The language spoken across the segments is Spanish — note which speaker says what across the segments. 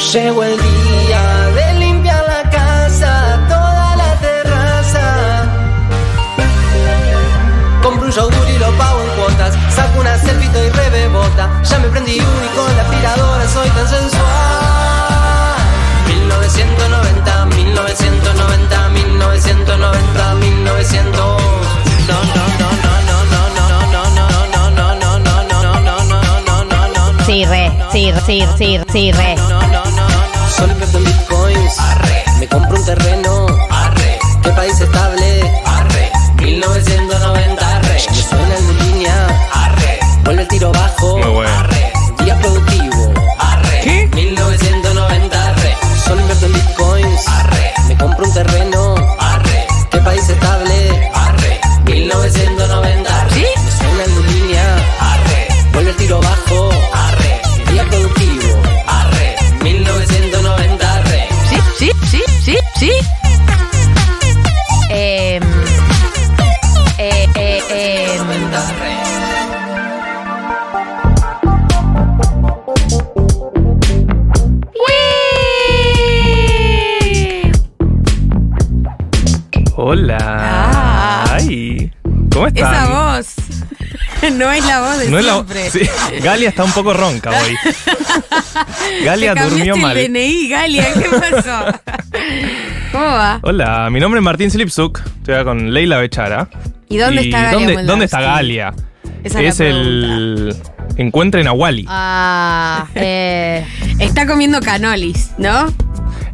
Speaker 1: Llegó el día de limpiar la casa, toda la terraza. Compro un yogur y lo pago en cuotas. Saco una selfie y rebebota. Ya me prendí uno y con la aspiradora soy tan sensual. 1990, 1990, 1990, 1900. No, no, no, no, no, no, no, no, no, no, no, no, no, no, no, no, no, no, no.
Speaker 2: Sí, re, sí, sí, sí, sí, re.
Speaker 1: No, no, no, no. Solo invierto en bitcoins. Me compro un terreno. ¿Qué país estable? 1990. Me suena en línea. Vuelve el tiro bajo.
Speaker 3: Muy bueno.
Speaker 1: Día productivo.
Speaker 3: ¿Qué?
Speaker 1: 1990. Solo invierto en bitcoins. Me compro un terreno.
Speaker 4: No es la
Speaker 3: sí, Galia está un poco ronca hoy. Galia
Speaker 4: Te
Speaker 3: durmió mal.
Speaker 4: el DNI, Galia, ¿qué pasó? ¿Cómo va?
Speaker 3: Hola, mi nombre es Martín Slipsuk. Estoy acá con Leila Bechara.
Speaker 4: ¿Y dónde está Galia
Speaker 3: ¿dónde? ¿Dónde está Galia?
Speaker 4: Esa es la
Speaker 3: el Encuentren a Wally.
Speaker 2: ah, eh,
Speaker 4: Está comiendo canolis, ¿no?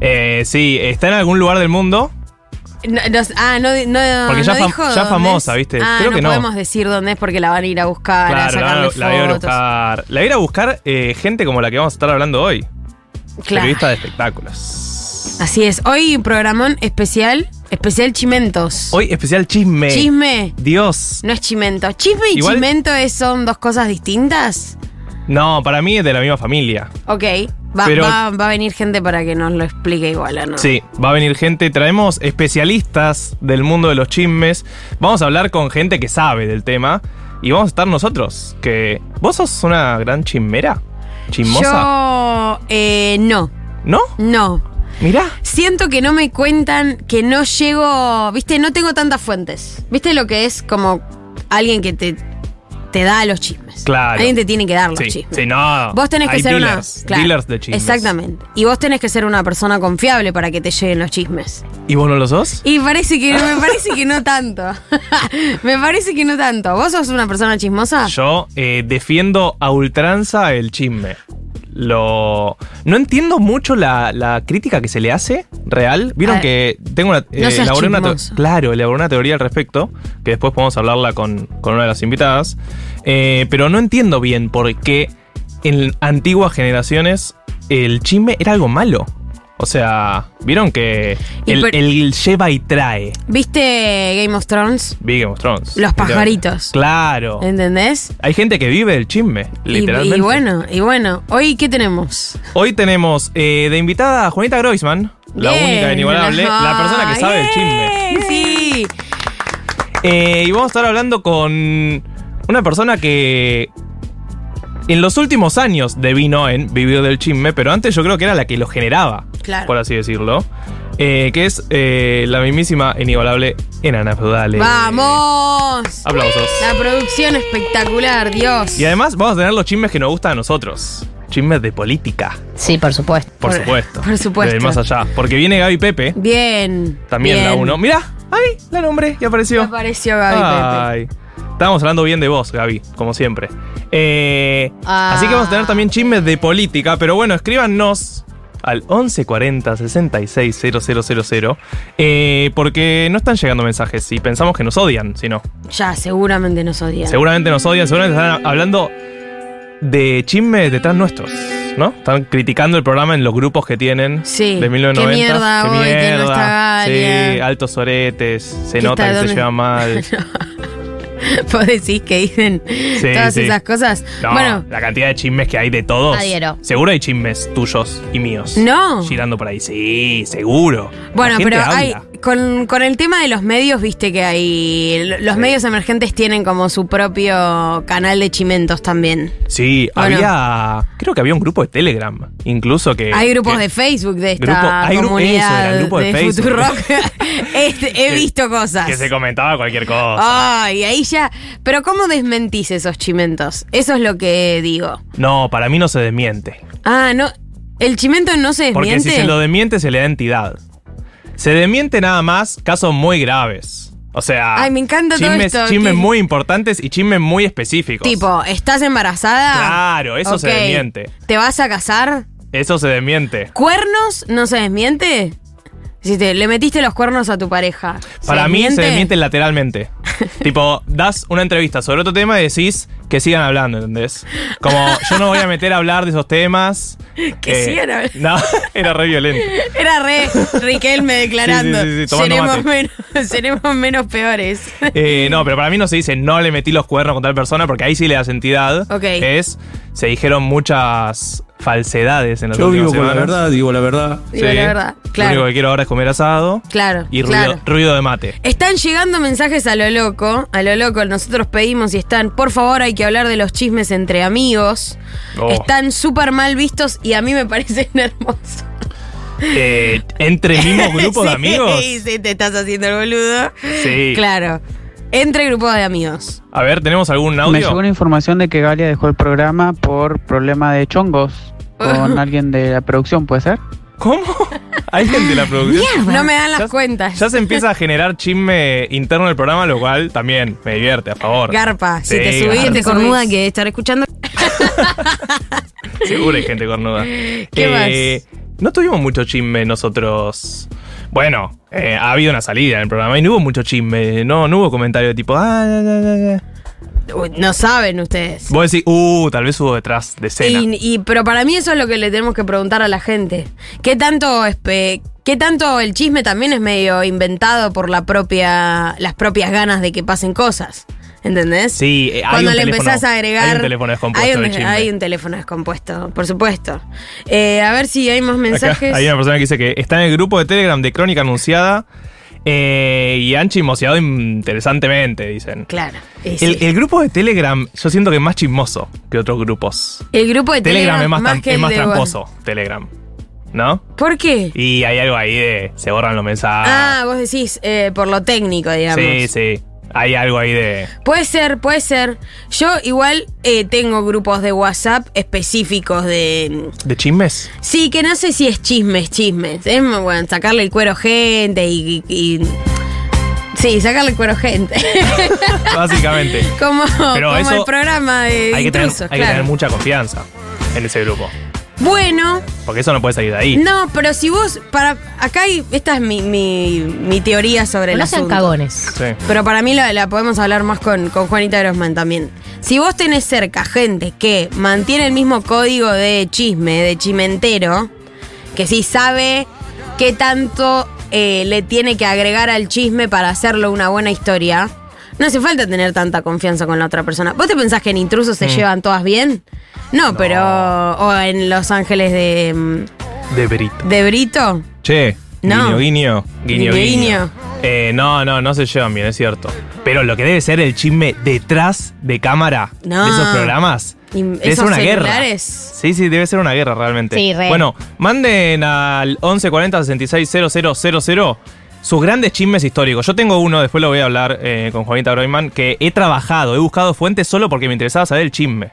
Speaker 3: Eh, sí, está en algún lugar del mundo.
Speaker 4: No, ah, no, no,
Speaker 3: Porque ya
Speaker 4: no
Speaker 3: fam-
Speaker 4: dijo
Speaker 3: ya famosa,
Speaker 4: es.
Speaker 3: ¿viste?
Speaker 4: Ah,
Speaker 3: Creo
Speaker 4: no
Speaker 3: que no.
Speaker 4: podemos decir dónde es porque la van a ir a buscar, a
Speaker 3: Claro,
Speaker 4: sacarle
Speaker 3: la, la voy a a buscar. La voy a ir a buscar eh, gente como la que vamos a estar hablando hoy.
Speaker 4: Claro.
Speaker 3: Periodista de espectáculos.
Speaker 4: Así es. Hoy programón especial, especial Chimentos.
Speaker 3: Hoy especial chisme.
Speaker 4: Chisme.
Speaker 3: Dios.
Speaker 4: No es chimento. ¿Chisme y
Speaker 3: Igual-
Speaker 4: chimento es- son dos cosas distintas?
Speaker 3: No, para mí es de la misma familia.
Speaker 4: Ok. Va,
Speaker 3: Pero-
Speaker 4: va- va a venir gente para que nos lo explique igual, ¿o no?
Speaker 3: Sí, va a venir gente. Traemos especialistas del mundo de los chismes. Vamos a hablar con gente que sabe del tema. Y vamos a estar nosotros. Que. ¿Vos sos una gran chismera? ¿Chismosa?
Speaker 4: Yo. eh, no.
Speaker 3: ¿No?
Speaker 4: No.
Speaker 3: Mirá.
Speaker 4: Siento que no me cuentan, que no llego. Viste, no tengo tantas fuentes. ¿Viste lo que es como alguien que te, te da los chismes?
Speaker 3: Claro.
Speaker 4: Alguien te tiene que dar los
Speaker 3: Sí,
Speaker 4: chismes.
Speaker 3: sí, no.
Speaker 4: Vos tenés que
Speaker 3: Hay
Speaker 4: ser
Speaker 3: dealers,
Speaker 4: una. claro,
Speaker 3: dealers de chismes.
Speaker 4: Exactamente. Y vos tenés que ser una persona confiable para que te lleguen los chismes.
Speaker 3: ¿Y vos no lo sos?
Speaker 4: Y parece que me parece que no tanto. me parece que no tanto. ¿Vos sos una persona chismosa?
Speaker 3: Yo eh, defiendo a ultranza el chisme. Lo. No entiendo mucho la, la crítica que se le hace real. Vieron
Speaker 4: Ah,
Speaker 3: que tengo una.
Speaker 4: no
Speaker 3: elaboré una claro, elaboré una teoría al respecto. Que después podemos hablarla con, con una de las invitadas. Eh, pero no entiendo bien por qué en antiguas generaciones el chisme era algo malo. O sea, vieron que
Speaker 4: Y
Speaker 3: el,
Speaker 4: por-
Speaker 3: el lleva y trae.
Speaker 4: ¿Viste Game of Thrones?
Speaker 3: Vi Game of Thrones.
Speaker 4: Los pajaritos.
Speaker 3: Claro.
Speaker 4: ¿Entendés?
Speaker 3: Hay gente que vive del chisme, literalmente.
Speaker 4: Y, bueno, y bueno. Hoy, ¿qué tenemos?
Speaker 3: Hoy tenemos eh, de invitada a Juanita Groisman, la única inigualable, la persona que sabe del chisme.
Speaker 4: Sí.
Speaker 3: Eh, y vamos a estar hablando con una persona que en los últimos años devino en vivir del chisme, pero antes yo creo que era la que lo generaba,
Speaker 4: Claro.
Speaker 3: por así decirlo. eh, que es eh, la mismísima e inigualable Enana Feudale.
Speaker 4: ¡Vamos!
Speaker 3: Aplausos.
Speaker 4: La producción espectacular, Dios.
Speaker 3: Y además vamos a tener los chismes que nos gustan a nosotros. Chismes de política,
Speaker 2: sí, por supuesto.
Speaker 3: por,
Speaker 4: Por-
Speaker 3: supuesto.
Speaker 4: por supuesto.
Speaker 3: De más allá. Porque viene Gaby Pepe,
Speaker 4: Bien.
Speaker 3: también
Speaker 4: bien.
Speaker 3: la uno. Mirá, ahí la nombré y apareció.
Speaker 4: Apareció Gaby Pepe.
Speaker 3: Estábamos hablando bien de vos, Gaby, como siempre. Eh,
Speaker 2: Ah.
Speaker 3: Así que vamos a tener también chismes de política, pero bueno, escríbanos al 1140 66 000, eh, porque no están llegando mensajes y pensamos que nos odian, si no.
Speaker 4: Ya, seguramente nos odian.
Speaker 3: Seguramente nos odian, seguramente están hablando de chismes detrás nuestros, ¿no? Están criticando el programa en los grupos que tienen
Speaker 4: Sí.
Speaker 3: de 1990.
Speaker 4: Qué mierda hoy, que no está Galia.
Speaker 3: Sí, altos soretes, se
Speaker 4: ¿Qué
Speaker 3: nota que se llevan mal.
Speaker 4: Vos decís que dicen todas
Speaker 3: sí.
Speaker 4: esas cosas.
Speaker 3: No,
Speaker 4: Bueno,
Speaker 3: la cantidad de chismes que hay de todos.
Speaker 2: Adhiero.
Speaker 3: Seguro hay chismes tuyos y míos.
Speaker 4: No.
Speaker 3: Girando por ahí. Sí, seguro.
Speaker 4: Bueno, pero
Speaker 3: habla.
Speaker 4: hay. Con, con el tema de los medios, viste que hay. Los
Speaker 3: Sí.
Speaker 4: medios emergentes tienen como su propio canal de chimentos también.
Speaker 3: Sí,
Speaker 4: Bueno.
Speaker 3: había. Creo que había un grupo de Telegram, incluso que.
Speaker 4: Hay grupos
Speaker 3: que-
Speaker 4: de Facebook de esta
Speaker 3: Grupo- hay
Speaker 4: comunidad
Speaker 3: eso, grupo de Facebook.
Speaker 4: Este, he
Speaker 3: Que-
Speaker 4: visto cosas.
Speaker 3: Que se comentaba cualquier cosa.
Speaker 4: Ay, ahí ya. Pero ¿cómo desmentís esos chimentos? Eso es lo que digo.
Speaker 3: No, para mí no se desmiente.
Speaker 4: Ah, no. El chimento no se
Speaker 3: Porque
Speaker 4: desmiente.
Speaker 3: si se lo desmiente, se le da entidad. Se desmiente nada más casos muy graves. O sea.
Speaker 4: Ay, me encanta todo
Speaker 3: chismes,
Speaker 4: esto,
Speaker 3: Chismes
Speaker 4: que-
Speaker 3: muy importantes y chismes muy específicos.
Speaker 4: Tipo, ¿estás embarazada?
Speaker 3: Claro, eso se
Speaker 4: Ok.
Speaker 3: desmiente.
Speaker 4: ¿Te vas a casar?
Speaker 3: Eso se desmiente.
Speaker 4: ¿Cuernos no se desmiente? Le metiste los cuernos a tu pareja. ¿se
Speaker 3: Para mí se
Speaker 4: desmiente
Speaker 3: lateralmente. tipo, das una entrevista sobre otro tema y decís que sigan hablando, ¿entendés? Como yo no voy a meter a hablar de esos temas.
Speaker 4: Que sigan hablando.
Speaker 3: No, era re violento.
Speaker 4: Era re Riquelme declarando.
Speaker 3: Sí, sí, sí, sí, tomando
Speaker 4: seremos,
Speaker 3: mate.
Speaker 4: menos, seremos menos peores.
Speaker 3: Eh, no, pero para mí no se dice no le metí los cuernos con tal persona porque ahí sí le das entidad.
Speaker 4: Ok.
Speaker 3: Es, se dijeron muchas falsedades en las
Speaker 5: Yo vivo con la verdad, digo la verdad.
Speaker 4: Digo la verdad.
Speaker 3: Lo
Speaker 4: Claro.
Speaker 3: único que quiero ahora es comer asado
Speaker 4: Claro.
Speaker 3: y ruido,
Speaker 4: claro.
Speaker 3: ruido de mate.
Speaker 4: Están llegando mensajes a lo loco, a lo loco, nosotros pedimos y están, por favor hay que hablar de los chismes entre amigos.
Speaker 3: Oh.
Speaker 4: Están súper mal vistos y a mí me parecen hermosos.
Speaker 3: Eh, entre mismos grupos de
Speaker 4: Sí,
Speaker 3: amigos.
Speaker 4: Sí, te estás haciendo el boludo.
Speaker 3: Sí.
Speaker 4: Claro. Entre grupos de amigos.
Speaker 3: A ver, ¿tenemos algún
Speaker 6: Me
Speaker 3: audio?
Speaker 6: llegó una información de que Galia dejó el programa por problema de chongos con alguien de la producción, ¿puede ser?
Speaker 3: ¿Cómo? ¿Alguien de la producción?
Speaker 4: No me dan las
Speaker 3: Ya-
Speaker 4: cuentas.
Speaker 3: Ya se empieza a generar chisme interno del programa, lo cual también me divierte, a favor.
Speaker 4: Garpa, si te subís,
Speaker 3: garpa.
Speaker 4: te cornuda que estar escuchando.
Speaker 3: Seguro hay gente cornuda.
Speaker 4: ¿Qué
Speaker 3: No tuvimos mucho chisme nosotros. Bueno, eh, ha habido una salida en el programa y no hubo mucho chisme. No, no hubo comentario de tipo, ah, ya, ya, ya, ya".
Speaker 4: Uy, No saben ustedes.
Speaker 3: Vos decís, uh, tal vez hubo detrás de escena.
Speaker 4: Y, y- pero para mí eso es lo que le tenemos que preguntar a la gente. ¿Qué tanto, espe- qué tanto el chisme también es medio inventado por la propia, las propias ganas de que pasen cosas? ¿Entendés?
Speaker 3: Sí, eh, hay
Speaker 4: Cuando
Speaker 3: un
Speaker 4: le
Speaker 3: teléfono-
Speaker 4: empezás a agregar.
Speaker 3: hay un teléfono descompuesto
Speaker 4: hay un,
Speaker 3: de chisme.
Speaker 4: hay un teléfono descompuesto, por supuesto. Eh, a ver si hay más
Speaker 3: Acá
Speaker 4: mensajes.
Speaker 3: hay una persona que dice que está en el grupo de Telegram de Crónica Anunciada eh, y han chismoseado interesantemente, dicen.
Speaker 4: Claro. sí.
Speaker 3: El, el grupo de Telegram, yo siento que es más chismoso que otros grupos.
Speaker 4: El grupo de
Speaker 3: Telegram,
Speaker 4: Telegram,
Speaker 3: es más,
Speaker 4: que
Speaker 3: es tramposo, Telegram. ¿No?
Speaker 4: ¿Por qué?
Speaker 3: Y hay algo ahí de. Se borran los mensajes.
Speaker 4: Ah, vos decís eh, por lo técnico, digamos.
Speaker 3: sí, sí. Hay algo ahí de.
Speaker 4: Puede ser, puede ser. Yo igual eh, tengo grupos de WhatsApp específicos de...
Speaker 3: ¿De chismes?
Speaker 4: Sí, que no sé si es chismes, chismes. Es bueno, sacarle el cuero gente y... y- y- sí, sacarle el cuero gente.
Speaker 3: Básicamente.
Speaker 4: como
Speaker 3: Pero
Speaker 4: como
Speaker 3: eso
Speaker 4: el programa de
Speaker 3: hay que, tener mucha confianza en ese grupo.
Speaker 4: Bueno,
Speaker 3: Porque eso no puede salir de ahí.
Speaker 4: no, pero si vos... para Acá hay... Esta es mi, mi, mi teoría sobre el
Speaker 2: No sean
Speaker 4: asunto.
Speaker 2: cagones.
Speaker 3: Sí.
Speaker 4: Pero para mí la, la podemos hablar más con, con Juanita Grossman también. Si vos tenés cerca gente que mantiene el mismo código de chisme, de chimentero, que sí sabe qué tanto eh, le tiene que agregar al chisme para hacerlo una buena historia, no hace falta tener tanta confianza con la otra persona. ¿Vos te pensás que en intrusos se
Speaker 3: Mm.
Speaker 4: llevan todas bien? No, pero... O en Los Ángeles de, mm,
Speaker 3: De Brito.
Speaker 4: de Brito.
Speaker 3: Che.
Speaker 4: No.
Speaker 3: Guiño, guiño. Guiño,
Speaker 4: Guiño.
Speaker 3: Eh, no, no, no se llevan bien, es cierto. Pero lo que debe ser el chisme detrás de cámara
Speaker 4: No.
Speaker 3: de esos programas.
Speaker 4: Y
Speaker 3: Debe
Speaker 4: esos
Speaker 3: ser una
Speaker 4: celulares.
Speaker 3: guerra. Sí, sí, debe ser una guerra realmente.
Speaker 2: Sí, re.
Speaker 3: Bueno, manden al 1140 660000 sus grandes chismes históricos. Yo tengo uno, después lo voy a hablar eh, con Juanita Broyman, que he trabajado, he buscado fuentes solo porque me interesaba saber el chisme.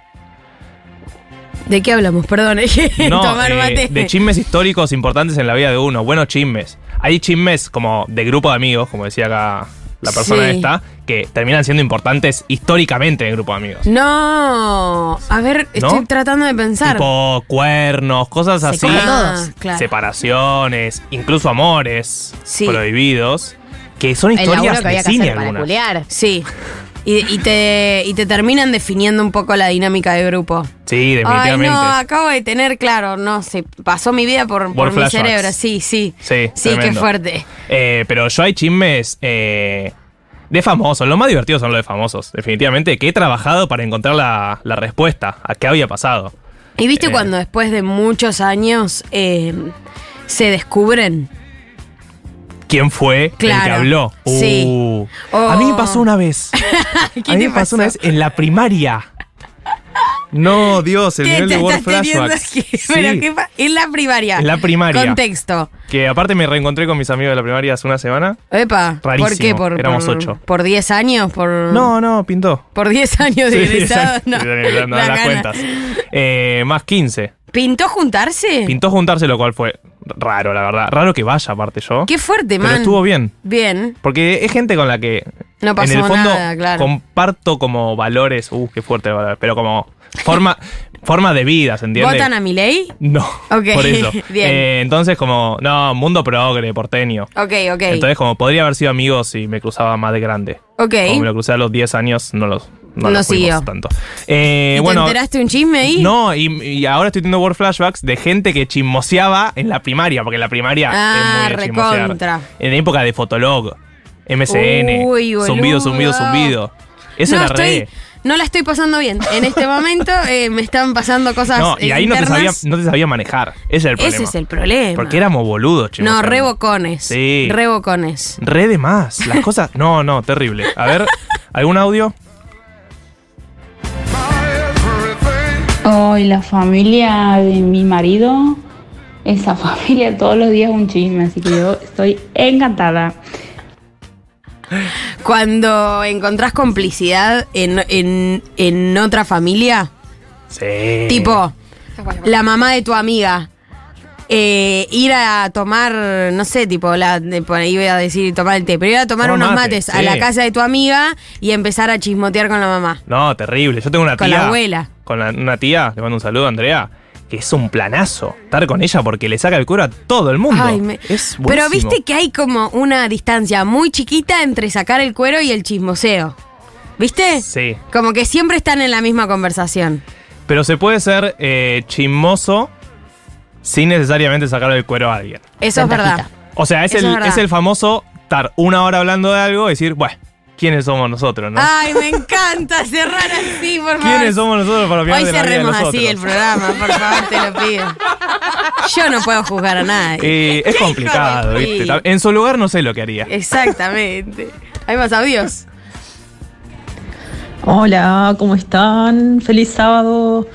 Speaker 4: ¿De qué hablamos? Perdón,
Speaker 3: No,
Speaker 4: tomar
Speaker 3: eh,
Speaker 4: mate.
Speaker 3: de chismes históricos importantes en la vida de uno, buenos chismes. Hay chismes como de grupo de amigos, como decía acá la persona
Speaker 4: Sí.
Speaker 3: esta, que terminan siendo importantes históricamente en el grupo de amigos.
Speaker 4: No, a ver, estoy tratando de pensar.
Speaker 3: Tipo cuernos, cosas
Speaker 2: Se
Speaker 3: así.
Speaker 4: Ah,
Speaker 2: todos.
Speaker 4: claro.
Speaker 3: Separaciones, incluso amores
Speaker 4: Sí.
Speaker 3: prohibidos, que son historias de
Speaker 2: que
Speaker 3: cine
Speaker 2: hacer para
Speaker 3: algunas.
Speaker 2: culiar.
Speaker 4: Sí. Y, y te, y te terminan definiendo un poco la dinámica de grupo.
Speaker 3: Sí,
Speaker 4: Ay,
Speaker 3: definitivamente.
Speaker 4: no, acabo de tener, claro, no, se pasó mi vida por, por mi cerebro. Sí, sí.
Speaker 3: Sí,
Speaker 4: Sí, qué fuerte.
Speaker 3: Eh, pero yo hay chismes eh, de famosos. Lo más divertido son los de famosos, definitivamente, que he trabajado para encontrar la, la respuesta a qué había pasado.
Speaker 4: ¿Y viste
Speaker 3: Eh.
Speaker 4: cuando después de muchos años se descubren
Speaker 3: quién fue el que habló.
Speaker 4: sí.
Speaker 3: Uh.
Speaker 4: Oh.
Speaker 3: A mí me pasó una vez.
Speaker 4: ¿Qué
Speaker 3: a mí me pasó una vez en la primaria. No, Dios, el
Speaker 4: ¿Qué
Speaker 3: nivel de Word Flashbacks. Sí.
Speaker 4: Pero ¿qué pa- en la primaria.
Speaker 3: En la primaria.
Speaker 4: Contexto.
Speaker 3: Que aparte me reencontré con mis amigos de la primaria hace una semana.
Speaker 4: Epa. ¿Por
Speaker 3: Rarísimo,
Speaker 4: qué? ¿Por,
Speaker 3: éramos
Speaker 4: por,
Speaker 3: ocho.
Speaker 4: ¿Por 10 años? ¿Por,
Speaker 3: No, no, pintó.
Speaker 4: ¿Por 10 años de
Speaker 3: Sí,
Speaker 4: egresado?
Speaker 3: sí,
Speaker 4: No,
Speaker 3: no, no
Speaker 4: la
Speaker 3: das
Speaker 4: gana.
Speaker 3: cuentas. Eh, más 15.
Speaker 4: ¿Pintó juntarse?
Speaker 3: Pintó juntarse, lo cual fue raro, la verdad. Raro que vaya, aparte yo.
Speaker 4: Qué fuerte,
Speaker 3: Pero
Speaker 4: man.
Speaker 3: estuvo bien.
Speaker 4: Bien.
Speaker 3: Porque es gente con la que
Speaker 4: No pasó
Speaker 3: en el fondo
Speaker 4: nada, claro.
Speaker 3: comparto como valores, uh, qué fuerte, pero como forma, forma de vida, ¿se entiende?
Speaker 4: ¿Votan a mi ley?
Speaker 3: No,
Speaker 4: Ok,
Speaker 3: por eso.
Speaker 4: bien.
Speaker 3: Eh, entonces como, no, mundo progre, porteño.
Speaker 4: Ok, ok.
Speaker 3: Entonces como podría haber sido amigos si me cruzaba más de grande.
Speaker 4: ok.
Speaker 3: Como me lo crucé a los 10 años, no los no,
Speaker 4: No siguió.
Speaker 3: tanto. Eh,
Speaker 4: ¿Y
Speaker 3: bueno,
Speaker 4: ¿Te enteraste un chisme ahí?
Speaker 3: no, y, y ahora estoy teniendo word flashbacks de gente que chismoseaba en la primaria, porque en la primaria
Speaker 4: Ah,
Speaker 3: es muy
Speaker 4: recontra.
Speaker 3: En época de Fotolog, MSN,
Speaker 4: Uy,
Speaker 3: zumbido, zumbido, zumbido. Eso
Speaker 4: no,
Speaker 3: era
Speaker 4: estoy, no la estoy pasando bien. En este momento eh, me están pasando cosas
Speaker 3: No, y ahí no te, sabía, no te sabía manejar. Ese es el problema.
Speaker 4: Ese es el problema.
Speaker 3: Porque éramos boludos,
Speaker 4: No,
Speaker 3: chismoseando.
Speaker 4: rebocones.
Speaker 3: Sí.
Speaker 4: Rebocones.
Speaker 3: Re de más. Las cosas. No, no, terrible. A ver, ¿algún audio?
Speaker 5: Hoy la familia de mi marido, esa familia todos los días un chisme, así que yo estoy encantada.
Speaker 4: Cuando encontrás complicidad en, en, en otra familia,
Speaker 3: Sí.
Speaker 4: tipo la mamá de tu amiga, eh, ir a tomar, no sé, tipo, la, de- por ahí a decir tomar el té, pero ir a tomar unos
Speaker 3: mate,
Speaker 4: mates a la casa de tu amiga y empezar a chismotear con la mamá.
Speaker 3: No, terrible. Yo tengo una
Speaker 4: Con
Speaker 3: tía.
Speaker 4: la abuela.
Speaker 3: Con la- una tía, le mando un saludo a Andrea, que es un planazo estar con ella porque le saca el cuero a todo el mundo.
Speaker 4: Ay, me-
Speaker 3: Es
Speaker 4: Pero viste que hay como una distancia muy chiquita entre sacar el cuero y el chismoseo. ¿Viste?
Speaker 3: Sí.
Speaker 4: Como que siempre están en la misma conversación.
Speaker 3: Pero se puede ser eh, chismoso sin necesariamente sacarle el cuero a alguien.
Speaker 4: Eso es verdad.
Speaker 3: O sea, es el,
Speaker 4: verdad.
Speaker 3: es el famoso estar una hora hablando de algo y decir, bueno, ¿quiénes somos nosotros, no?
Speaker 4: Ay, me encanta cerrar así, por favor.
Speaker 3: ¿Quiénes somos nosotros para opinar
Speaker 4: Hoy
Speaker 3: de la vida de
Speaker 4: así el programa, por favor, te lo pido. Yo no puedo juzgar a nadie.
Speaker 3: Eh, es complicado, ¿viste? En su lugar no sé lo que haría.
Speaker 4: Exactamente. Hay más audios.
Speaker 7: Hola, ¿cómo están? Feliz sábado.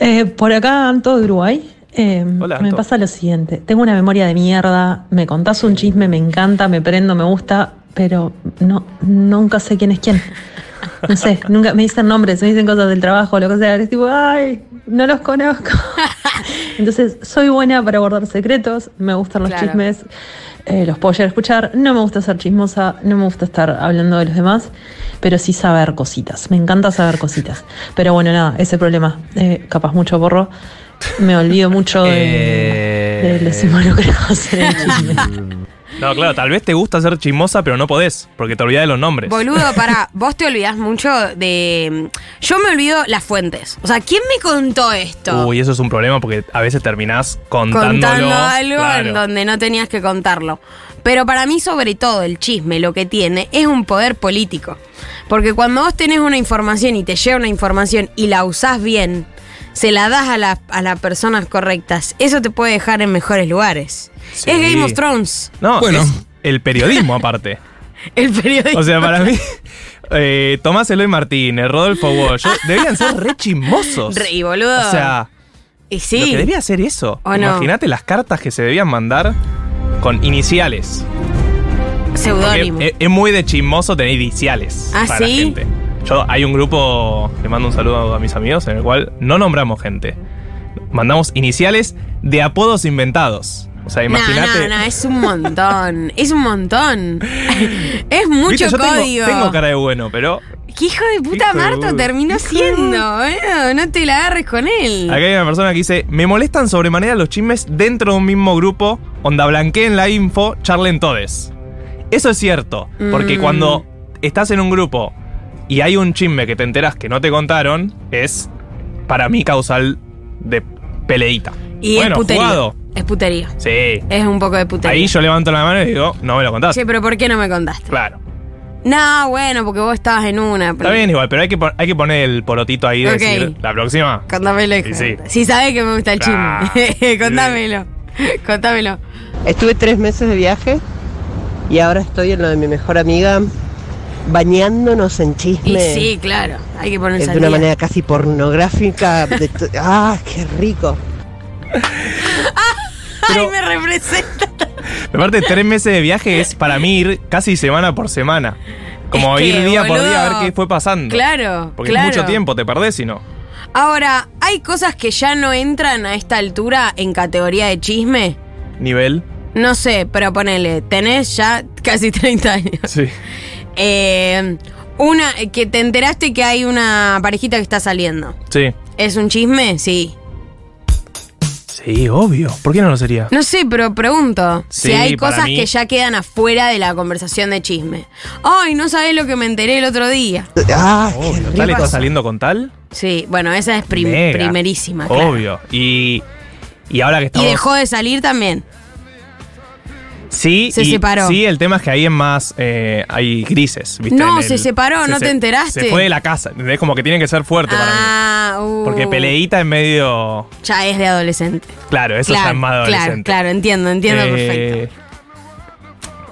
Speaker 7: Eh, por acá, Anto de Uruguay. Eh,
Speaker 3: Hola,
Speaker 7: me
Speaker 3: Anto.
Speaker 7: pasa lo siguiente. Tengo una memoria de mierda. Me contás un chisme, me encanta, me prendo, me gusta, pero no, nunca sé quién es quién. No sé, nunca me dicen nombres, me dicen cosas del trabajo, lo que sea. Es tipo, ay, no los conozco. Entonces, soy buena para guardar secretos, me gustan los
Speaker 4: Claro.
Speaker 7: chismes, eh, los puedo llegar a escuchar. No me gusta ser chismosa, no me gusta estar hablando de los demás, pero sí saber cositas. Me encanta saber cositas. Pero bueno, nada, ese problema. Eh, capaz mucho borro. Me olvido mucho de,
Speaker 3: Eh.
Speaker 7: de los involucrados en el chisme.
Speaker 3: No, claro, tal vez te gusta ser chismosa, pero no podés, porque te olvidás de los nombres.
Speaker 4: Boludo, para, vos te olvidás mucho de. Yo me olvido las fuentes. O sea, ¿quién me contó esto?
Speaker 3: Uy, eso es un problema porque a veces terminás contándolo.
Speaker 4: contando algo
Speaker 3: Claro.
Speaker 4: en donde no tenías que contarlo. Pero para mí, sobre todo, el chisme lo que tiene es un poder político. Porque cuando vos tenés una información y te llega una información y la usás bien, se la das a, la- a las personas correctas, eso te puede dejar en mejores lugares.
Speaker 3: Sí.
Speaker 4: Es Game of Thrones,
Speaker 3: No,
Speaker 8: Bueno.
Speaker 3: es el periodismo aparte.
Speaker 4: el periodismo.
Speaker 3: O sea, para mí, eh, Tomás Eloy Martínez, Rodolfo Walsh, deberían ser re chismosos.
Speaker 4: Re- y boludo.
Speaker 3: O sea,
Speaker 4: y
Speaker 3: lo
Speaker 4: sí.
Speaker 3: que debía ser eso. Imagínate las cartas que se debían mandar con iniciales.
Speaker 4: Seudónimo.
Speaker 3: Es, es muy de chismoso tener iniciales.
Speaker 4: ¿Ah,
Speaker 3: para la
Speaker 4: sí?
Speaker 3: gente. Yo, hay un grupo, le mando un saludo a mis amigos, en el cual no nombramos gente. Mandamos iniciales de apodos inventados. O sea,
Speaker 4: No,
Speaker 3: imagínate.
Speaker 4: no, no, es un montón. es un montón. es mucho
Speaker 3: yo
Speaker 4: código.
Speaker 3: Tengo, cara de bueno, pero
Speaker 4: ¿Qué hijo de puta Marto terminó siendo? Bueno, no te la agarres con él.
Speaker 3: acá hay una persona que dice: Me molestan sobremanera los chismes dentro de un mismo grupo, onda blanqueen la info, charlen todes. Eso es cierto, porque
Speaker 4: Mm.
Speaker 3: cuando estás en un grupo y hay un chisme que te enteras que no te contaron, es para mí causal de peleita.
Speaker 4: Y
Speaker 3: bueno,
Speaker 4: es putería.
Speaker 3: jugado.
Speaker 4: Es putería.
Speaker 3: Sí.
Speaker 4: Es un poco de putería.
Speaker 3: Ahí yo levanto la mano y digo, no me lo contaste.
Speaker 4: Che, pero ¿por qué no me contaste?
Speaker 3: Claro.
Speaker 4: No, bueno, porque vos estabas en una.
Speaker 3: Está bien igual, pero hay que, hay que poner el porotito ahí de
Speaker 4: Ok.
Speaker 3: decir, la próxima.
Speaker 4: Contámelo.
Speaker 3: Y sí.
Speaker 4: Si sabés que me gusta el
Speaker 3: Claro.
Speaker 4: chisme. Contámelo. Contámelo.
Speaker 9: Estuve tres meses de viaje
Speaker 8: Y ahora estoy en lo de mi mejor amiga, bañándonos en
Speaker 4: Y
Speaker 8: chisme.
Speaker 4: sí, claro, hay que ponerse
Speaker 8: de
Speaker 4: al
Speaker 8: una
Speaker 4: día.
Speaker 8: manera casi pornográfica. de to- ¡Ah, qué rico!
Speaker 4: Ay, me representa.
Speaker 3: Aparte, tres meses de viaje es para mí ir casi semana por semana. Como
Speaker 4: Es que,
Speaker 3: ir día por día a ver qué fue pasando.
Speaker 4: Claro,
Speaker 3: Porque
Speaker 4: claro.
Speaker 3: es mucho tiempo, te perdés si no.
Speaker 4: Ahora, ¿hay cosas que ya no entran a esta altura en categoría de chisme?
Speaker 3: Nivel.
Speaker 4: No sé, pero ponele, tenés ya casi 30 años.
Speaker 3: Sí.
Speaker 4: Eh, una, que te enteraste que hay una parejita que está saliendo.
Speaker 3: Sí.
Speaker 4: ¿Es un chisme? Sí.
Speaker 3: Sí, obvio. ¿Por qué no lo sería?
Speaker 4: No sé, pero pregunto.
Speaker 3: Sí,
Speaker 4: si hay
Speaker 3: para
Speaker 4: cosas
Speaker 3: mí-
Speaker 4: que ya quedan afuera de la conversación de chisme. Ay, no sabés lo que me enteré el otro día.
Speaker 8: ¡Ah,
Speaker 3: Obvio.
Speaker 8: qué
Speaker 3: ¿Tal está saliendo con tal?
Speaker 4: Sí, bueno, esa es prim-
Speaker 3: Mega.
Speaker 4: primerísima. claro.
Speaker 3: Obvio. Y, y ahora que
Speaker 4: Y
Speaker 3: estamos.
Speaker 4: dejó de salir también.
Speaker 3: Sí,
Speaker 4: Se
Speaker 3: y-
Speaker 4: separó.
Speaker 3: Sí, el tema es que ahí es más. eh, hay grises, ¿viste?
Speaker 4: No,
Speaker 3: En
Speaker 4: se separó, ¿no te enteraste?
Speaker 3: Se fue de la casa. Es como que tiene que ser fuerte para mí.
Speaker 4: Ah, uh,
Speaker 3: Porque peleita es medio.
Speaker 4: Ya es de adolescente.
Speaker 3: Claro, eso
Speaker 4: claro,
Speaker 3: ya es más
Speaker 4: Claro,
Speaker 3: adolescente.
Speaker 4: claro, entiendo, entiendo
Speaker 3: Eh,
Speaker 4: perfecto.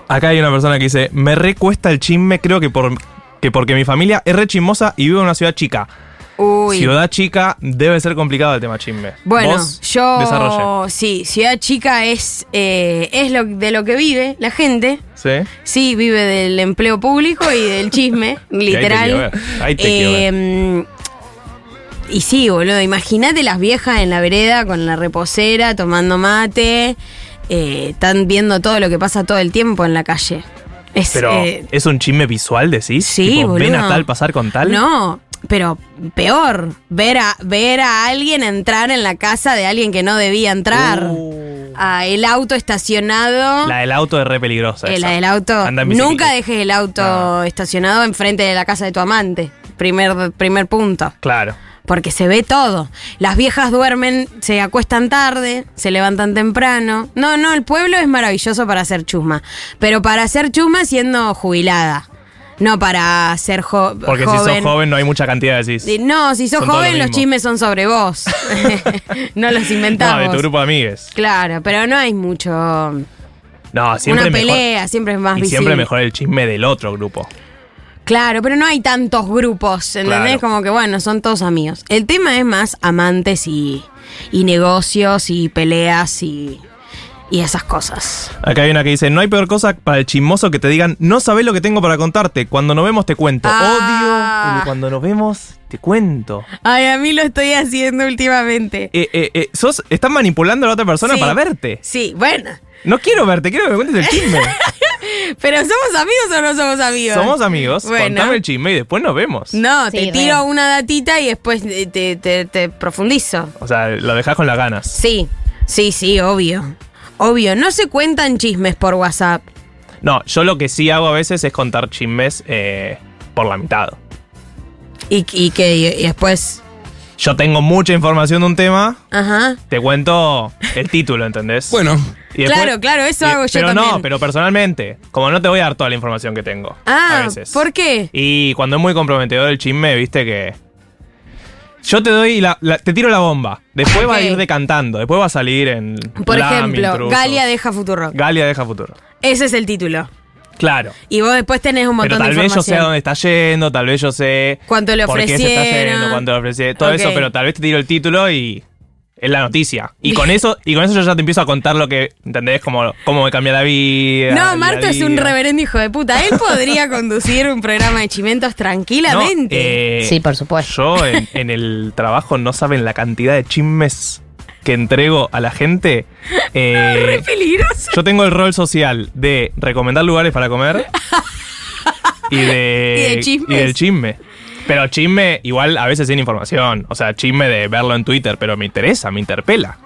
Speaker 3: Acá hay una persona que dice: Me recuesta el chisme, creo que, por, que porque mi familia es re chismosa y vive en una ciudad chica.
Speaker 4: Uy.
Speaker 3: Ciudad chica debe ser complicado el tema chisme.
Speaker 4: Bueno,
Speaker 3: Vos,
Speaker 4: yo.
Speaker 3: Desarrolle.
Speaker 4: Sí, Ciudad Chica es, eh, es lo, de lo que vive la gente.
Speaker 3: ¿Sí?
Speaker 4: Sí, vive del empleo público y del chisme,
Speaker 3: ahí te quiero
Speaker 4: literal.
Speaker 3: ver, ahí te quiero.
Speaker 4: Eh, y sí, boludo, imagínate las viejas en la vereda con la reposera, tomando mate. eh, están viendo todo lo que pasa todo el tiempo en la calle. Es,
Speaker 3: Pero,
Speaker 4: eh,
Speaker 3: ¿es un chisme visual, decís?
Speaker 4: Sí,
Speaker 3: Tipo, ¿Ven
Speaker 4: boludo.
Speaker 3: a tal pasar con tal?
Speaker 4: No, pero peor, ver a, ver a alguien entrar en la casa de alguien que no debía entrar.
Speaker 3: Uh.
Speaker 4: A el auto estacionado.
Speaker 3: La del auto es re peligrosa.
Speaker 4: Eh,
Speaker 3: esa.
Speaker 4: la del auto. Nunca dejes el auto
Speaker 3: No.
Speaker 4: estacionado enfrente de la casa de tu amante. Primer, primer punto.
Speaker 3: Claro.
Speaker 4: Porque se ve todo. Las viejas duermen, se acuestan tarde, se levantan temprano. No, no, el pueblo es maravilloso para hacer chusma. Pero para hacer chusma siendo jubilada. No para ser jo-
Speaker 3: Porque
Speaker 4: joven.
Speaker 3: si sos joven no hay mucha cantidad, decís.
Speaker 4: Sí, No, si sos
Speaker 3: Son
Speaker 4: joven,
Speaker 3: lo
Speaker 4: los chismes son sobre vos. no los
Speaker 3: no,
Speaker 4: inventamos.
Speaker 3: de tu grupo de amigues.
Speaker 4: Claro, pero no hay mucho.
Speaker 3: No, siempre
Speaker 4: una
Speaker 3: mejor.
Speaker 4: pelea, siempre es más
Speaker 3: y
Speaker 4: visible.
Speaker 3: siempre mejor el chisme del otro grupo.
Speaker 4: Claro, pero no hay tantos grupos, ¿entendés?
Speaker 3: Claro.
Speaker 4: Como que bueno, son todos amigos. El tema es más amantes y, y negocios y peleas y, y esas cosas.
Speaker 3: Acá hay una que dice, no hay peor cosa para el chismoso que te digan, no sabés lo que tengo para contarte, cuando nos vemos te cuento.
Speaker 4: Ah.
Speaker 3: Odio el cuando nos vemos te cuento.
Speaker 4: Ay, a mí lo estoy haciendo últimamente.
Speaker 3: Eh, eh, eh, sos, estás manipulando a la otra persona
Speaker 4: Sí.
Speaker 3: para verte.
Speaker 4: Sí, bueno.
Speaker 3: No quiero verte, quiero que me cuentes el chisme.
Speaker 4: Pero ¿somos amigos o no somos amigos?
Speaker 3: Somos amigos,
Speaker 4: Bueno.
Speaker 3: contame el chisme y después nos vemos.
Speaker 4: No,
Speaker 2: Sí,
Speaker 4: te tiro una datita y después te, te- te- te profundizo.
Speaker 3: O sea, lo dejás con las ganas.
Speaker 4: Sí, sí, sí, obvio. Obvio, no se cuentan chismes por WhatsApp.
Speaker 3: No, yo lo que sí hago a veces es contar chismes eh, por la mitad.
Speaker 4: Y, y que y- y después.
Speaker 3: Yo tengo mucha información de un tema,
Speaker 4: Ajá.
Speaker 3: te cuento el título, ¿entendés?
Speaker 9: Bueno,
Speaker 3: Y después-
Speaker 4: claro, claro, eso
Speaker 3: y-
Speaker 4: hago yo
Speaker 3: pero
Speaker 4: también.
Speaker 3: no, pero personalmente, como no te voy a dar toda la información que tengo.
Speaker 4: Ah,
Speaker 3: a veces.
Speaker 4: ¿por qué?
Speaker 3: Y cuando es muy comprometedor el chisme, viste que. Yo te doy la, la- te tiro la bomba. Después va a
Speaker 4: Ok.
Speaker 3: ir decantando. Después va a salir en.
Speaker 4: Por
Speaker 3: Lam,
Speaker 4: ejemplo,
Speaker 3: Intrusos.
Speaker 4: Galia deja Futuro.
Speaker 3: Galia deja futuro.
Speaker 4: Ese es el título.
Speaker 3: Claro.
Speaker 4: Y vos después tenés un
Speaker 3: Pero
Speaker 4: montón
Speaker 3: tal
Speaker 4: de
Speaker 3: vez yo sé a dónde está yendo, tal vez yo sé.
Speaker 4: Cuánto le
Speaker 3: por qué se está
Speaker 4: ofrecieron.
Speaker 3: yendo, cuánto le ofrecieron. Todo
Speaker 4: Ok.
Speaker 3: eso, pero tal vez te tiro el título y. Es la noticia. Y con eso, y con eso yo ya te empiezo a contar lo que. ¿Entendés? Cómo, cómo me cambia la vida.
Speaker 4: No, Marto es un reverendo hijo de puta. Él podría conducir un programa de chimentos
Speaker 3: No,
Speaker 4: tranquilamente.
Speaker 3: eh,
Speaker 2: Sí, por supuesto.
Speaker 3: Yo en, en el trabajo no saben la cantidad de chismes que entrego a la gente. Eh,
Speaker 4: Re peligroso.
Speaker 3: yo tengo el rol social de recomendar lugares para comer y de,
Speaker 4: Y de chismes.
Speaker 3: y del chisme. Pero chisme igual a veces sin información. O sea, chisme de verlo en Twitter, pero me interesa, me interpela.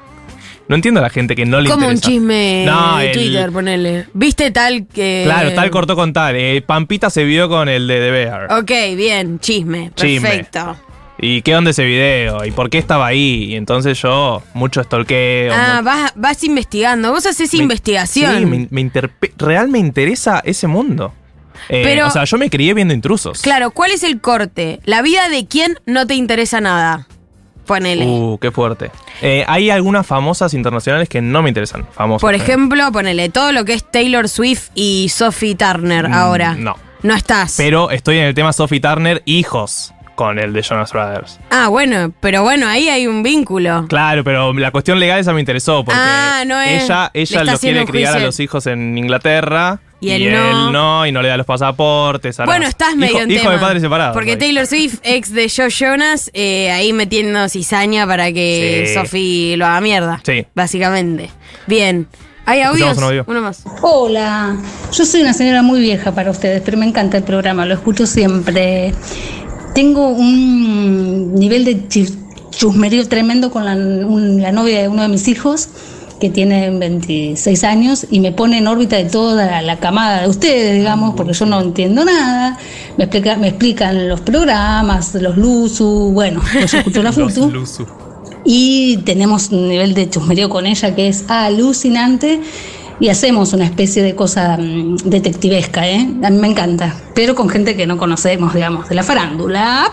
Speaker 3: No entiendo a la gente que no le
Speaker 4: Como un
Speaker 3: interesa.
Speaker 4: chisme
Speaker 3: No,
Speaker 4: de
Speaker 3: el-
Speaker 4: Twitter, ponele. ¿Viste tal que.
Speaker 3: Claro, tal cortó con tal. Eh, Pampita se vio con el de The Bear.
Speaker 4: Ok, bien, chisme.
Speaker 3: Chisme.
Speaker 4: Perfecto.
Speaker 3: ¿Y qué onda ese video? ¿Y por qué estaba ahí? Y entonces yo, mucho stalkeo.
Speaker 4: Ah, vas, vas investigando. Vos haces
Speaker 3: me-
Speaker 4: investigación.
Speaker 3: Sí, me, me interpe- real me interesa ese mundo. Eh,
Speaker 4: Pero-
Speaker 3: o sea, yo me crié viendo intrusos.
Speaker 4: Claro, ¿cuál es el corte? La vida de quién no te interesa nada. Ponele.
Speaker 3: Uh, qué fuerte. Eh, hay algunas famosas internacionales que no me interesan. Famosas.
Speaker 4: Por
Speaker 3: eh.
Speaker 4: ejemplo, ponele todo lo que es Taylor Swift y Sophie Turner
Speaker 3: Mm,
Speaker 4: ahora.
Speaker 3: No.
Speaker 4: No estás.
Speaker 3: Pero estoy en el tema Sophie Turner, hijos, con el de Jonas Brothers.
Speaker 4: ah, bueno, pero bueno, ahí hay un vínculo.
Speaker 3: Claro, pero la cuestión legal esa me interesó porque
Speaker 4: Ah, no es-
Speaker 3: ella, ella lo quiere criar a los hijos en Inglaterra.
Speaker 4: Y él no.
Speaker 3: no, y no le da los pasaportes. ahora-
Speaker 4: Bueno, estás
Speaker 3: hijo,
Speaker 4: medio en
Speaker 3: Hijo
Speaker 4: tema.
Speaker 3: de padres separados.
Speaker 4: Porque. Taylor Swift, ex de Joe Jonas, eh, ahí metiendo cizaña para que
Speaker 3: Sí.
Speaker 4: Sophie lo haga mierda.
Speaker 3: Sí.
Speaker 4: Básicamente. Bien. ¿Hay audios?
Speaker 3: Un audio.
Speaker 4: Uno más.
Speaker 9: Hola, yo soy una señora muy vieja para ustedes, pero me encanta el programa, lo escucho siempre. Tengo un nivel de chusmerío tremendo con la, un- la novia de uno de mis hijos, que tiene 26 años, y me pone en órbita de toda la, la camada de ustedes, digamos, porque yo no entiendo nada. Me, explica, me explican los programas, los Luzu, bueno, pues yo escucho la
Speaker 3: Los
Speaker 9: FUTU
Speaker 3: Luzu.
Speaker 9: y tenemos un nivel de chusmerío con ella que es alucinante y hacemos una especie de cosa mm, detectivesca, ¿eh? A mí me encanta, pero con gente que no conocemos, digamos, de la farándula.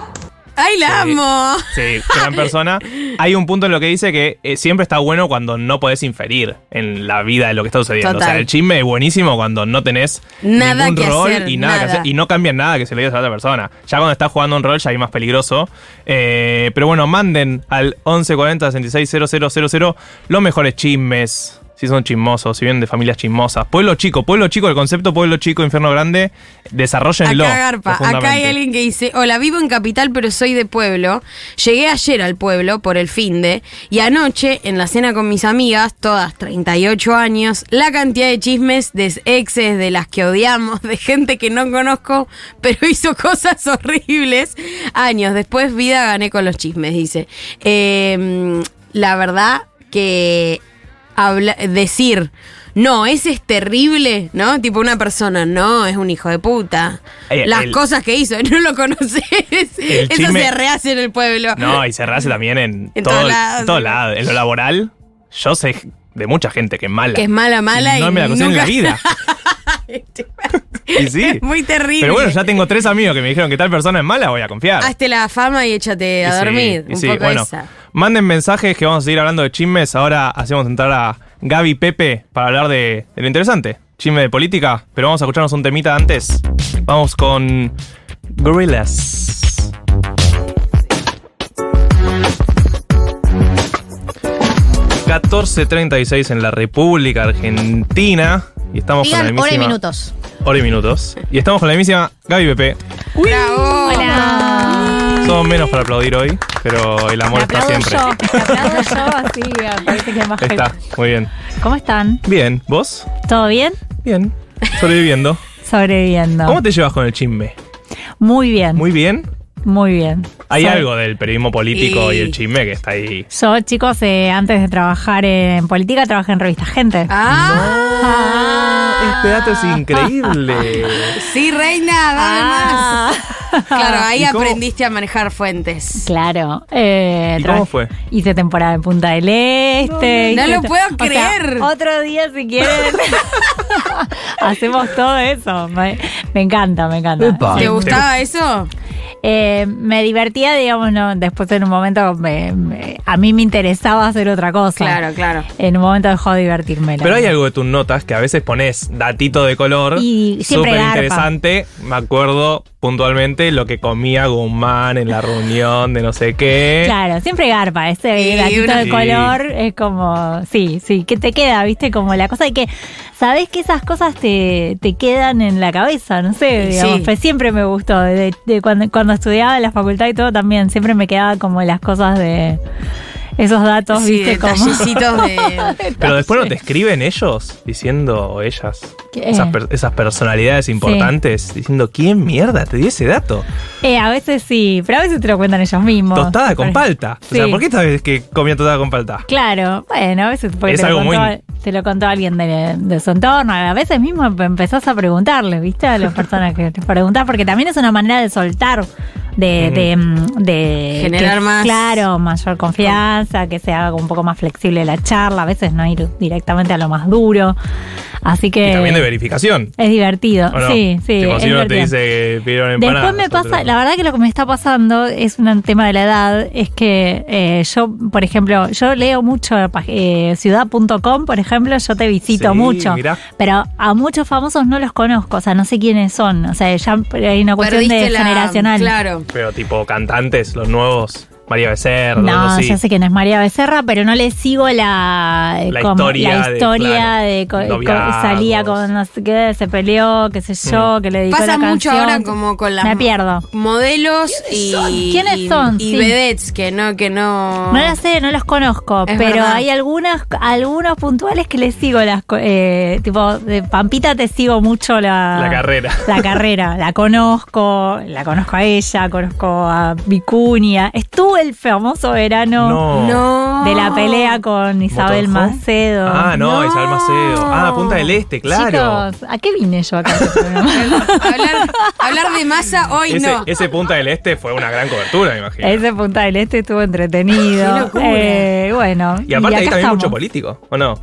Speaker 4: ¡Ay, la
Speaker 3: Sí.
Speaker 4: amo!
Speaker 3: Sí, gran persona. Hay un punto en lo que dice que eh, siempre está bueno cuando no podés inferir en la vida de lo que está sucediendo.
Speaker 4: Total.
Speaker 3: O sea, el chisme es buenísimo cuando no tenés
Speaker 4: Nada
Speaker 3: ningún
Speaker 4: que
Speaker 3: rol
Speaker 4: hacer,
Speaker 3: y nada, que hacer. Y no cambia nada que se le digas a la otra persona. Ya cuando estás jugando un rol ya hay más peligroso. Eh, pero bueno, manden al 1140 660000 los mejores chismes. Si son chismosos, si vienen de familias chismosas. Pueblo chico, pueblo chico, el concepto pueblo chico, infierno grande, desarrollenlo.
Speaker 4: Acá Garpa, acá hay alguien que dice, hola, vivo en Capital pero soy de pueblo. Llegué ayer al pueblo por el fin de y anoche en la cena con mis amigas, todas 38 años, la cantidad de chismes de exes, de las que odiamos, de gente que no conozco, pero hizo cosas horribles. Años después, vida gané con los chismes, dice. Eh, la verdad que habla- decir, no, ese es terrible, ¿no? Tipo una persona, no, es un hijo de puta.
Speaker 3: Eh,
Speaker 4: Las
Speaker 3: el-
Speaker 4: cosas que hizo, no lo conoces. Eso
Speaker 3: chisme-
Speaker 4: se rehace en el pueblo.
Speaker 3: No, y se rehace también en,
Speaker 4: En
Speaker 3: todo,
Speaker 4: todos lados.
Speaker 3: en todos lados. En lo laboral, yo sé de mucha gente que es mala.
Speaker 4: Que es mala, mala
Speaker 3: no
Speaker 4: y
Speaker 3: me la conocen
Speaker 4: nunca-
Speaker 3: en la vida. y sí.
Speaker 4: Muy terrible.
Speaker 3: Pero bueno, ya tengo tres amigos que me dijeron que tal persona es mala, voy a confiar.
Speaker 4: Hazte la fama y échate a
Speaker 3: Y sí,
Speaker 4: dormir.
Speaker 3: y
Speaker 4: un
Speaker 3: sí,
Speaker 4: poco
Speaker 3: bueno,
Speaker 4: esa.
Speaker 3: manden mensajes que vamos a seguir hablando de chismes. Ahora hacemos entrar a Gaby Pepe para hablar de, de lo interesante. Chisme de política, pero vamos a escucharnos un temita antes. Vamos con Gorillaz. ...14.36 en la República Argentina... ...y estamos con la
Speaker 2: hora y minutos.
Speaker 3: Hora y minutos. Y estamos con la mismísima Gaby Pepe.
Speaker 4: ¡Bravo!
Speaker 2: Hola.
Speaker 3: Somos menos para aplaudir hoy, pero el amor está siempre.
Speaker 10: yo, me aplaudo yo, así me parece que hay más
Speaker 3: Está,
Speaker 10: gente.
Speaker 3: muy bien.
Speaker 10: ¿Cómo están?
Speaker 3: Bien, ¿vos?
Speaker 10: ¿Todo bien?
Speaker 3: Bien. Sobreviviendo.
Speaker 10: Sobreviviendo.
Speaker 3: ¿Cómo te llevas con el chisme?
Speaker 10: Muy bien, muy,
Speaker 3: Muy bien. Hay
Speaker 10: Soy-
Speaker 3: algo del periodismo político
Speaker 4: Y-
Speaker 3: y el chisme que está ahí.
Speaker 10: Yo, chicos, eh, antes de trabajar en política, trabajé en revista Gente.
Speaker 4: ¡Ah!
Speaker 3: Este dato es increíble.
Speaker 4: Sí, reina, dame
Speaker 10: Ah.
Speaker 4: más. Claro, ahí
Speaker 3: ¿Y cómo?
Speaker 4: aprendiste a manejar fuentes.
Speaker 10: Claro. eh,
Speaker 3: ¿Y cómo fue?
Speaker 10: Hice temporada en Punta del Este.
Speaker 4: No
Speaker 10: hice
Speaker 4: lo
Speaker 10: to-
Speaker 4: puedo
Speaker 10: o sea,
Speaker 4: creer.
Speaker 10: otro día, si quieren, hacemos todo eso. Me, me encanta, me encanta.
Speaker 4: ¿Te
Speaker 10: Sí.
Speaker 4: gustaba eso?
Speaker 10: Eh, me divertía, digamos, no, después en un momento me- me- a mí me interesaba hacer otra cosa.
Speaker 4: Claro, claro.
Speaker 10: En un momento dejó de divertirme.
Speaker 3: Pero hay algo de tus notas que a veces pones datito de color.
Speaker 10: Y siempre
Speaker 3: Súper interesante. Me acuerdo puntualmente lo que comía Guzmán en la reunión de no sé qué.
Speaker 10: Claro, siempre garpa, ese
Speaker 4: Sí,
Speaker 10: gatito de
Speaker 3: Sí.
Speaker 10: color es como, sí, sí, que te queda, viste, como la cosa de que, sabes que esas cosas te, te quedan en la cabeza, no sé,
Speaker 4: Sí.
Speaker 10: digamos, pues siempre me gustó, de, de cuando, cuando estudiaba en la facultad y todo también, siempre me quedaba como las cosas de esos datos,
Speaker 4: Sí,
Speaker 10: viste, como...
Speaker 4: de...
Speaker 3: Pero después no te escriben ellos diciendo o ellas.
Speaker 10: ¿Qué?
Speaker 3: Esas, per- esas personalidades importantes diciendo quién mierda te dio ese dato.
Speaker 10: Eh, a veces sí, pero a veces te lo cuentan ellos mismos.
Speaker 3: Tostada con palta. O sea,
Speaker 10: Sí.
Speaker 3: ¿por qué esta vez que comía tostada con palta?
Speaker 10: Claro, bueno, a veces porque
Speaker 3: Es
Speaker 10: te, lo contó,
Speaker 3: muy-
Speaker 10: te lo contó alguien de, de su entorno, a veces mismo empezás a preguntarle, ¿viste? A las personas que te preguntás, porque también es una manera de soltar, de, de, mm, de-
Speaker 4: Generar
Speaker 10: que-
Speaker 4: más-
Speaker 10: Claro, mayor confianza, que se haga un poco más flexible la charla, a veces no ir directamente a lo más duro. Así que
Speaker 3: Y también de verificación.
Speaker 10: es divertido.
Speaker 3: ¿o no?
Speaker 10: Sí, sí.
Speaker 3: Tipo,
Speaker 10: es
Speaker 3: si uno te dice que pidieron empanadas.
Speaker 10: Después me pasa,
Speaker 3: otro-
Speaker 10: la verdad que lo que me está pasando es un tema de la edad, es que eh, yo, por ejemplo, yo leo mucho eh, ciudad.com, por ejemplo, yo te visito
Speaker 3: Sí,
Speaker 10: mucho,
Speaker 3: mirá.
Speaker 10: pero a muchos famosos no los conozco, o sea, no sé quiénes son, o sea, ya hay una cuestión
Speaker 4: Perdiste
Speaker 10: de
Speaker 4: la-
Speaker 10: generacional.
Speaker 4: Claro.
Speaker 3: Pero tipo cantantes, los nuevos. María Becerra,
Speaker 10: No, ya sé quién es María Becerra, pero no le sigo la,
Speaker 3: La
Speaker 10: como-
Speaker 3: historia
Speaker 10: la
Speaker 3: de,
Speaker 10: historia
Speaker 3: claro,
Speaker 10: de, co- co- salía con no sé qué, se peleó, qué sé yo, que le dedicó
Speaker 4: Pasa
Speaker 10: la
Speaker 4: mucho
Speaker 10: canción.
Speaker 4: ahora como con las
Speaker 10: Me pierdo.
Speaker 4: modelos y
Speaker 10: ¿Quiénes
Speaker 4: y-
Speaker 10: son?
Speaker 4: y
Speaker 10: Sí.
Speaker 4: vedettes que no que no
Speaker 10: No las sé, no los conozco,
Speaker 4: Es
Speaker 10: pero
Speaker 4: verdad.
Speaker 10: hay algunas, algunos puntuales que les sigo las co- eh, tipo de Pampita te sigo mucho la,
Speaker 3: La carrera.
Speaker 10: La carrera, la conozco, la conozco a ella, conozco a Vicuña. Estuvo el famoso verano
Speaker 3: No.
Speaker 4: No.
Speaker 10: de la pelea con Isabel
Speaker 3: ¿Motorhome?
Speaker 10: Macedo.
Speaker 3: Ah, no, Isabel Macedo. Ah, Punta del Este, claro.
Speaker 10: Chicos, ¿a qué vine yo acá? este
Speaker 4: hablar, hablar de masa hoy
Speaker 3: ese,
Speaker 4: no.
Speaker 3: ese Punta del Este fue una gran cobertura, me imagino.
Speaker 10: Ese Punta del Este estuvo entretenido.
Speaker 4: Qué locura.
Speaker 10: Eh, bueno,
Speaker 3: y aparte
Speaker 10: acá
Speaker 3: hay también
Speaker 10: estamos.
Speaker 3: mucho político, ¿o no?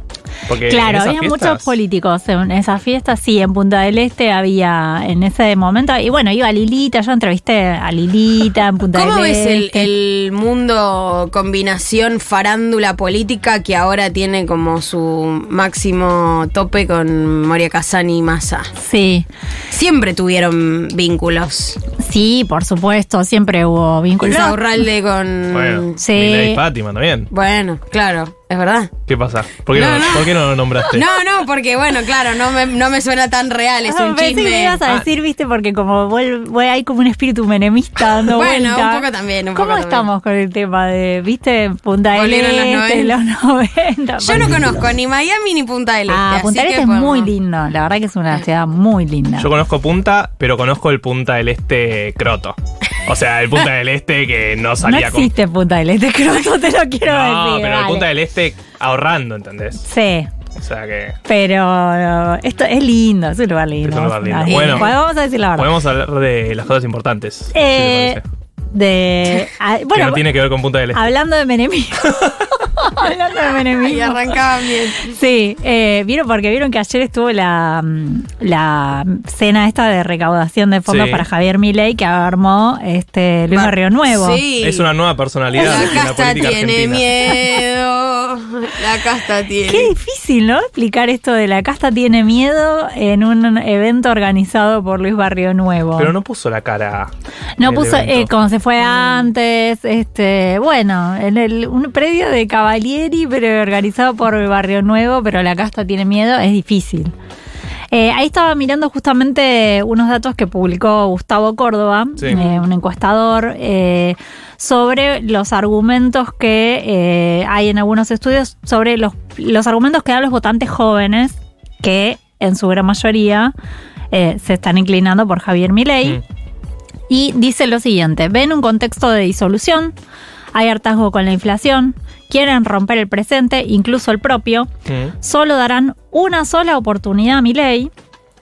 Speaker 3: Porque
Speaker 10: Claro, había
Speaker 3: fiestas-
Speaker 10: muchos políticos en esas fiestas, sí, en Punta del Este había en ese momento, y bueno, iba Lilita, yo entrevisté a Lilita en Punta
Speaker 4: ¿Cómo
Speaker 10: del
Speaker 4: ves el,
Speaker 10: Este.
Speaker 4: El mundo combinación farándula política que ahora tiene como su máximo tope con Moria Casani y Massa?
Speaker 10: Sí,
Speaker 4: Siempre tuvieron vínculos.
Speaker 10: sí, por supuesto, siempre hubo vínculos.
Speaker 4: Insaurralde con.
Speaker 3: Bueno,
Speaker 10: Sí.
Speaker 3: Milei y Fátima también.
Speaker 4: Bueno, claro, es verdad.
Speaker 3: ¿Qué pasa? ¿Por qué no,
Speaker 4: No, no.
Speaker 3: ¿por qué no lo nombraste?
Speaker 4: No, no, porque bueno, claro, no me, no me suena tan real, es
Speaker 10: Ah,
Speaker 4: un
Speaker 10: Pensé que me
Speaker 4: chisme.
Speaker 10: ibas a
Speaker 3: Ah.
Speaker 10: decir, viste, porque como vuel- hay como un espíritu menemista dando
Speaker 4: Bueno,
Speaker 10: vuelta.
Speaker 4: un poco también, un
Speaker 10: ¿Cómo
Speaker 4: poco
Speaker 10: estamos con el tema de, viste, Punta del Este, los 90?
Speaker 4: Yo no conozco ni Miami ni Punta del Este.
Speaker 10: Ah,
Speaker 4: así
Speaker 10: Punta del
Speaker 4: que
Speaker 10: Este es
Speaker 4: podemos-
Speaker 10: muy lindo, la verdad que es una ciudad muy linda.
Speaker 3: Yo conozco Punta, pero conozco el Punta del Este croto. O sea, el Punta del Este que no
Speaker 10: No
Speaker 3: salía con.
Speaker 10: existe Punta del Este, que te lo quiero
Speaker 3: No,
Speaker 10: decir.
Speaker 3: pero el. Punta del Este ahorrando, ¿entendés?
Speaker 10: Sí,
Speaker 3: O sea que.
Speaker 10: pero esto es lindo, es un lugar lindo.
Speaker 3: Es un lugar lindo. Bueno.
Speaker 10: vamos a decir la verdad.
Speaker 3: Podemos hablar de las cosas importantes.
Speaker 10: Eh, de, ah,
Speaker 3: que
Speaker 10: bueno,
Speaker 3: no tiene que ver con Punta del Este.
Speaker 10: hablando de menemismo. hablando de
Speaker 4: Y
Speaker 10: menemismo.
Speaker 4: arrancaban bien.
Speaker 10: Sí, eh, vieron porque vieron que ayer estuvo la, la cena esta de recaudación de fondos
Speaker 3: Sí.
Speaker 10: para Javier Milei que armó este Luis
Speaker 4: Bar-
Speaker 10: Barrio Nuevo.
Speaker 4: Sí.
Speaker 3: Es una nueva personalidad
Speaker 4: La casta
Speaker 3: política
Speaker 4: tiene
Speaker 3: argentina.
Speaker 4: miedo. La casta tiene.
Speaker 10: Qué difícil, ¿no? Explicar esto de la casta tiene miedo en un evento organizado por Luis Barrio Nuevo.
Speaker 3: Pero no puso la cara.
Speaker 10: No puso,
Speaker 3: evento.
Speaker 10: eh, como se fue antes, este, bueno, en el, un predio de Cavalieri, pero organizado por Barrio Nuevo, pero la casta tiene miedo, es difícil. Eh, ahí estaba mirando justamente unos datos que publicó Gustavo Córdoba,
Speaker 3: Sí.
Speaker 10: eh, un encuestador, eh, sobre los argumentos que eh, hay en algunos estudios, sobre los, los argumentos que dan los votantes jóvenes, que en su gran mayoría eh, se están inclinando por Javier Milei.
Speaker 3: Mm.
Speaker 10: Y dice lo siguiente, ven un contexto de disolución, hay hartazgo con la inflación, quieren romper el presente, incluso el propio,
Speaker 3: Mm.
Speaker 10: solo darán una sola oportunidad a mi ley.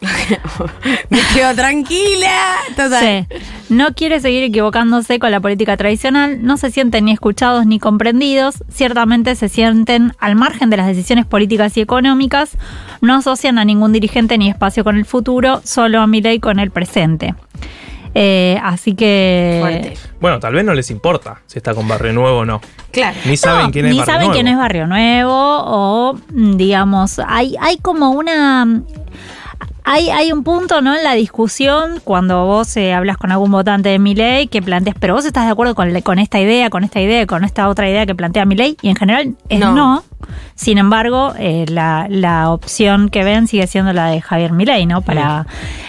Speaker 4: Me quedo tranquila. Total.
Speaker 10: Sí. No quiere seguir equivocándose con la política tradicional, no se sienten ni escuchados ni comprendidos, ciertamente se sienten al margen de las decisiones políticas y económicas, no asocian a ningún dirigente ni espacio con el futuro, solo a mi ley con el presente. Eh, así que...
Speaker 4: Fuerte.
Speaker 3: Bueno, tal vez no les importa si está con Barrio Nuevo o no.
Speaker 4: Claro.
Speaker 3: Ni saben
Speaker 10: No,
Speaker 3: quién es
Speaker 10: ni
Speaker 3: Barrio
Speaker 10: saben
Speaker 3: Nuevo.
Speaker 10: quién es Barrio Nuevo o mm, digamos hay hay como una hay, hay un punto ¿no? en la discusión cuando vos eh, hablas con algún votante de mi ley que planteas, pero vos estás de acuerdo con, esta idea, con esta idea, con esta otra idea que plantea mi ley, y en general es no.
Speaker 4: No.
Speaker 10: Sin embargo, eh, la, la opción que ven sigue siendo la de Javier Milei, ¿no? Para,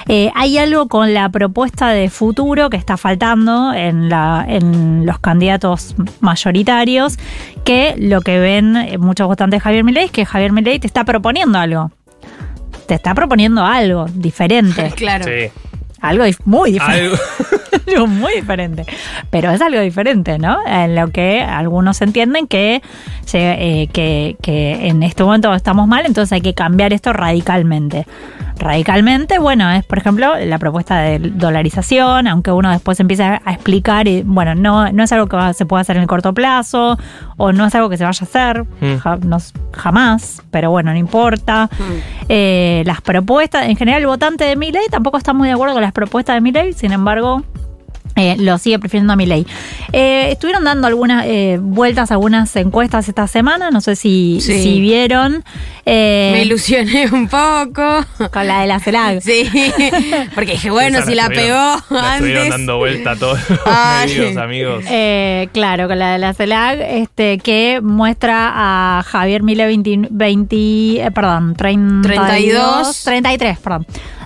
Speaker 10: eh, hay algo con la propuesta de futuro que está faltando en, la, en los candidatos mayoritarios, que lo que ven muchos votantes de Javier Milei es que Javier Milei te está proponiendo algo. Te está proponiendo algo diferente.
Speaker 4: Claro.
Speaker 3: Sí.
Speaker 10: Algo dif- muy diferente.
Speaker 3: Algo,
Speaker 10: algo muy diferente. Pero es algo diferente, ¿no? En lo que algunos entienden que, eh, que, que en este momento estamos mal, entonces hay que cambiar esto radicalmente. Radicalmente, bueno, es por ejemplo la propuesta de dolarización, aunque uno después empieza a explicar, y bueno, no, no es algo que va- se pueda hacer en el corto plazo, o no es algo que se vaya a hacer
Speaker 3: Mm.
Speaker 10: ja- no jamás, pero bueno, no importa. Eh, las propuestas, en general el votante de Milei tampoco está muy de acuerdo con las propuestas de Milei, sin embargo, eh, lo sigue prefiriendo a Milei. Eh, estuvieron dando algunas eh, vueltas, algunas encuestas esta semana, no sé si,
Speaker 4: Sí.
Speaker 10: si vieron. Eh,
Speaker 4: Me ilusioné un poco.
Speaker 10: Con la de la CELAC.
Speaker 4: Sí, porque dije, bueno,
Speaker 3: Esa
Speaker 4: si la pegó
Speaker 3: estuvieron- la estuvieron
Speaker 4: antes.
Speaker 3: dando vuelta a todos los
Speaker 4: Ay.
Speaker 3: medios, amigos.
Speaker 10: Eh, claro, con la de la CELAC, este, que muestra a Javier Milei 20, 20, eh, perdón, 32,
Speaker 4: 32.
Speaker 10: 33, perdón.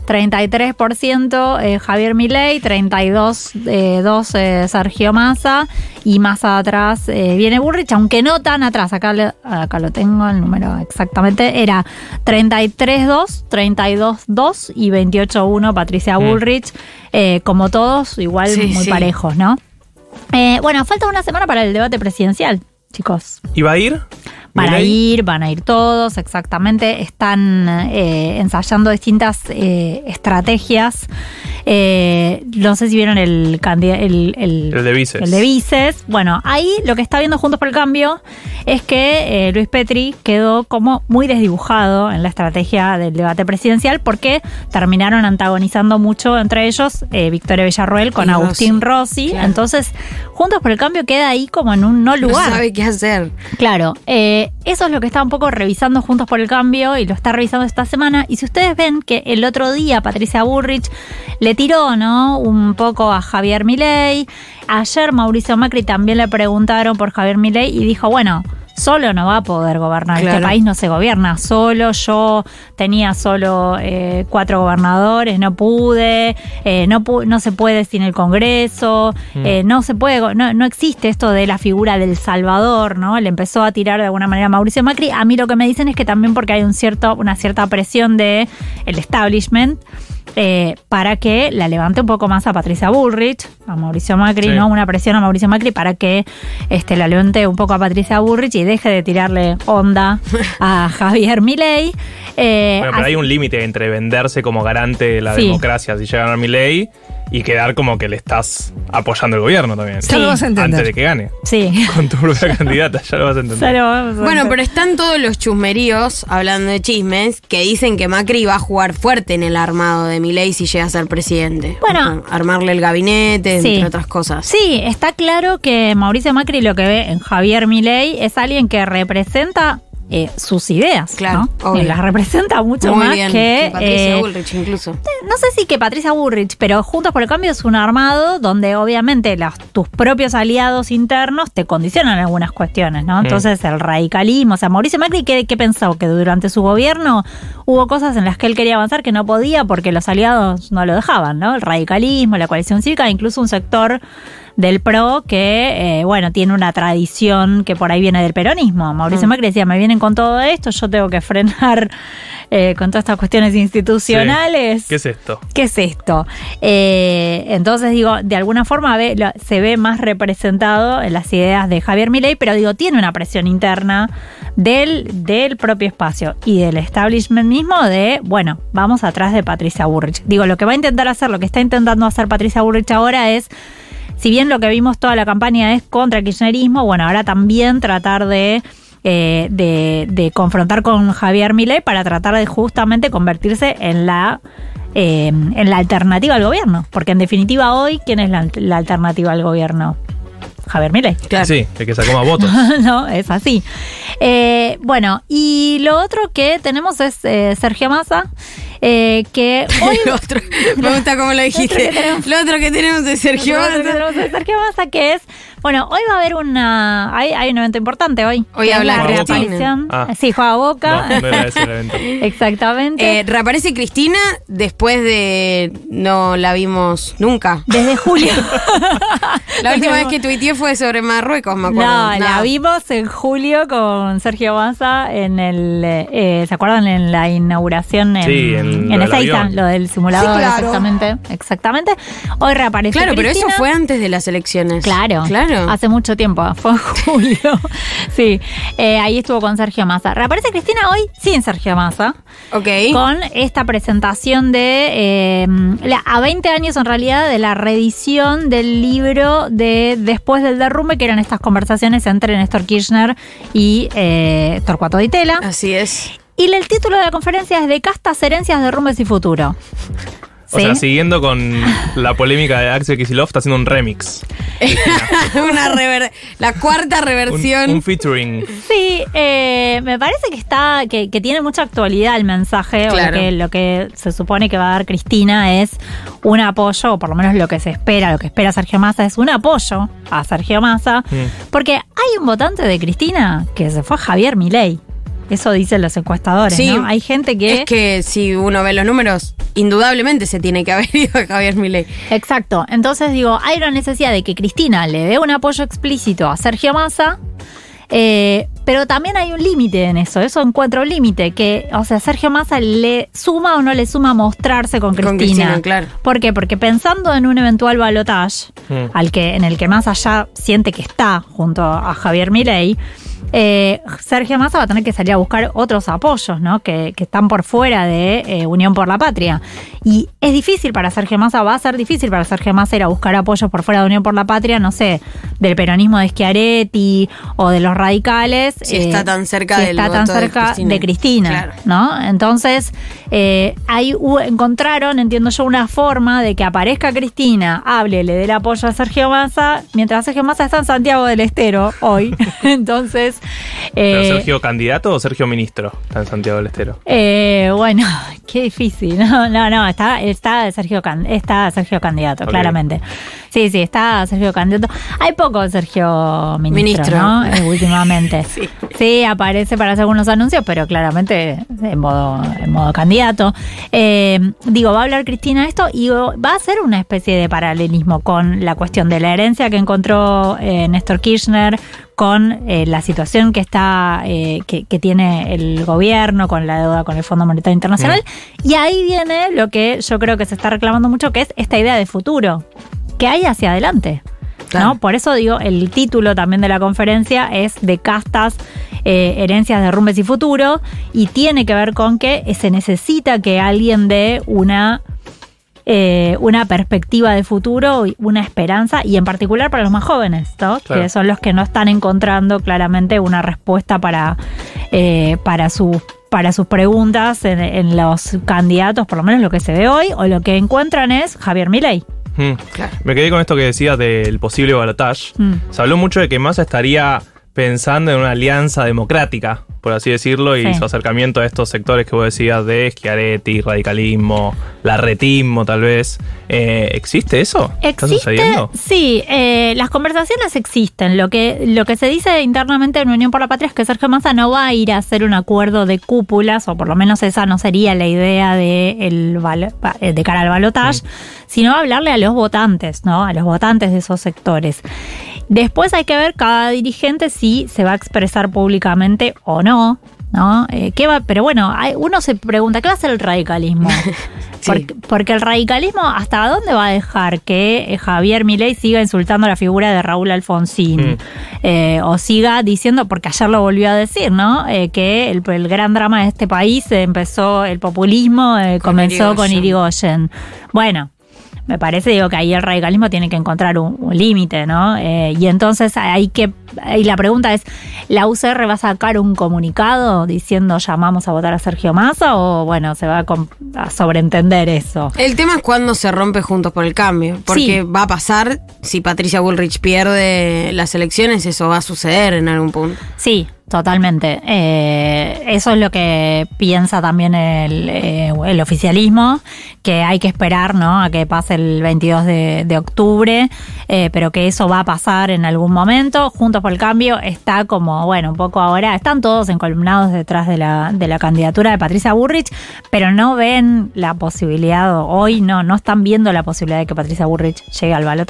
Speaker 10: 33% eh, Javier Milei, 32 eh, dos, eh, Sergio Massa y más atrás eh, viene Burrich, aunque no tan atrás, acá, le- acá lo tengo el número exactamente, era 33-2, 32-2 y 28-1 Patricia
Speaker 3: Mm.
Speaker 10: Bullrich, eh, como todos, igual
Speaker 4: Sí,
Speaker 10: muy
Speaker 4: sí.
Speaker 10: parejos, ¿no? Eh, bueno, falta una semana para el debate presidencial, chicos.
Speaker 3: ¿Y va a ir?
Speaker 10: Van a ir, van a ir todos, exactamente. Están eh, ensayando distintas eh, estrategias. Eh, no sé si vieron el, el, el,
Speaker 3: El de vices.
Speaker 10: el de vices. Bueno, ahí lo que está viendo Juntos por el Cambio es que eh, Luis Petri quedó como muy desdibujado en la estrategia del debate presidencial porque terminaron antagonizando mucho entre ellos eh, Victoria Villarroel con
Speaker 4: Y
Speaker 10: Agustín Rossi.
Speaker 4: claro.
Speaker 10: Entonces, Juntos por el Cambio queda ahí como en un no
Speaker 4: No
Speaker 10: lugar.
Speaker 4: sabe qué hacer.
Speaker 10: Claro, eh, eso es lo que está un poco revisando Juntos por el Cambio y lo está revisando esta semana. Y si ustedes ven que el otro día Patricia Burrich le tiró, ¿no? Un poco a Javier Milei. Ayer Mauricio Macri también le preguntaron por Javier Milei y dijo, bueno. Solo no va a poder gobernar. Este país no se gobierna solo. Yo tenía solo eh, cuatro gobernadores, no pude. eh, no, pu- no se puede sin el Congreso. eh, no se puede. No, no existe esto de la figura del Salvador, ¿no? Le empezó a tirar de alguna manera a Mauricio Macri. A mí lo que me dicen es que también porque hay un cierto, una cierta presión de el establishment. Eh, para que la levante un poco más a Patricia Bullrich, a Mauricio Macri,
Speaker 3: Sí.
Speaker 10: ¿no? Una presión a Mauricio Macri para que este, la levante un poco a Patricia Bullrich y deje de tirarle onda a Javier Milei. Eh,
Speaker 3: Bueno, pero
Speaker 10: así-
Speaker 3: hay un límite entre venderse como garante de la
Speaker 10: Sí.
Speaker 3: democracia si llega a ganar mi ley y quedar como que le estás apoyando el gobierno también.
Speaker 10: Ya lo vas a entender.
Speaker 3: Antes de que gane.
Speaker 10: Sí.
Speaker 3: Con tu propia candidata, ya lo vas a entender.
Speaker 10: Ya lo vamos a
Speaker 4: Bueno, pero están todos los chusmeríos, hablando de chismes, que dicen que Macri va a jugar fuerte en el armado de Milei si llega a ser presidente.
Speaker 10: Bueno.
Speaker 4: armarle el gabinete,
Speaker 10: Sí.
Speaker 4: entre otras cosas.
Speaker 10: Sí, está claro que Mauricio Macri lo que ve en Javier Milei es alguien que representa eh, sus ideas,
Speaker 4: Claro,
Speaker 10: ¿no?
Speaker 4: obvio.
Speaker 10: Y las representa mucho
Speaker 4: Muy
Speaker 10: más
Speaker 4: bien.
Speaker 10: que
Speaker 4: Patricia
Speaker 10: eh,
Speaker 4: Bullrich incluso.
Speaker 10: no sé si que Patricia Burrich, pero Juntos por el Cambio es un armado donde obviamente las- tus propios aliados internos te condicionan algunas cuestiones, ¿no? Entonces el radicalismo, o sea, Mauricio Macri, ¿qué, qué pensó? Que durante su gobierno hubo cosas en las que él quería avanzar que no podía porque los aliados no lo dejaban, ¿no? El radicalismo, la coalición cívica, incluso un sector del PRO que, eh, bueno, tiene una tradición que por ahí viene del peronismo. Mauricio
Speaker 4: Mm.
Speaker 10: Macri decía, me vienen con todo esto, yo tengo que frenar eh, con todas estas cuestiones institucionales.
Speaker 3: ¿Qué es esto?
Speaker 10: ¿Qué es esto? Eh, entonces digo, de alguna forma ve- lo- se ve más representado en las ideas de Javier Milei, pero digo, tiene una presión interna del, del propio espacio y del establishment mismo de, bueno, vamos atrás de Patricia Burrich. Digo, lo que va a intentar hacer, lo que está intentando hacer Patricia Burrich ahora es, si bien lo que vimos toda la campaña es contra el kirchnerismo, bueno, ahora también tratar de... eh, de, confrontar con Javier Milei para tratar de justamente convertirse en la eh, en la alternativa al gobierno. Porque en definitiva hoy, ¿quién es la, la alternativa al gobierno? Javier Milei.
Speaker 3: Sí, el que sacó más votos.
Speaker 10: no, es así. Eh, bueno, y lo otro que tenemos es eh, Sergio Massa, eh, que hoy...
Speaker 4: Lo otro- me gusta cómo lo dijiste.
Speaker 10: que tenemos-
Speaker 4: Lo otro que tenemos es Sergio
Speaker 10: Lo otro que
Speaker 4: Massa.
Speaker 10: tenemos es Sergio Massa, que es Bueno, hoy va a haber una. Hay, hay un evento importante hoy.
Speaker 4: Hoy habla
Speaker 10: la
Speaker 3: Cristina.
Speaker 10: reaparición.
Speaker 3: Ah.
Speaker 10: Sí, juega Boca.
Speaker 3: No, no era ese el evento.
Speaker 10: Exactamente.
Speaker 4: Eh, reaparece Cristina después de. No la vimos nunca.
Speaker 10: Desde julio.
Speaker 4: La última vez que tuiteé fue sobre Marruecos, me acuerdo.
Speaker 10: No, la vimos en julio con Sergio Massa en el. eh, ¿Se acuerdan en la inauguración en,
Speaker 3: Sí, en lo
Speaker 10: en Ezeiza? Lo del simulador,
Speaker 4: Sí, claro.
Speaker 10: exactamente. Exactamente. Hoy reaparece.
Speaker 4: Claro, pero eso fue antes de las elecciones.
Speaker 10: Claro,
Speaker 4: Claro.
Speaker 10: Hace mucho tiempo, fue en julio. sí, eh, ahí estuvo con Sergio Massa. Reaparece Cristina hoy sin Sergio Massa,
Speaker 4: Ok.
Speaker 10: con esta presentación de, eh, la- a 20 años en realidad, de la reedición del libro de Después del derrumbe, que eran estas conversaciones entre Néstor Kirchner y eh, Torcuato Di Tela.
Speaker 4: Así es.
Speaker 10: Y el título de la conferencia es De castas, herencias, derrumbes y futuro.
Speaker 3: O sea, siguiendo con la polémica de Axel Kicillof, está haciendo un remix.
Speaker 4: Una rever- la cuarta reversión.
Speaker 3: un featuring.
Speaker 10: Sí, eh, me parece que está, que, que tiene mucha actualidad el mensaje, o
Speaker 4: Claro.
Speaker 10: lo que, lo que se supone que va a dar Cristina es un apoyo, o por lo menos lo que se espera, lo que espera Sergio Massa es un apoyo a Sergio Massa,
Speaker 3: Mm.
Speaker 10: porque hay un votante de Cristina que se fue a Javier Milei. Eso dicen los encuestadores,
Speaker 4: Sí.
Speaker 10: ¿no? Hay gente que...
Speaker 4: Es que si uno ve los números, indudablemente se tiene que haber ido a Javier Milei.
Speaker 10: Exacto. Entonces digo, hay una necesidad de que Cristina le dé un apoyo explícito a Sergio Massa. eh, pero también hay un límite en eso, eso encuentro un límite, que, o sea, Sergio Massa le suma o no le suma mostrarse con Cristina.
Speaker 4: Con Cristina, claro.
Speaker 10: ¿Por qué? Porque pensando en un eventual balotage,
Speaker 3: Mm.
Speaker 10: al que, en el que Massa ya siente que está junto a Javier Milei, eh, Sergio Massa va a tener que salir a buscar otros apoyos, ¿no? Que, que están por fuera de eh, Unión por la Patria. Y es difícil para Sergio Massa, va a ser difícil para Sergio Massa ir a buscar apoyos por fuera de Unión por la Patria, no sé, del peronismo de Schiaretti o de los radicales.
Speaker 4: Si está tan cerca
Speaker 10: si
Speaker 4: del
Speaker 10: está tan
Speaker 4: de
Speaker 10: cerca
Speaker 4: Cristina.
Speaker 10: de Cristina,
Speaker 4: Claro.
Speaker 10: ¿no? Entonces, eh, ahí encontraron, entiendo yo, una forma de que aparezca Cristina, hable, le dé el apoyo a Sergio Massa, mientras Sergio Massa está en Santiago del Estero hoy. Entonces,
Speaker 3: ¿Pero
Speaker 10: eh,
Speaker 3: Sergio candidato o Sergio ministro? Está en Santiago del Estero.
Speaker 10: eh, bueno, qué difícil. No, no, no, está, está Sergio está Sergio candidato, claramente. Sí, sí, está Sergio candidato. Hay poco Sergio ministro,
Speaker 4: Ministro.
Speaker 10: ¿no? Eh, últimamente. sí. aparece para hacer algunos anuncios, pero claramente en modo, en modo candidato. Eh, digo, va a hablar Cristina esto y va a ser una especie de paralelismo con la cuestión de la herencia que encontró eh, Néstor Kirchner con eh, la situación que está eh, que, que tiene el gobierno con la deuda con el Fondo Monetario Internacional y ahí viene lo que yo creo que se está reclamando mucho que es esta idea de futuro que hay hacia adelante ¿no? Por eso digo, el título también de la conferencia es de castas, eh, herencias, derrumbes y futuro, y tiene que ver con que se necesita que alguien dé una, eh, una perspectiva de futuro, y una esperanza, y en particular para los más jóvenes, ¿no?
Speaker 3: Claro.
Speaker 10: que son los que no están encontrando claramente una respuesta para, eh, para sus para sus preguntas en, en los candidatos, por lo menos lo que se ve hoy, o lo que encuentran es Javier Milei.
Speaker 3: Mm. Me quedé con esto que decías del posible balotage.
Speaker 10: Mm.
Speaker 3: Se habló mucho de que Massa estaría pensando en una alianza democrática, por así decirlo, y
Speaker 10: Sí.
Speaker 3: su acercamiento a estos sectores que vos decías de Schiaretti, radicalismo, larretismo tal vez. Eh, ¿Existe eso? ¿Está
Speaker 10: Existe,
Speaker 3: sucediendo?
Speaker 10: sí, eh, las conversaciones existen. Lo que, lo que se dice internamente en Unión por la Patria es que Sergio Massa no va a ir a hacer un acuerdo de cúpulas, o por lo menos esa no sería la idea de, el eh, de cara al balotage, sino hablarle a los votantes, ¿no? A los votantes de esos sectores. Después hay que ver cada dirigente si se va a expresar públicamente o no. ¿No? Eh, ¿qué va? Pero bueno, hay- uno se pregunta, ¿qué va a hacer el radicalismo? porque, porque el radicalismo, ¿hasta dónde va a dejar que eh, Javier Milei siga insultando la figura de Raúl Alfonsín?
Speaker 3: Mm.
Speaker 10: Eh, o siga diciendo, porque ayer lo volvió a decir, ¿no? Eh, que el, el gran drama de este país empezó, el populismo eh, comenzó con Irigoyen. Bueno, me parece digo que ahí el radicalismo tiene que encontrar un, un límite, ¿no? Eh, y entonces hay que y la pregunta es, ¿la UCR va a sacar un comunicado diciendo llamamos a votar a Sergio Massa o bueno, se va a, sobreentender eso?
Speaker 4: El tema es cuando se rompe Juntos por el Cambio. Porque
Speaker 10: Sí.
Speaker 4: va a pasar, si Patricia Bullrich pierde las elecciones, eso va a suceder en algún punto.
Speaker 10: Sí, Totalmente. Eh, eso es lo que piensa también el, eh, el oficialismo, que hay que esperar ¿no? a que pase el 22 de, de octubre, eh, pero que eso va a pasar en algún momento. Juntos por el Cambio está como, bueno, un poco ahora, están todos encolumnados detrás de la, de la candidatura de Patricia Burrich, pero no ven la posibilidad, hoy no, no están viendo la posibilidad de que Patricia Burrich llegue al balotaje.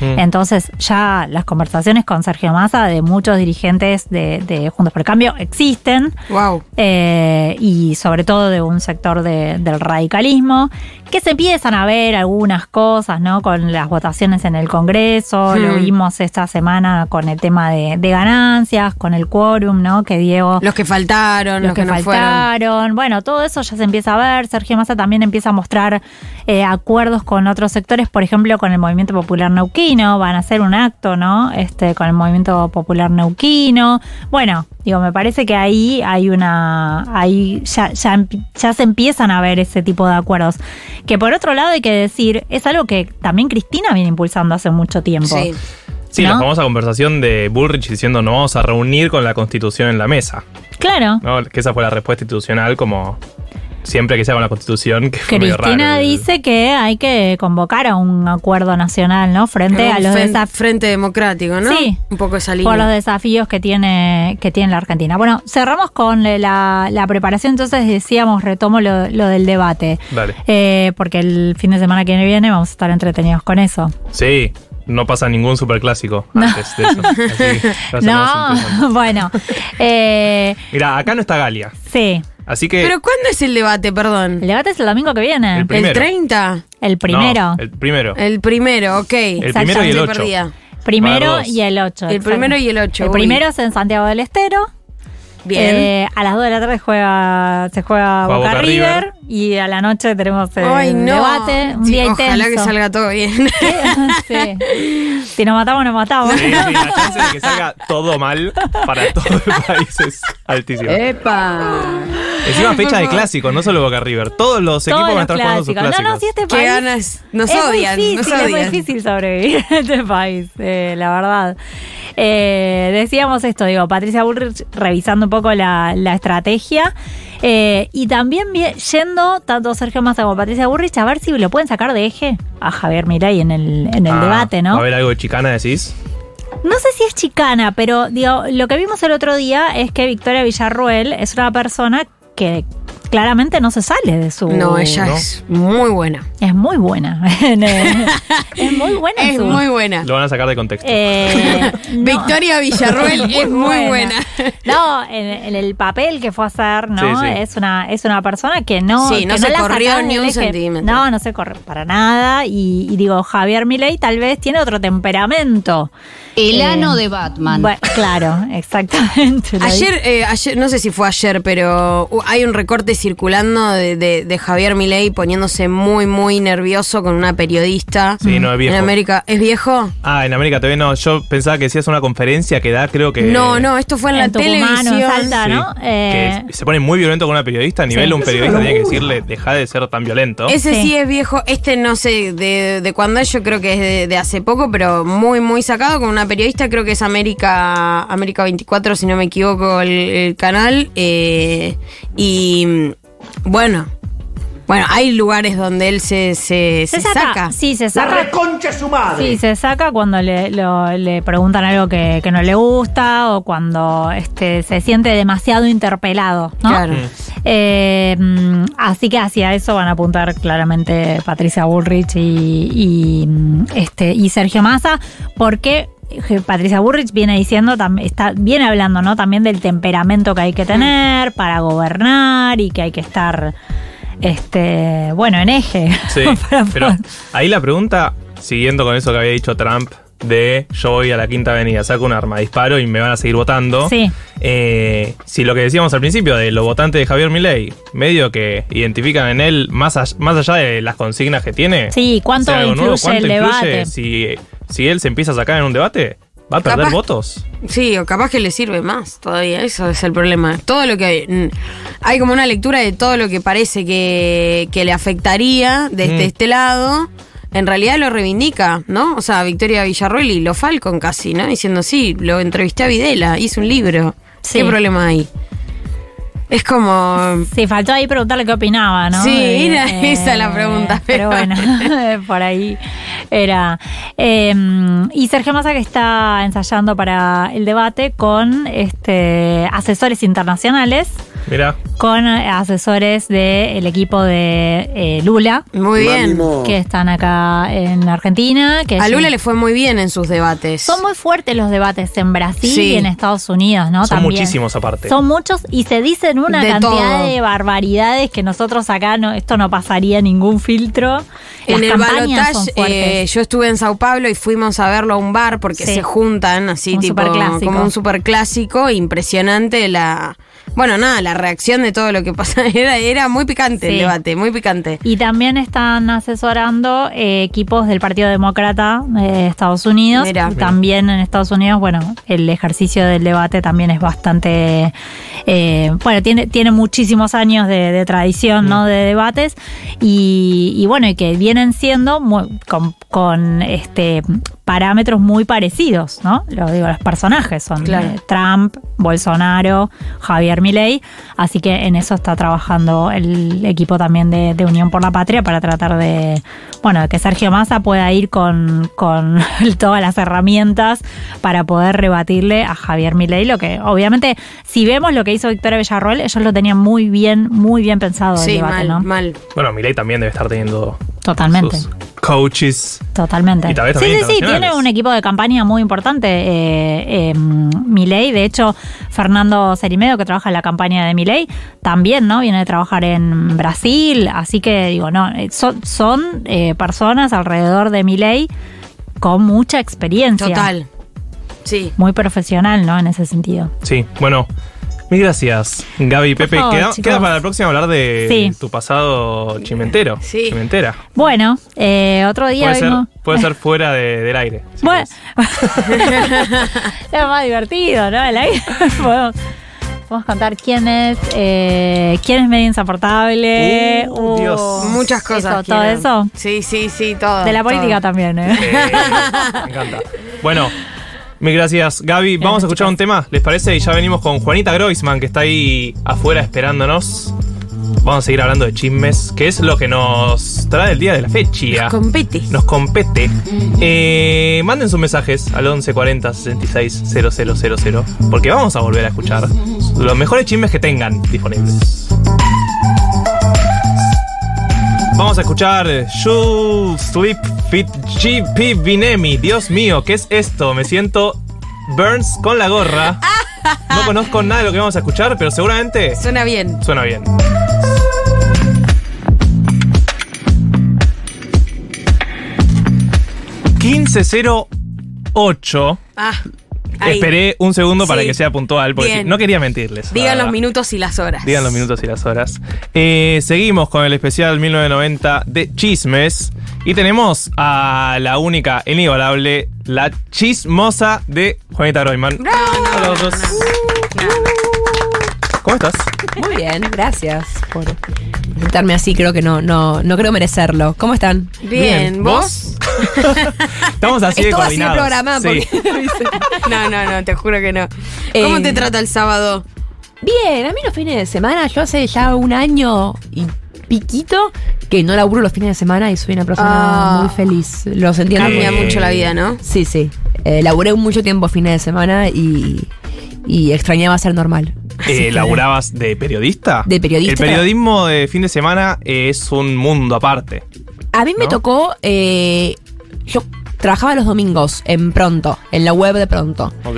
Speaker 11: Mm.
Speaker 10: Entonces ya las conversaciones con Sergio Massa de muchos dirigentes de, de Juntos por el Cambio existen.
Speaker 4: Wow.
Speaker 10: Eh, y sobre todo de un sector de- del radicalismo, que se empiezan a ver algunas cosas, ¿no? Con las votaciones en el Congreso, lo
Speaker 4: Hmm.
Speaker 10: vimos esta semana con el tema de, de ganancias, con el quórum, ¿no? Que Diego...
Speaker 4: Los que faltaron, los,
Speaker 10: Los que,
Speaker 4: no fueron.
Speaker 10: faltaron, bueno, todo eso ya se empieza a ver. Sergio Massa también empieza a mostrar eh, acuerdos con otros sectores, por ejemplo, con el Movimiento Popular Neuquino, van a hacer un acto, ¿no? Este, con el Movimiento Popular Neuquino. Bueno, digo, me parece que ahí hay una, ahí ya, ya, empi- ya se empiezan a ver ese tipo de acuerdos. Que por otro lado hay que decir, es algo que también Cristina viene impulsando hace mucho tiempo.
Speaker 4: Sí.
Speaker 3: Sí,
Speaker 10: ¿No?
Speaker 3: la famosa conversación de Bullrich diciendo no vamos a reunir con la constitución en la mesa.
Speaker 10: Claro.
Speaker 3: ¿no? Que esa fue la respuesta institucional como siempre que sea con la constitución, que fue medio
Speaker 10: Cristina
Speaker 3: raro.
Speaker 10: dice que hay que convocar a un acuerdo nacional, ¿no? Frente a
Speaker 4: Un
Speaker 10: los desafíos.
Speaker 4: Frente democrático, ¿no?
Speaker 10: Sí.
Speaker 4: Un poco esa línea.
Speaker 10: Por los desafíos que tiene, que tiene la Argentina. Bueno, cerramos con la, la preparación, entonces decíamos, retomo lo, lo del debate.
Speaker 3: Dale.
Speaker 10: Eh, porque el fin de semana que viene vamos a estar entretenidos con eso.
Speaker 3: Sí, no pasa ningún superclásico antes de eso. Así, a.
Speaker 10: No, bueno. Eh,
Speaker 3: Mira, acá no está Galia.
Speaker 10: sí.
Speaker 3: Así que.
Speaker 4: ¿Pero cuándo es el debate, perdón?
Speaker 10: El debate es el domingo que viene.
Speaker 3: El primero.
Speaker 4: 30?
Speaker 10: El primero.
Speaker 3: No, el primero.
Speaker 4: El primero, ok.
Speaker 3: El primero y el
Speaker 4: Estoy
Speaker 3: ocho.
Speaker 4: perdida.
Speaker 10: Primero y el 8.
Speaker 4: El primero y el ocho,
Speaker 10: El
Speaker 4: uy.
Speaker 10: primero es en Santiago del Estero.
Speaker 4: Bien.
Speaker 10: Eh, a las 2 de la tarde juega, se juega
Speaker 3: Juega
Speaker 10: Boca,
Speaker 3: Boca
Speaker 10: River,
Speaker 3: River.
Speaker 10: y a la noche tenemos el
Speaker 4: Ay, no.
Speaker 10: debate. Un
Speaker 4: Sí,
Speaker 10: día
Speaker 4: ojalá
Speaker 10: intenso.
Speaker 4: que salga todo bien.
Speaker 10: Sí. Si nos matamos, nos matamos.
Speaker 3: Sí, sí, la chance de que salga todo mal para todo el país es altísima.
Speaker 2: ¡Epa!
Speaker 3: Encima fecha de clásicos, no solo Boca River. Todos los
Speaker 10: Todos
Speaker 3: equipos van a estar jugando sus
Speaker 10: clásicos. No, no, si este
Speaker 4: Qué
Speaker 10: país.
Speaker 4: ganas. Nos
Speaker 10: es
Speaker 4: odian,
Speaker 10: muy
Speaker 4: nos
Speaker 10: difícil, es muy difícil sobrevivir en este país, eh, la verdad. Eh, decíamos esto, digo, Patricia Bullrich revisando un poco la, la estrategia eh, y también yendo tanto Sergio Massa como Patricia Burrich a ver si lo pueden sacar de eje a Javier Milei en el, en el
Speaker 3: Ah,
Speaker 10: debate,
Speaker 3: ¿Va
Speaker 10: ¿no?
Speaker 3: a haber algo de chicana, decís?
Speaker 10: No sé si es chicana, pero digo, lo que vimos el otro día es que Victoria Villarruel es una persona que claramente no se sale de su...
Speaker 4: No, ella
Speaker 3: ¿no?
Speaker 4: es muy buena.
Speaker 10: Es muy buena. es muy buena. en
Speaker 4: Es
Speaker 10: su-
Speaker 4: muy buena.
Speaker 3: Lo van a sacar de contexto.
Speaker 10: Eh, no.
Speaker 4: Victoria Villarruel es muy buena.
Speaker 10: No, en, en el papel que fue a hacer, ¿no?
Speaker 3: Sí, sí.
Speaker 10: Es una es una persona que no
Speaker 4: Sí, no
Speaker 10: que
Speaker 4: se
Speaker 10: la
Speaker 4: corrió ni un centímetro.
Speaker 10: No, no se corre para nada y, y digo, Javier Milei tal vez tiene otro temperamento.
Speaker 2: El
Speaker 10: Eh,
Speaker 2: ano de Batman.
Speaker 10: Bueno, claro, exactamente.
Speaker 4: Ayer, eh, ayer, no sé si fue ayer, pero uh, hay un recorte circulando de, de- de Javier Milei poniéndose muy, muy nervioso con una periodista.
Speaker 3: Sí, no, es viejo.
Speaker 4: En América. ¿Es viejo?
Speaker 3: Ah, en América TV no. Yo pensaba que decías una conferencia que da, creo que.
Speaker 4: No, no, esto fue en, la
Speaker 10: En Tucumán,
Speaker 4: televisión.
Speaker 10: en Salta,
Speaker 3: Sí,
Speaker 10: ¿no? Eh,
Speaker 3: que se pone muy violento con una periodista. A nivel
Speaker 10: Sí.
Speaker 3: de un periodista tiene que decirle, deja de ser tan violento.
Speaker 4: Ese
Speaker 10: Sí.
Speaker 4: sí. es viejo, este no sé de, de cuándo es, yo creo que es de, de hace poco, pero muy, muy sacado con una periodista, creo que es América, América 24, si no me equivoco, el, el canal. eh, y bueno, bueno, hay lugares donde él se, se,
Speaker 10: se
Speaker 4: se
Speaker 10: saca,
Speaker 4: saca.
Speaker 10: sí, se saca. Sí, se saca cuando le, lo- le preguntan algo que, que no le gusta o cuando este, se siente demasiado interpelado, ¿no?
Speaker 4: Claro.
Speaker 10: Eh, mm, así que hacia eso van a apuntar claramente Patricia Bullrich y, y, mm, este, y Sergio Massa, porque Patricia Burrich viene diciendo, está, viene hablando ¿no? también del temperamento que hay que tener para gobernar y que hay que estar este bueno en eje.
Speaker 3: Sí,
Speaker 10: Para
Speaker 3: pero ahí la pregunta, siguiendo con eso que había dicho Trump, de yo voy a la quinta avenida, saco un arma, disparo y me van a seguir votando.
Speaker 10: Sí.
Speaker 3: Eh, si lo que decíamos al principio de los votantes de Javier Milei, medio que identifican en él, más, all- más allá de las consignas que tiene.
Speaker 10: Sí, ¿cuánto
Speaker 3: sea
Speaker 10: influye
Speaker 3: nuevo, ¿cuánto
Speaker 10: el
Speaker 3: influye
Speaker 10: debate?
Speaker 3: Si, si él se empieza a sacar en un debate, ¿va a perder
Speaker 4: Capaz-
Speaker 3: votos?
Speaker 4: Sí, o capaz que le sirve más todavía, eso es el problema. Todo lo que... mm, Hay como una lectura de todo lo que parece que, que le afectaría desde
Speaker 3: Mm.
Speaker 4: este lado. En realidad lo reivindica, ¿no? O sea, Victoria Villarroel y lo Falcon casi, ¿no? Diciendo, sí, lo entrevisté a Videla, hice un libro.
Speaker 10: Sí.
Speaker 4: ¿Qué problema hay? Es como.
Speaker 10: Sí, faltó ahí preguntarle qué opinaba, ¿no?
Speaker 4: Sí, era esa la pregunta,
Speaker 10: Pero
Speaker 4: pero-
Speaker 10: bueno, por ahí era. Eh, y Sergio Massa que está ensayando para el debate con este asesores internacionales,
Speaker 3: Mira,
Speaker 10: con asesores del equipo de eh, Lula,
Speaker 4: Muy bien.
Speaker 10: que están acá en Argentina. Que
Speaker 4: A Lula le fue muy bien en sus debates.
Speaker 10: Son muy fuertes los debates en Brasil
Speaker 4: Sí.
Speaker 10: y en Estados Unidos, ¿no?
Speaker 3: son
Speaker 10: También.
Speaker 3: muchísimos aparte.
Speaker 10: Son muchos y se dicen una
Speaker 4: De
Speaker 10: cantidad
Speaker 4: todo.
Speaker 10: de barbaridades que nosotros acá no, esto no pasaría ningún filtro. Las
Speaker 4: En el
Speaker 10: campañas son
Speaker 4: balotage,
Speaker 10: fuertes.
Speaker 4: eh, yo estuve en Sao Paulo y fuimos a verlo a un bar porque
Speaker 10: Sí.
Speaker 4: se juntan así,
Speaker 10: Un
Speaker 4: tipo,
Speaker 10: superclásico.
Speaker 4: como un superclásico. Impresionante la. Bueno, nada, la reacción de todo lo que pasa. Era, era muy picante el debate, muy picante.
Speaker 10: Y también están asesorando eh, equipos del Partido Demócrata de Estados Unidos.
Speaker 4: Mira.
Speaker 10: También en Estados Unidos, bueno, el ejercicio del debate también es bastante. eh, bueno, tiene, tiene muchísimos años de, de tradición, ¿no? De debates. Y, y bueno, y que vienen siendo muy- con, con, este parámetros muy parecidos, ¿no? Lo digo, los personajes son
Speaker 4: Claro.
Speaker 10: eh, Trump, Bolsonaro, Javier Milei, así que en eso está trabajando el equipo también de, de Unión por la Patria para tratar de, bueno, de que Sergio Massa pueda ir con, con todas las herramientas para poder rebatirle a Javier Milei, lo que obviamente, si vemos lo que hizo Victoria Villarroel, ellos lo tenían muy bien, muy bien pensado el
Speaker 4: Sí,
Speaker 10: debate,
Speaker 4: mal,
Speaker 10: ¿no?
Speaker 4: mal.
Speaker 3: Bueno, Milei también debe estar teniendo
Speaker 10: Totalmente.
Speaker 3: sus coaches.
Speaker 10: Totalmente.
Speaker 3: Y tal vez
Speaker 10: sí, sí, sí, tiene un equipo de campaña muy importante, eh, eh, Milei. De hecho, Fernando Cerimedo, que trabaja en la campaña de Milei, también, ¿no? Viene de trabajar en Brasil. Así que, digo, no, eh, son, son eh, personas alrededor de Milei con mucha experiencia.
Speaker 4: Total. Sí.
Speaker 10: Muy profesional, ¿no? En ese sentido.
Speaker 3: Sí, bueno. Mil gracias, Gaby y Pepe.
Speaker 10: favor,
Speaker 3: queda,
Speaker 10: chicos.
Speaker 3: queda para la próxima hablar de
Speaker 10: Sí.
Speaker 3: tu pasado chimentero.
Speaker 4: Sí.
Speaker 3: Chimentera.
Speaker 10: Bueno, eh, otro día
Speaker 3: Puede ser, puede ser fuera de- del aire. si
Speaker 10: Bueno, es más divertido, ¿no? El aire. podemos, podemos contar quién es, eh, quién es medio insoportable.
Speaker 3: Uh, Dios.
Speaker 4: Muchas cosas.
Speaker 10: Eso, todo eso.
Speaker 4: Sí, sí, sí, todo.
Speaker 10: De la política
Speaker 4: todo.
Speaker 10: también, ¿eh?
Speaker 3: Eh, me encanta. Bueno, mil gracias, Gaby. Vamos a escuchar un tema, ¿les parece? Y ya venimos con Juanita Groisman, que está ahí afuera esperándonos. Vamos a seguir hablando de chismes, que es lo que nos trae el día de la fecha.
Speaker 4: Compete.
Speaker 3: Nos compete. Eh, manden sus mensajes al 1140 66 000, porque vamos a volver a escuchar los mejores chismes que tengan disponibles. Vamos a escuchar You Sleep GP Vinemi. Dios mío, ¿qué es esto? Me siento Burns con la gorra. No conozco nada de lo que vamos a escuchar, pero seguramente
Speaker 4: Suena bien.
Speaker 3: suena bien. ...1508...
Speaker 4: Ah, ahí.
Speaker 3: Esperé un segundo para que sea puntual, porque
Speaker 4: Bien.
Speaker 3: no quería mentirles.
Speaker 4: Digan los minutos y las horas.
Speaker 3: Digan los minutos y las horas. Eh, seguimos con el especial 1990 de Chismes. Y tenemos a la única, inigualable, la chismosa de Juanita Groyman. Aplausos. ¿Cómo estás?
Speaker 11: Muy bien, gracias por presentarme así. Creo que no, no, no creo merecerlo. ¿Cómo están?
Speaker 4: Bien, ¿vos?
Speaker 3: Estamos así de
Speaker 11: Estuvo así
Speaker 3: coordinados.
Speaker 11: programa
Speaker 3: Sí.
Speaker 11: porque-
Speaker 4: No, no, no, te juro que no. ¿Cómo
Speaker 11: Eh,
Speaker 4: te trata el sábado?
Speaker 11: Bien, a mí los fines de semana, yo hace ya un año y piquito que no laburo los fines de semana y soy una persona
Speaker 4: Ah.
Speaker 11: muy feliz. Los entiendo.
Speaker 4: Cambia
Speaker 3: Eh,
Speaker 4: mucho la vida, ¿no?
Speaker 11: Sí, sí. Eh, laburé mucho tiempo fines de semana y, y extrañaba ser normal.
Speaker 3: Eh,
Speaker 11: que-
Speaker 3: ¿Laburabas de periodista?
Speaker 11: De periodista.
Speaker 3: El periodismo de fin de semana es un mundo aparte.
Speaker 11: A mí me tocó. eh, yo trabajaba los domingos en Pronto, en la web de Pronto.
Speaker 3: Ok.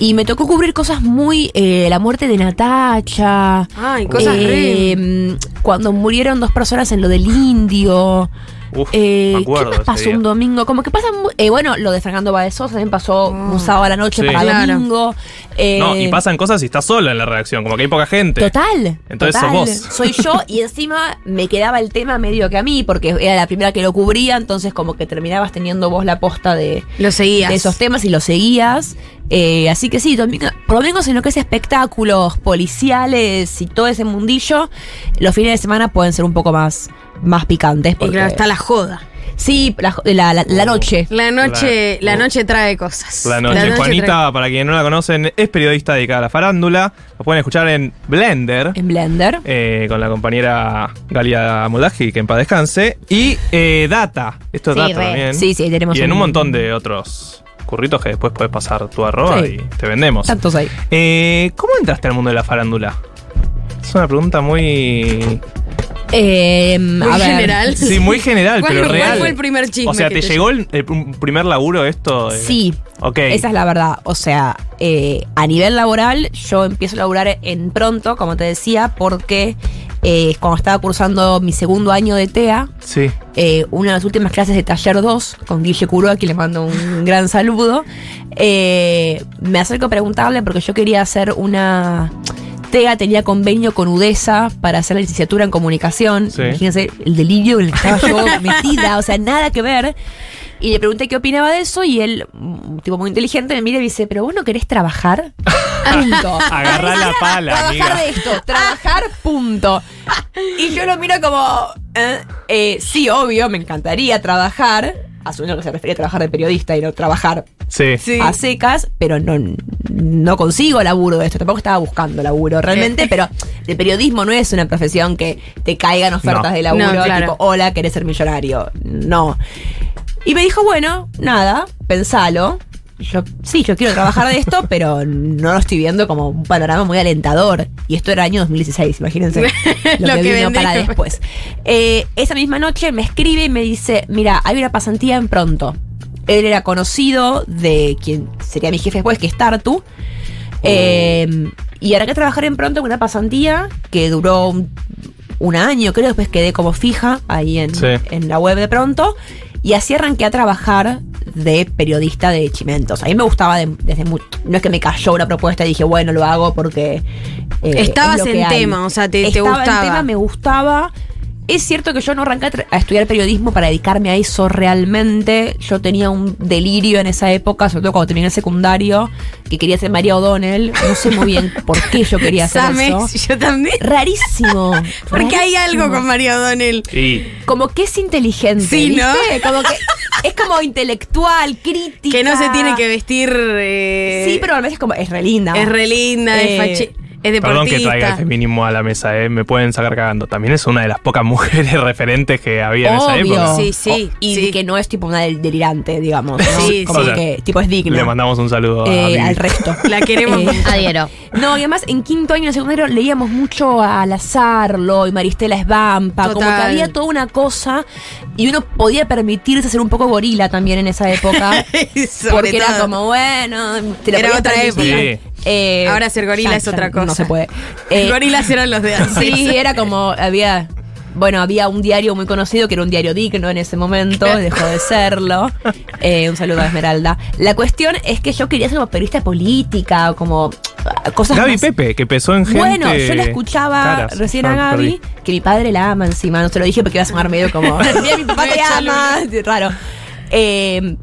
Speaker 11: Y me tocó cubrir cosas muy. eh, la muerte de Natacha.
Speaker 4: Ay, cosas
Speaker 11: eh, mm, Cuando murieron dos personas en lo del indio.
Speaker 3: Uf,
Speaker 11: Eh,
Speaker 3: me acuerdo
Speaker 11: ¿Qué más pasó
Speaker 3: día.
Speaker 11: un domingo? Como que pasa. mu- eh, bueno, lo de Fernando Badezosa también pasó un sábado a la noche
Speaker 3: Sí.
Speaker 11: para
Speaker 4: Claro.
Speaker 11: domingo. Eh,
Speaker 3: No, y pasan cosas y estás sola en la redacción, como que hay poca gente.
Speaker 11: Total.
Speaker 3: Entonces
Speaker 11: total.
Speaker 3: sos vos.
Speaker 11: Soy yo y encima me quedaba el tema medio que a mí, porque era la primera que lo cubría, entonces como que terminabas teniendo vos la posta de,
Speaker 4: Lo seguías.
Speaker 11: de esos temas y lo seguías. Eh, así que sí, domingo, menos en lo que es espectáculos policiales y todo ese mundillo, los fines de semana pueden ser un poco más, más picantes.
Speaker 4: Y
Speaker 11: Porque,
Speaker 4: claro, está la joda.
Speaker 11: Sí, la, la- la- la noche.
Speaker 4: La noche,
Speaker 3: La-
Speaker 4: la noche trae cosas.
Speaker 3: La noche. Juanita, para quien no la conocen, es periodista dedicada a la farándula. Lo pueden escuchar en Blender.
Speaker 11: En Blender.
Speaker 3: eh, con la compañera Galia Moldaji, que en paz descanse. Y eh, Data. Esto es
Speaker 11: Sí,
Speaker 3: Data
Speaker 11: re.
Speaker 3: también.
Speaker 11: Sí, sí, tenemos
Speaker 3: Y en
Speaker 11: un-
Speaker 3: un montón de otros curritos que después puedes pasar tu arroba
Speaker 11: Sí.
Speaker 3: y te vendemos.
Speaker 11: Tantos hay.
Speaker 3: Eh, ¿Cómo entraste al mundo de la farándula? Es una pregunta muy.
Speaker 11: Eh,
Speaker 4: Muy
Speaker 11: a ver.
Speaker 4: general.
Speaker 3: Sí, muy general,
Speaker 4: ¿Cuál-
Speaker 3: pero
Speaker 4: cuál
Speaker 3: real.
Speaker 4: fue el primer chisme
Speaker 3: O sea, ¿te
Speaker 4: te
Speaker 3: llegó el, el pr- primer laburo esto? de-
Speaker 11: Sí.
Speaker 3: Ok.
Speaker 11: Esa es la verdad. O sea, eh, a nivel laboral, yo empiezo a laburar en pronto, como te decía, porque eh, cuando estaba cursando mi segundo año de TEA,
Speaker 3: Sí.
Speaker 11: eh, una de las últimas clases de taller 2, con Guille Curó, a quien le mando un gran saludo, eh, me acerco a preguntarle porque yo quería hacer una... TEA tenía convenio con UDESA para hacer la licenciatura en comunicación.
Speaker 3: Sí.
Speaker 11: Imagínense el delirio en el que estaba yo metida, o sea, nada que ver. Y le pregunté qué opinaba de eso y él, un tipo muy inteligente, me mira y dice, pero vos no querés trabajar. Punto.
Speaker 3: Agarrá la pala,
Speaker 11: trabajar
Speaker 3: amiga.
Speaker 11: de esto, trabajar, punto. Y yo lo miro como, eh, eh, sí, obvio, me encantaría trabajar, asumiendo que se refería a trabajar de periodista y no trabajar
Speaker 3: Sí.
Speaker 11: a secas, pero no, no consigo laburo de esto, tampoco estaba buscando laburo realmente, pero el periodismo no es una profesión que te caigan ofertas
Speaker 3: No.
Speaker 11: de laburo,
Speaker 4: No, claro.
Speaker 11: tipo, hola, querés ser millonario. No. Y me dijo, bueno, nada, pensalo. Yo, sí, yo quiero trabajar de esto, pero no lo estoy viendo como un panorama muy alentador. Y esto era año 2016, imagínense. Lo,
Speaker 4: Lo
Speaker 11: que,
Speaker 4: que
Speaker 11: vino para después. Eh, esa misma noche me escribe y me dice, mira, hay una pasantía en pronto. Él era conocido de quien sería mi jefe después, que es Tartu. Eh, y ahora que trabajar en pronto con una pasantía que duró un, un año, creo, después quedé como fija ahí en,
Speaker 3: Sí.
Speaker 11: en la web de pronto. Y así arranqué a trabajar de periodista de Chimentos. A mí me gustaba de- desde muy, No es que me cayó una propuesta y dije, bueno, lo hago porque. eh,
Speaker 4: Estabas
Speaker 11: es
Speaker 4: en
Speaker 11: hay.
Speaker 4: tema, o sea, te- te
Speaker 11: Estaba
Speaker 4: gustaba.
Speaker 11: en tema, me gustaba. Es cierto que yo no arranqué a, estudiar periodismo para dedicarme a eso realmente. Yo tenía un delirio en esa época, sobre todo cuando terminé el secundario, que quería ser María O'Donnell. No sé muy bien por qué yo quería hacer
Speaker 4: Sames,
Speaker 11: eso.
Speaker 4: yo también.
Speaker 11: Rarísimo.
Speaker 4: Porque hay algo con María O'Donnell.
Speaker 3: Y
Speaker 11: Como que es inteligente.
Speaker 4: Sí, ¿no?
Speaker 11: ¿viste? Como que es como intelectual, crítica.
Speaker 4: Que no se tiene que vestir. eh,
Speaker 11: Sí, pero a veces es como. Es re linda.
Speaker 4: Es re linda,
Speaker 11: Eh,
Speaker 4: es, fachi- es
Speaker 3: Perdón que traiga el
Speaker 4: deportista.
Speaker 3: feminismo a la mesa, ¿eh? Me pueden sacar cagando. También es una de las pocas mujeres referentes que había en esa
Speaker 11: Obvio.
Speaker 3: época.
Speaker 4: Sí, sí,
Speaker 11: Y
Speaker 4: sí.
Speaker 11: que no es tipo una del- delirante, digamos. ¿no?
Speaker 4: Sí,
Speaker 11: como
Speaker 3: sea,
Speaker 11: que tipo es digna.
Speaker 3: Le mandamos un saludo
Speaker 11: Eh, al resto.
Speaker 4: La queremos
Speaker 11: Eh.
Speaker 2: Adhiero.
Speaker 11: No, y además en quinto año de secundario leíamos mucho a Lazarlo y Maristela Esbampa, como que había toda una cosa y uno podía permitirse ser un poco gorila también en esa época. Porque era como, bueno, te lo
Speaker 4: Era otra
Speaker 3: época. Sí.
Speaker 11: Eh,
Speaker 4: Ahora ser gorila
Speaker 11: ya-
Speaker 4: es
Speaker 11: ya
Speaker 4: otra cosa.
Speaker 11: No se puede.
Speaker 4: Los
Speaker 11: Eh,
Speaker 4: gorilas eran los de antes.
Speaker 11: Sí, era como, había, bueno, había un diario muy conocido que era un diario digno en ese momento, dejó de serlo. Eh, un saludo a Esmeralda. La cuestión es que yo quería ser como periodista política o como ah, cosas
Speaker 3: Gaby
Speaker 11: más-
Speaker 3: Pepe, que empezó en gente.
Speaker 11: Bueno, yo la escuchaba
Speaker 3: caras.
Speaker 11: recién
Speaker 3: Ah,
Speaker 11: a Gaby,
Speaker 3: perdí.
Speaker 11: que mi padre la ama encima, no se lo dije porque iba a sonar medio como, mira, mi papá te ama, raro. Eh,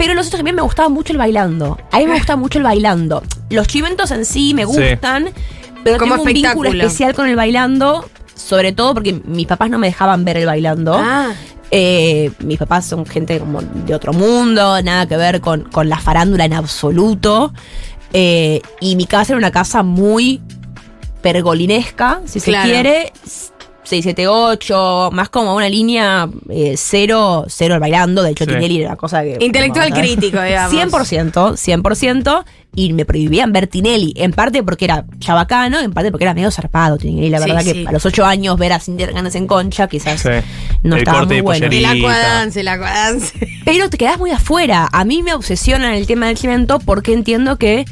Speaker 11: pero los otros también me gustaba mucho el bailando. A mí me gusta mucho el bailando. Los chimentos en sí me
Speaker 3: Sí.
Speaker 11: gustan, pero
Speaker 4: Como
Speaker 11: tengo un vínculo especial con el bailando, sobre todo porque mis papás no me dejaban ver el bailando.
Speaker 4: Ah,
Speaker 11: Eh, mis papás son gente como de otro mundo, nada que ver con, con la farándula en absoluto. Eh, y mi casa era una casa muy pergolinesca, si se quiere. 678, más como una línea eh, cero, cero al bailando. De hecho,
Speaker 3: Sí.
Speaker 11: Tinelli era una cosa que.
Speaker 4: Intelectual crítico, digamos.
Speaker 11: 100%, 100%. Y me prohibían ver Tinelli. En parte porque era chabacano, en parte porque era medio zarpado Tinelli. La verdad
Speaker 4: sí.
Speaker 11: que a los 8 años ver a Cindy Hernández en concha, quizás
Speaker 3: Sí.
Speaker 11: no
Speaker 3: El
Speaker 11: estaba
Speaker 3: corte
Speaker 11: muy bueno.
Speaker 4: el acuadance, el acuadance.
Speaker 11: Pero te quedas muy afuera. A mí me obsesiona el tema del cemento porque entiendo que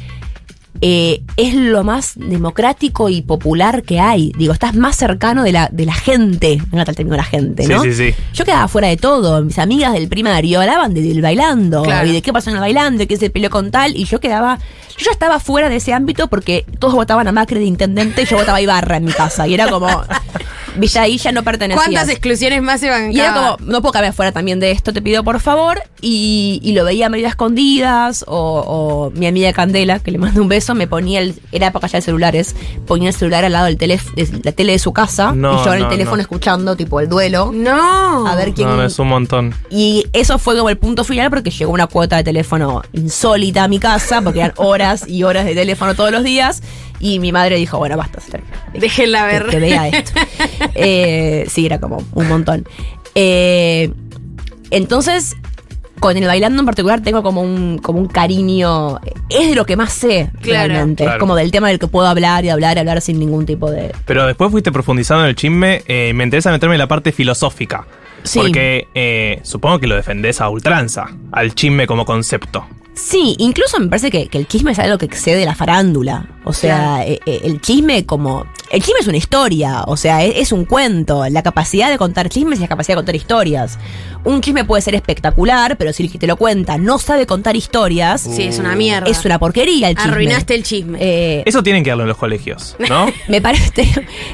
Speaker 11: eh, es lo más democrático y popular que hay. Digo, estás más cercano de la, de la gente. Me encanta el término de la gente,
Speaker 3: Sí,
Speaker 11: ¿no?
Speaker 3: sí, sí.
Speaker 11: Yo quedaba fuera de todo. Mis amigas del primario hablaban de- del bailando
Speaker 4: Claro.
Speaker 11: y de qué pasó en el bailando y qué se peleó con tal. Y yo quedaba. Yo ya estaba fuera de ese ámbito porque todos votaban a Macri de intendente y yo votaba a Ibarra en mi casa. Y era como. Viste, ahí ya no pertenecía.
Speaker 4: ¿Cuántas exclusiones más se van
Speaker 11: Y era como, no puedo cambiar fuera también de esto, te pido por favor. Y, y lo veía medio a escondidas. O, o mi amiga Candela, que le mando un beso, me ponía el. Era época ya de celulares. Ponía el celular al lado del teléfono, de la tele de su casa.
Speaker 3: No,
Speaker 11: y yo en el
Speaker 3: no,
Speaker 11: teléfono
Speaker 3: no.
Speaker 11: escuchando, tipo, el duelo.
Speaker 4: No.
Speaker 11: A ver quién.
Speaker 3: No, es un montón.
Speaker 11: Y eso fue como el punto final porque llegó una cuota de teléfono insólita a mi casa, porque eran horas y horas de teléfono todos los días. Y mi madre dijo, bueno, basta,
Speaker 4: Déjenla
Speaker 11: que,
Speaker 4: ver.
Speaker 11: que vea esto. Eh, sí, era como un montón. Eh, entonces, con el bailando en particular tengo como un, como un cariño. Es de lo que más sé,
Speaker 4: Claro.
Speaker 11: realmente.
Speaker 3: Claro.
Speaker 11: Es como del tema del que puedo hablar y hablar y hablar sin ningún tipo de.
Speaker 3: Pero después fuiste profundizando en el chisme. eh, me interesa meterme en la parte filosófica.
Speaker 11: Sí.
Speaker 3: Porque eh, supongo que lo defendés a ultranza, al chisme como concepto.
Speaker 11: Sí, incluso me parece que, que el chisme es algo que excede la farándula. O sea, eh, eh, el chisme como... El chisme es una historia, o sea, es, es un cuento. La capacidad de contar chismes y la capacidad de contar historias. Un chisme puede ser espectacular, pero si el que te lo cuenta no sabe contar historias...
Speaker 4: Sí, es una mierda.
Speaker 11: Es una porquería el chisme.
Speaker 4: Arruinaste el chisme.
Speaker 11: Eh,
Speaker 3: Eso tienen que darlo en los colegios, ¿no?
Speaker 11: me parece...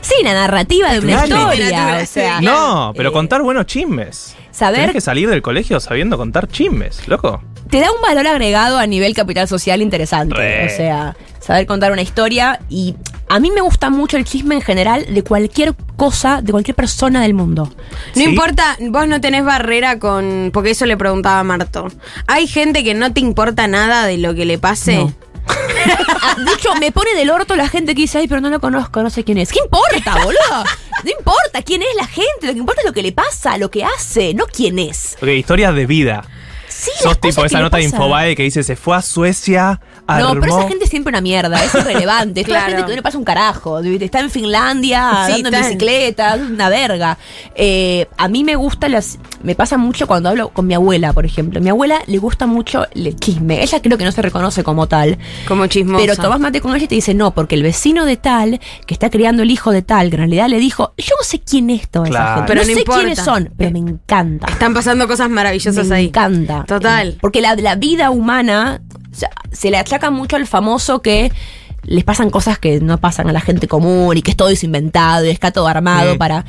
Speaker 11: Sí, la narrativa de una historia.
Speaker 4: Literatura,
Speaker 11: O sea,
Speaker 3: no, pero
Speaker 11: eh,
Speaker 3: contar buenos chismes.
Speaker 11: Saber-
Speaker 3: Tenés que salir del colegio sabiendo contar chismes, loco.
Speaker 11: te da un valor agregado a nivel capital social interesante.
Speaker 3: Re.
Speaker 11: O sea, saber contar una historia. Y a mí me gusta mucho el chisme en general de cualquier cosa, de cualquier persona del mundo.
Speaker 4: No
Speaker 3: ¿Sí?
Speaker 4: importa, vos no tenés barrera con. Porque eso le preguntaba a Marto. ¿Hay gente que no te importa nada de lo que le pase?
Speaker 11: No. De hecho, me pone del orto la gente que dice, ay, pero no lo conozco, no sé quién es. ¿Qué importa, boludo? No importa quién es la gente, lo que importa es lo que le pasa, lo que hace, no quién es.
Speaker 3: Ok, historias de vida.
Speaker 11: Sí, las
Speaker 3: Sos
Speaker 11: cosas
Speaker 3: tipo
Speaker 11: que
Speaker 3: esa
Speaker 11: le
Speaker 3: nota de
Speaker 11: pasan.
Speaker 3: Infobae que dice se fue a Suecia, armó...
Speaker 11: No, pero esa gente es siempre una mierda, es irrelevante. Es toda
Speaker 4: Claro.
Speaker 11: gente que no le pasa un carajo. Está en Finlandia,
Speaker 4: Sí,
Speaker 11: andando en bicicleta, es una verga. Eh, a mí me gusta las. Me pasa mucho cuando hablo con mi abuela, por ejemplo. Mi abuela le gusta mucho el chisme. Ella creo que no se reconoce como tal.
Speaker 4: Como chismosa.
Speaker 11: Pero tomás mate con ella y te dice, no, porque el vecino de tal, que está criando el hijo de tal, que en realidad le dijo, yo no sé quién es toda
Speaker 3: Claro.
Speaker 11: esa gente.
Speaker 4: Pero
Speaker 11: no,
Speaker 4: no
Speaker 11: sé
Speaker 4: importa.
Speaker 11: quiénes son, pero me encanta.
Speaker 4: Están pasando cosas maravillosas
Speaker 11: Me
Speaker 4: ahí.
Speaker 11: encanta.
Speaker 4: Total.
Speaker 11: Porque la, la vida humana o sea, se le achaca mucho al famoso que les pasan cosas que no pasan a la gente común y que es todo inventado y está todo armado para.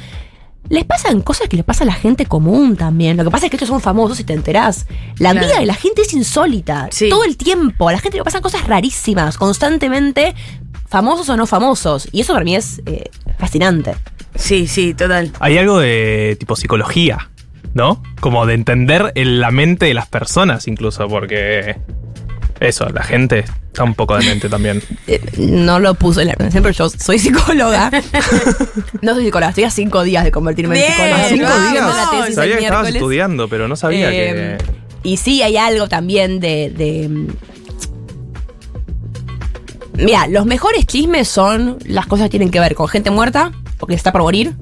Speaker 11: Les pasan cosas que le pasa a la gente común también. Lo que pasa es que estos son famosos y te enterás. La
Speaker 4: Claro.
Speaker 11: vida de la gente es insólita.
Speaker 4: Sí.
Speaker 11: Todo el tiempo. A la gente le pasan cosas rarísimas, constantemente, famosos o no famosos. Y eso para mí es eh, fascinante.
Speaker 4: Sí, sí, total.
Speaker 3: Hay algo de tipo psicología, ¿no? Como de entender el- la mente de las personas incluso, porque eso, la gente está un poco de mente también.
Speaker 11: Eh, no lo puse en la presentación, pero yo soy psicóloga. no soy psicóloga, estoy a cinco días de convertirme
Speaker 4: Bien,
Speaker 11: en psicóloga.
Speaker 4: ¿A
Speaker 3: cinco días?
Speaker 11: La tesis el
Speaker 3: Sabía que estabas estudiando, pero no sabía
Speaker 11: Eh,
Speaker 3: que...
Speaker 11: Y sí, hay algo también de. de mm, Mira, los mejores chismes son las cosas que tienen que ver con gente muerta, porque está por morir.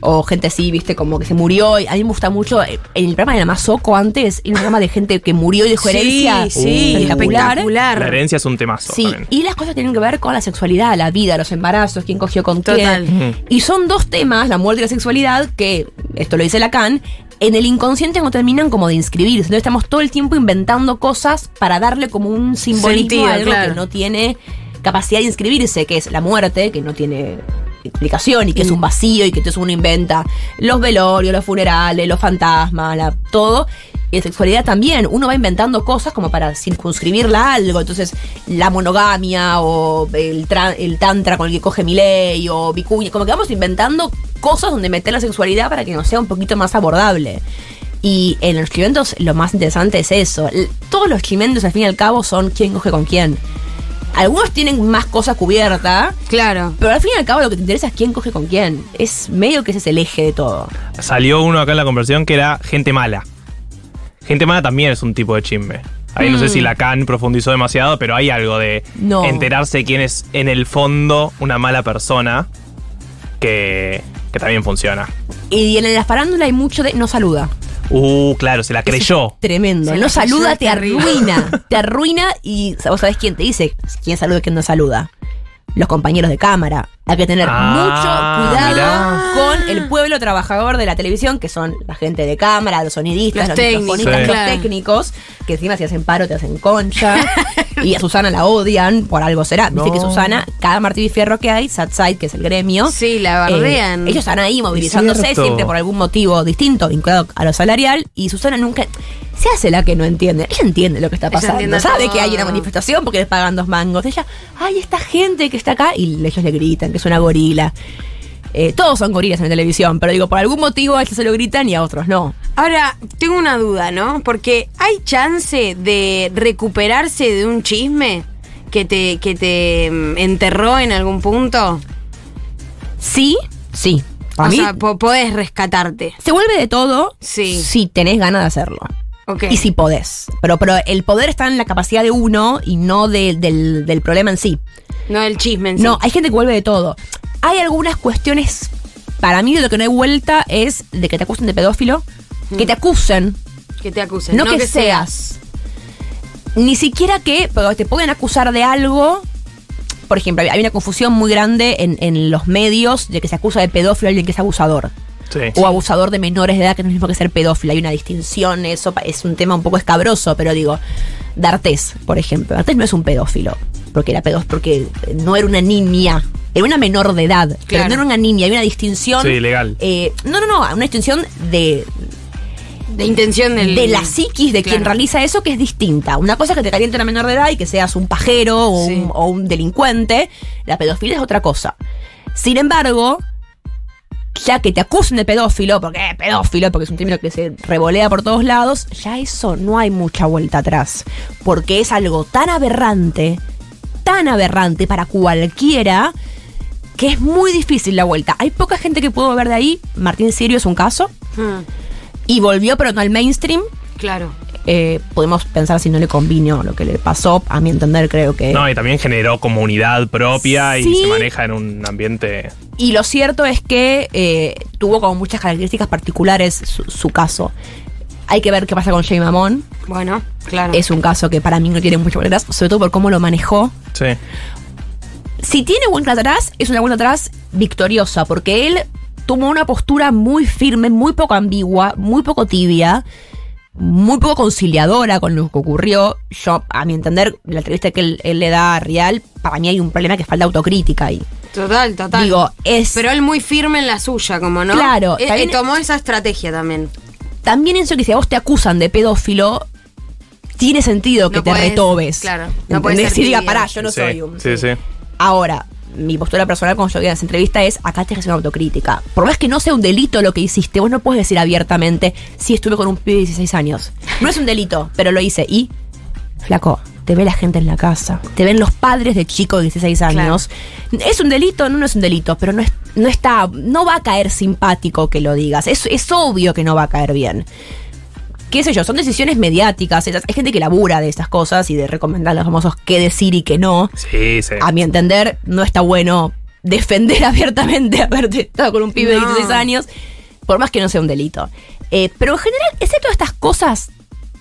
Speaker 11: O gente así, viste, como que se murió. Y A mí me gusta mucho. eh, En el programa de la Mazoco antes, era un programa de gente que murió y dejó herencia.
Speaker 4: Sí, sí,
Speaker 11: espectacular.
Speaker 4: espectacular.
Speaker 3: La herencia es un temazo
Speaker 11: Sí,
Speaker 3: también.
Speaker 11: y las cosas tienen que ver con la sexualidad, la vida, los embarazos, quién cogió con
Speaker 4: Total.
Speaker 11: quién. Y son dos temas, la muerte y la sexualidad, que, esto lo dice Lacan, en el inconsciente no terminan como de inscribirse. Entonces estamos todo el tiempo inventando cosas para darle como un simbolismo
Speaker 4: Sentido,
Speaker 11: a algo
Speaker 4: claro.
Speaker 11: que no tiene capacidad de inscribirse, que es la muerte, que no tiene explicación y que es un vacío y que entonces uno inventa los velorios, los funerales, los fantasmas, la- todo. Y la sexualidad también, uno va inventando cosas como para circunscribirla a algo. Entonces, la monogamia o el, el tantra con el que coge Miley o vicuña, como que vamos inventando cosas donde meter la sexualidad para que nos sea un poquito más abordable. Y en los chimentos lo más interesante es eso. Todos los chimentos al fin y al cabo son quién coge con quién. Algunos tienen más cosas cubiertas,
Speaker 4: Claro.
Speaker 11: pero al fin y al cabo lo que te interesa es quién coge con quién. Es medio que ese es el eje de todo.
Speaker 3: Salió uno acá en la conversión que era gente mala. Gente mala también es un tipo de chisme. Ahí no sé si Lacan profundizó demasiado, pero hay algo de
Speaker 11: No.
Speaker 3: enterarse quién es en el fondo una mala persona que, que también funciona.
Speaker 11: Y en la farándula hay mucho de no saluda.
Speaker 3: Uh, claro, se la creyó.
Speaker 11: Tremendo.
Speaker 4: Se
Speaker 11: no saluda, te arruina. te arruina y vos sabés quién te dice quién saluda y quién no saluda. Los compañeros de cámara. Hay que tener
Speaker 3: Ah,
Speaker 11: mucho cuidado
Speaker 3: mirá.
Speaker 11: con el pueblo trabajador de la televisión, que son la gente de cámara, los sonidistas,
Speaker 4: Los
Speaker 11: los,
Speaker 4: técnicos,
Speaker 11: microfonistas,
Speaker 4: claro.
Speaker 11: los técnicos, que encima si hacen paro te hacen concha. y a Susana la odian, por algo será. Viste
Speaker 3: No.
Speaker 11: que Susana, cada Martín y Fierro que hay, Satside, que es el gremio,
Speaker 4: Sí, la bardean.
Speaker 11: eh, ellos están ahí movilizándose siempre por algún motivo distinto, vinculado a lo salarial, y Susana nunca se hace la que no entiende. Ella entiende lo que está pasando. Sabe
Speaker 4: todo.
Speaker 11: que hay una manifestación porque les pagan dos mangos. Ella, ay, esta gente que está acá, y ellos le gritan que es una gorila. Eh, todos son gorilas en televisión, pero digo, por algún motivo a ellos se lo gritan y a otros no.
Speaker 4: Ahora, tengo una duda, ¿no? Porque hay chance de recuperarse de un chisme que te, que te mm, enterró en algún punto.
Speaker 11: Sí, sí.
Speaker 4: O
Speaker 11: mí,
Speaker 4: sea, po- podés rescatarte.
Speaker 11: se vuelve de todo
Speaker 4: Sí.
Speaker 11: si tenés ganas de hacerlo. Y si podés. Pero, pero el poder está en la capacidad de uno y no de- del, del problema en sí.
Speaker 4: No el chisme en sí.
Speaker 11: No, hay gente que vuelve de todo. Hay algunas cuestiones, para mí de lo que no hay vuelta es de que te acusen de pedófilo, que te acusen,
Speaker 4: Que te acusen.
Speaker 11: no, que, seas. Ni siquiera que pero te pueden acusar de algo. Por ejemplo, hay una confusión muy grande en, en los medios de que se acusa de pedófilo a alguien que es abusador.
Speaker 3: Sí.
Speaker 11: O abusador de menores de edad, que no es lo mismo que ser pedófilo. Hay una distinción, eso es un tema un poco escabroso, pero digo, D'Artés, por ejemplo. D'Artés no es un pedófilo, porque era pedófilo, porque no era una niña, era una menor de edad, pero no era una niña, hay una distinción.
Speaker 3: Sí, legal.
Speaker 11: eh, no, no, no, una distinción de,
Speaker 4: De intención del.
Speaker 11: de la psiquis de quien realiza eso que es distinta. Una cosa es que te caliente una menor de edad y que seas un pajero o,
Speaker 4: Sí.
Speaker 11: un, o un delincuente. La pedofilia es otra cosa. Sin embargo, ya que te acusen de pedófilo, porque eh, pedófilo, porque es un término que se revolea por todos lados, ya eso no hay mucha vuelta atrás. Porque es algo tan aberrante, tan aberrante para cualquiera, que es muy difícil la vuelta. Hay poca gente que puede volver de ahí. Martín Sirio es un caso.
Speaker 4: Hmm,
Speaker 11: Y volvió, pero no al mainstream.
Speaker 4: claro.
Speaker 11: Eh, podemos pensar si no le convino lo que le pasó. A mi entender, creo que.
Speaker 3: No, y también generó comunidad propia y se maneja en un ambiente.
Speaker 11: Y lo cierto es que eh, tuvo como muchas características particulares su, su caso. Hay que ver qué pasa con Jay Mamón.
Speaker 4: Bueno, claro.
Speaker 11: Es un caso que para mí no tiene mucho atrás, sobre todo por cómo lo manejó.
Speaker 3: Sí.
Speaker 11: Si tiene vuelta atrás, es una vuelta atrás victoriosa, porque él tomó una postura muy firme, muy poco ambigua, muy poco tibia, muy poco conciliadora con lo que ocurrió. Yo, a mi entender, la entrevista que él, él le da a Real, para mí hay un problema que falta autocrítica ahí.
Speaker 4: Total, total.
Speaker 11: Digo, es.
Speaker 4: Pero él muy firme en la suya, como no.
Speaker 11: Claro,
Speaker 4: Eh,
Speaker 11: también-
Speaker 4: eh, tomó esa estrategia también.
Speaker 11: También eso que si a vos te acusan de pedófilo, tiene sentido que
Speaker 4: No
Speaker 11: te
Speaker 4: podés-
Speaker 11: retobes.
Speaker 4: claro, no ser
Speaker 11: Y diga, pará, yo no
Speaker 3: sí,
Speaker 11: soy un.
Speaker 3: Sí, sí.
Speaker 11: Ahora, mi postura personal cuando yo vi en esa entrevista es, acá te hacer una autocrítica. Por más que no sea un delito lo que hiciste, vos no puedes decir abiertamente, sí estuve con un pibe de 16 años. No es un delito, pero lo hice. Y, flaco, te ve la gente en la casa, te ven los padres de chicos de 16 años. ¿Es un delito? No, no es un delito, pero no, es, no está, no va a caer simpático que lo digas. Es, es obvio que no va a caer bien qué sé yo, son decisiones mediáticas. esas- Hay gente que labura de estas cosas y de recomendar a los famosos qué decir y qué no.
Speaker 3: Sí, sí.
Speaker 11: A mi entender, no está bueno defender abiertamente haberte estado con un pibe de
Speaker 4: No.
Speaker 11: 16 años, por más que no sea un delito. Eh, pero en general, excepto estas cosas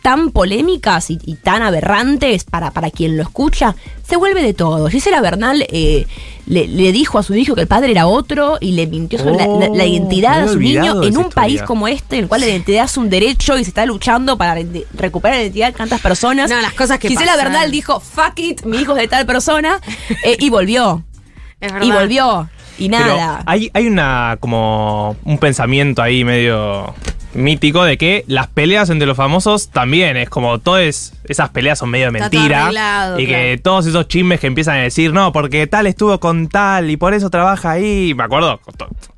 Speaker 11: tan polémicas y, y tan aberrantes para, para quien lo escucha, se vuelve de todo. Gisela Bernal eh, le, le dijo a su hijo que el padre era otro y le mintió sobre la- la, la
Speaker 3: Oh,
Speaker 11: identidad de su niño en un país como este, en el cual la identidad es un derecho y se está luchando para re- recuperar la identidad de tantas personas.
Speaker 4: No, las cosas que
Speaker 11: Gisela
Speaker 4: pasan.
Speaker 11: Bernal dijo, fuck it, mi hijo es de tal persona, eh, y volvió.
Speaker 4: Es verdad.
Speaker 11: Y volvió. Y
Speaker 3: Pero
Speaker 11: nada.
Speaker 3: hay, hay una como un pensamiento ahí medio mítico de que las peleas entre los famosos también es como todas esas peleas son medio de
Speaker 4: Está todo
Speaker 3: mentira
Speaker 4: arreglado,
Speaker 3: y que
Speaker 4: claro.
Speaker 3: todos esos chismes que empiezan a decir no porque tal estuvo con tal y por eso trabaja ahí me acuerdo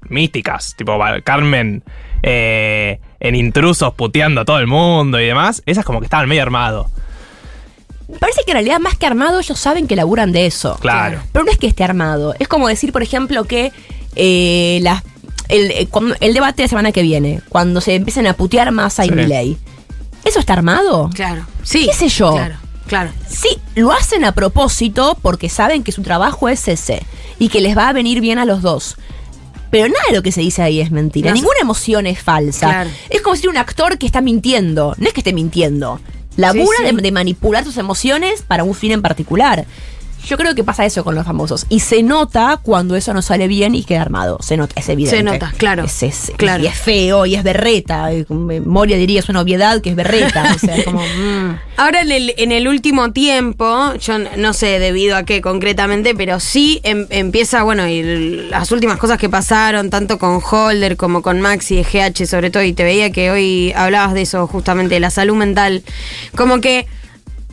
Speaker 3: místicas tipo Carmen eh, en intrusos puteando a todo el mundo y demás esas como que estaban medio armado
Speaker 11: Me parece que en realidad más que armado ellos saben que laburan de eso.
Speaker 3: Claro.
Speaker 11: Pero no es que esté armado. Es como decir, por ejemplo, que eh, las- el, eh, cuando- el debate de la semana que viene, cuando se empiecen a putear Massa y
Speaker 3: Sí.
Speaker 11: Milei, ¿eso está armado?
Speaker 4: Claro. Sí.
Speaker 11: ¿Qué sé yo?
Speaker 4: Claro, claro.
Speaker 11: Sí, lo hacen a propósito porque saben que su trabajo es ese y que les va a venir bien a los dos. Pero nada de lo que se dice ahí es mentira.
Speaker 4: No.
Speaker 11: Ninguna emoción es falsa.
Speaker 4: Claro.
Speaker 11: Es como si un actor que está mintiendo. No es que esté mintiendo. Labura
Speaker 4: Sí, sí.
Speaker 11: De, de manipular sus emociones para un fin en particular. Yo creo que pasa eso con los famosos. Y se nota cuando eso no sale bien y queda armado. Se nota, es evidente.
Speaker 4: Se nota, claro.
Speaker 11: Es, es-
Speaker 4: Claro.
Speaker 11: Y es feo y es berreta. Y con memoria diría es una obviedad que es berreta. o sea, es como. mm.
Speaker 4: Ahora en el, en el último tiempo, yo no sé debido a qué concretamente, pero sí em- empieza, bueno, y las últimas cosas que pasaron, tanto con Holder como con Maxi de GH sobre todo, y te veía que hoy hablabas de eso justamente, de la salud mental, como que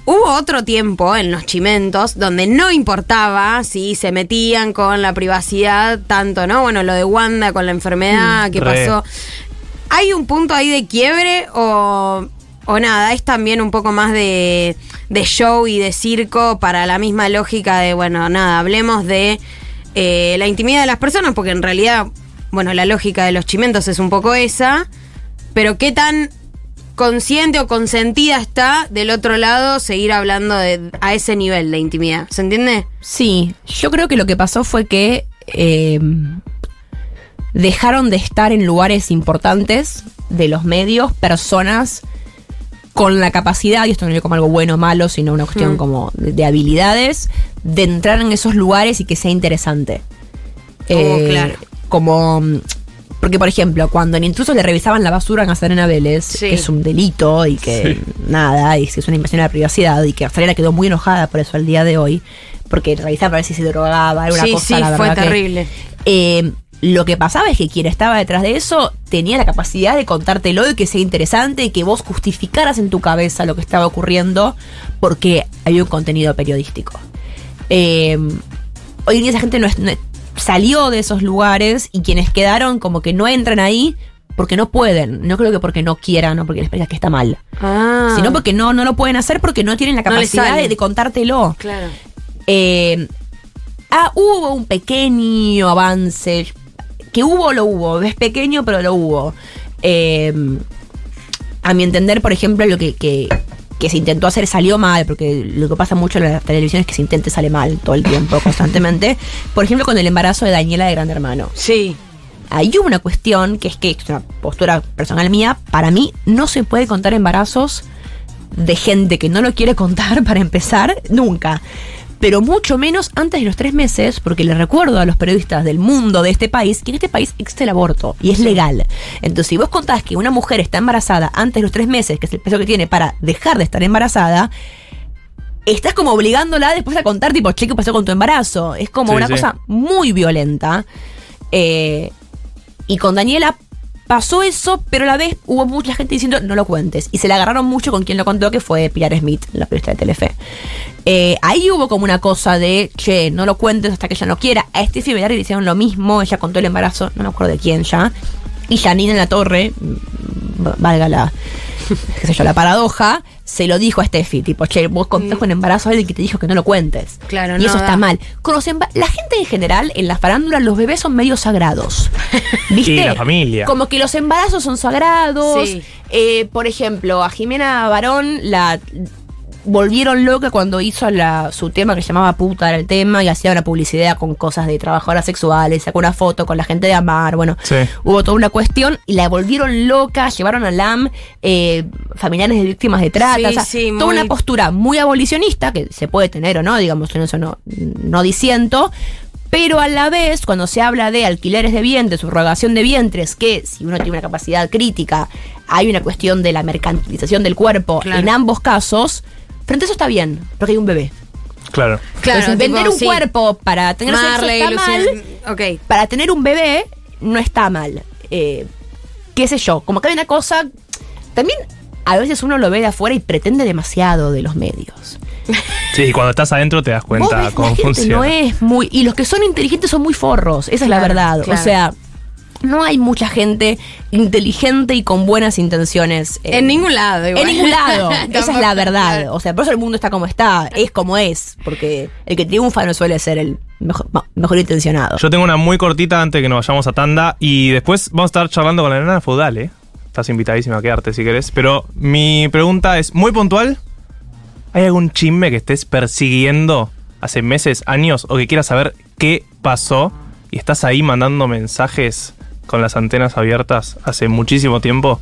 Speaker 4: hubo otro tiempo en los chimentos donde no importaba si se metían con la privacidad tanto, ¿no? Bueno, lo de Wanda con la enfermedad que
Speaker 3: Re.
Speaker 4: pasó. ¿Hay un punto ahí de quiebre o, o nada? Es también un poco más de, de show y de circo para la misma lógica de, bueno, nada, hablemos de eh, la intimidad de las personas, porque en realidad, bueno, la lógica de los chimentos es un poco esa, pero qué tan consciente o consentida está del otro lado seguir hablando de, a ese nivel de intimidad. ¿Se entiende?
Speaker 11: Sí, yo creo que lo que pasó fue que eh, dejaron de estar en lugares importantes de los medios personas con la capacidad, y esto no es como algo bueno o malo, sino una cuestión
Speaker 4: Mm.
Speaker 11: como de, de habilidades, de entrar en esos lugares y que sea interesante.
Speaker 4: Oh, claro.
Speaker 11: Como. Porque, por ejemplo, cuando en Intrusos le revisaban la basura a Nazarena Vélez,
Speaker 4: Sí.
Speaker 11: que es un delito y que nada, y que es una invasión a la privacidad, y que Nazarena quedó muy enojada por eso al día de hoy, porque revisaba para ver si se drogaba,
Speaker 4: sí,
Speaker 11: cosa,
Speaker 4: sí,
Speaker 11: la
Speaker 4: fue
Speaker 11: verdad que-
Speaker 4: terrible.
Speaker 11: eh, lo que pasaba es que quien estaba detrás de eso tenía la capacidad de contártelo y que sea interesante y que vos justificaras en tu cabeza lo que estaba ocurriendo porque había un contenido periodístico. Eh, hoy en día esa gente no, es- no es- salió de esos lugares y quienes quedaron como que no entran ahí porque no pueden. No creo que porque no quieran o porque les parezca que está mal.
Speaker 4: Ah,
Speaker 11: Sino porque no, no lo pueden hacer porque no tienen la capacidad de, de contártelo.
Speaker 4: Claro.
Speaker 11: Eh, ah, hubo un pequeño avance. Que hubo, lo hubo. Es pequeño, pero lo hubo. Eh, a mi entender, por ejemplo, lo que, que, que se intentó hacer salió mal, porque lo que pasa mucho en la televisión es que se intente sale mal todo el tiempo, constantemente. Por ejemplo, con el embarazo de Daniela de Gran Hermano.
Speaker 4: Sí.
Speaker 11: Ahí hubo una cuestión que es que es una postura personal mía. Para mí, no se puede contar embarazos de gente que no lo quiere contar para empezar, nunca. Pero mucho menos antes de los tres meses, porque le recuerdo a los periodistas del mundo de este país que en este país existe el aborto y es legal. Entonces, si vos contás que una mujer está embarazada antes de los tres meses, que es el peso que tiene para dejar de estar embarazada, estás como obligándola después a contar, tipo, che, ¿qué pasó con tu embarazo? Es como
Speaker 3: Sí,
Speaker 11: una
Speaker 3: sí.
Speaker 11: cosa muy violenta. Eh, y con Daniela pasó eso, pero a la vez hubo mucha gente diciendo no lo cuentes. Y se la agarraron mucho con quien lo contó, que fue Pilar Smith, la periodista de Telefe. Eh, ahí hubo como una cosa de, che, no lo cuentes hasta que ella no quiera. A Steffi Berari le hicieron lo mismo, ella contó el embarazo, no me acuerdo de quién ya. Y Janine en la torre, mm, valga la, qué sé yo, la paradoja, se lo dijo a Steffi, tipo, che, vos contás con embarazo a alguien que te dijo que no lo cuentes.
Speaker 4: Claro,
Speaker 11: y
Speaker 4: no
Speaker 11: eso
Speaker 4: da.
Speaker 11: está mal. Con los la gente en general, en las farándulas, los bebés son medio sagrados. ¿Viste?
Speaker 3: Y la familia.
Speaker 11: Como que los embarazos son sagrados.
Speaker 4: Sí.
Speaker 11: Eh, por ejemplo, a Jimena Barón la volvieron loca cuando hizo la, su tema que se llamaba Puta era el tema y hacía una publicidad con cosas de trabajadoras sexuales, sacó una foto con la gente de Amar, bueno,
Speaker 3: Sí.
Speaker 11: hubo toda una cuestión y la volvieron loca, llevaron a LAM eh, familiares de víctimas de trata,
Speaker 4: Sí,
Speaker 11: o sea,
Speaker 4: sí,
Speaker 11: toda
Speaker 4: muy-
Speaker 11: una postura muy abolicionista, que se puede tener o no, digamos, en eso no, no disiento, pero a la vez, cuando se habla de alquileres de vientres, subrogación de vientres, que si uno tiene una capacidad crítica, hay una cuestión de la mercantilización del cuerpo
Speaker 4: Claro.
Speaker 11: en ambos casos, frente a eso está bien, porque hay un bebé.
Speaker 3: Claro.
Speaker 4: Claro,
Speaker 11: Entonces,
Speaker 4: tipo,
Speaker 11: vender un
Speaker 4: sí.
Speaker 11: cuerpo para tener
Speaker 4: Marley,
Speaker 11: sexo está
Speaker 4: Lucía-
Speaker 11: mal,
Speaker 4: Ok.
Speaker 11: para tener un bebé no está mal. Eh, qué sé yo, como que hay una cosa, también a veces uno lo ve de afuera y pretende demasiado de los medios.
Speaker 3: Sí, cuando estás adentro te das
Speaker 11: Vos
Speaker 3: cuenta
Speaker 11: la
Speaker 3: cómo
Speaker 11: gente
Speaker 3: funciona.
Speaker 11: no es muy. Y los que son inteligentes son muy forros, esa es la verdad.
Speaker 4: claro.
Speaker 11: O sea, no hay mucha gente inteligente y con buenas intenciones. eh,
Speaker 4: En ningún lado, igual.
Speaker 11: En ningún lado. esa es la verdad. O sea, por eso el mundo está como está. Es como es. Porque el que triunfa no suele ser el mejor intencionado.
Speaker 3: Yo tengo una muy cortita antes de que nos vayamos a tanda y después vamos a estar charlando con la nena feudal, ¿eh? Estás invitadísima a quedarte si querés. Pero mi pregunta es muy puntual. ¿Hay algún chisme que estés persiguiendo hace meses, años, o que quieras saber qué pasó y estás ahí mandando mensajes con las antenas abiertas hace muchísimo tiempo?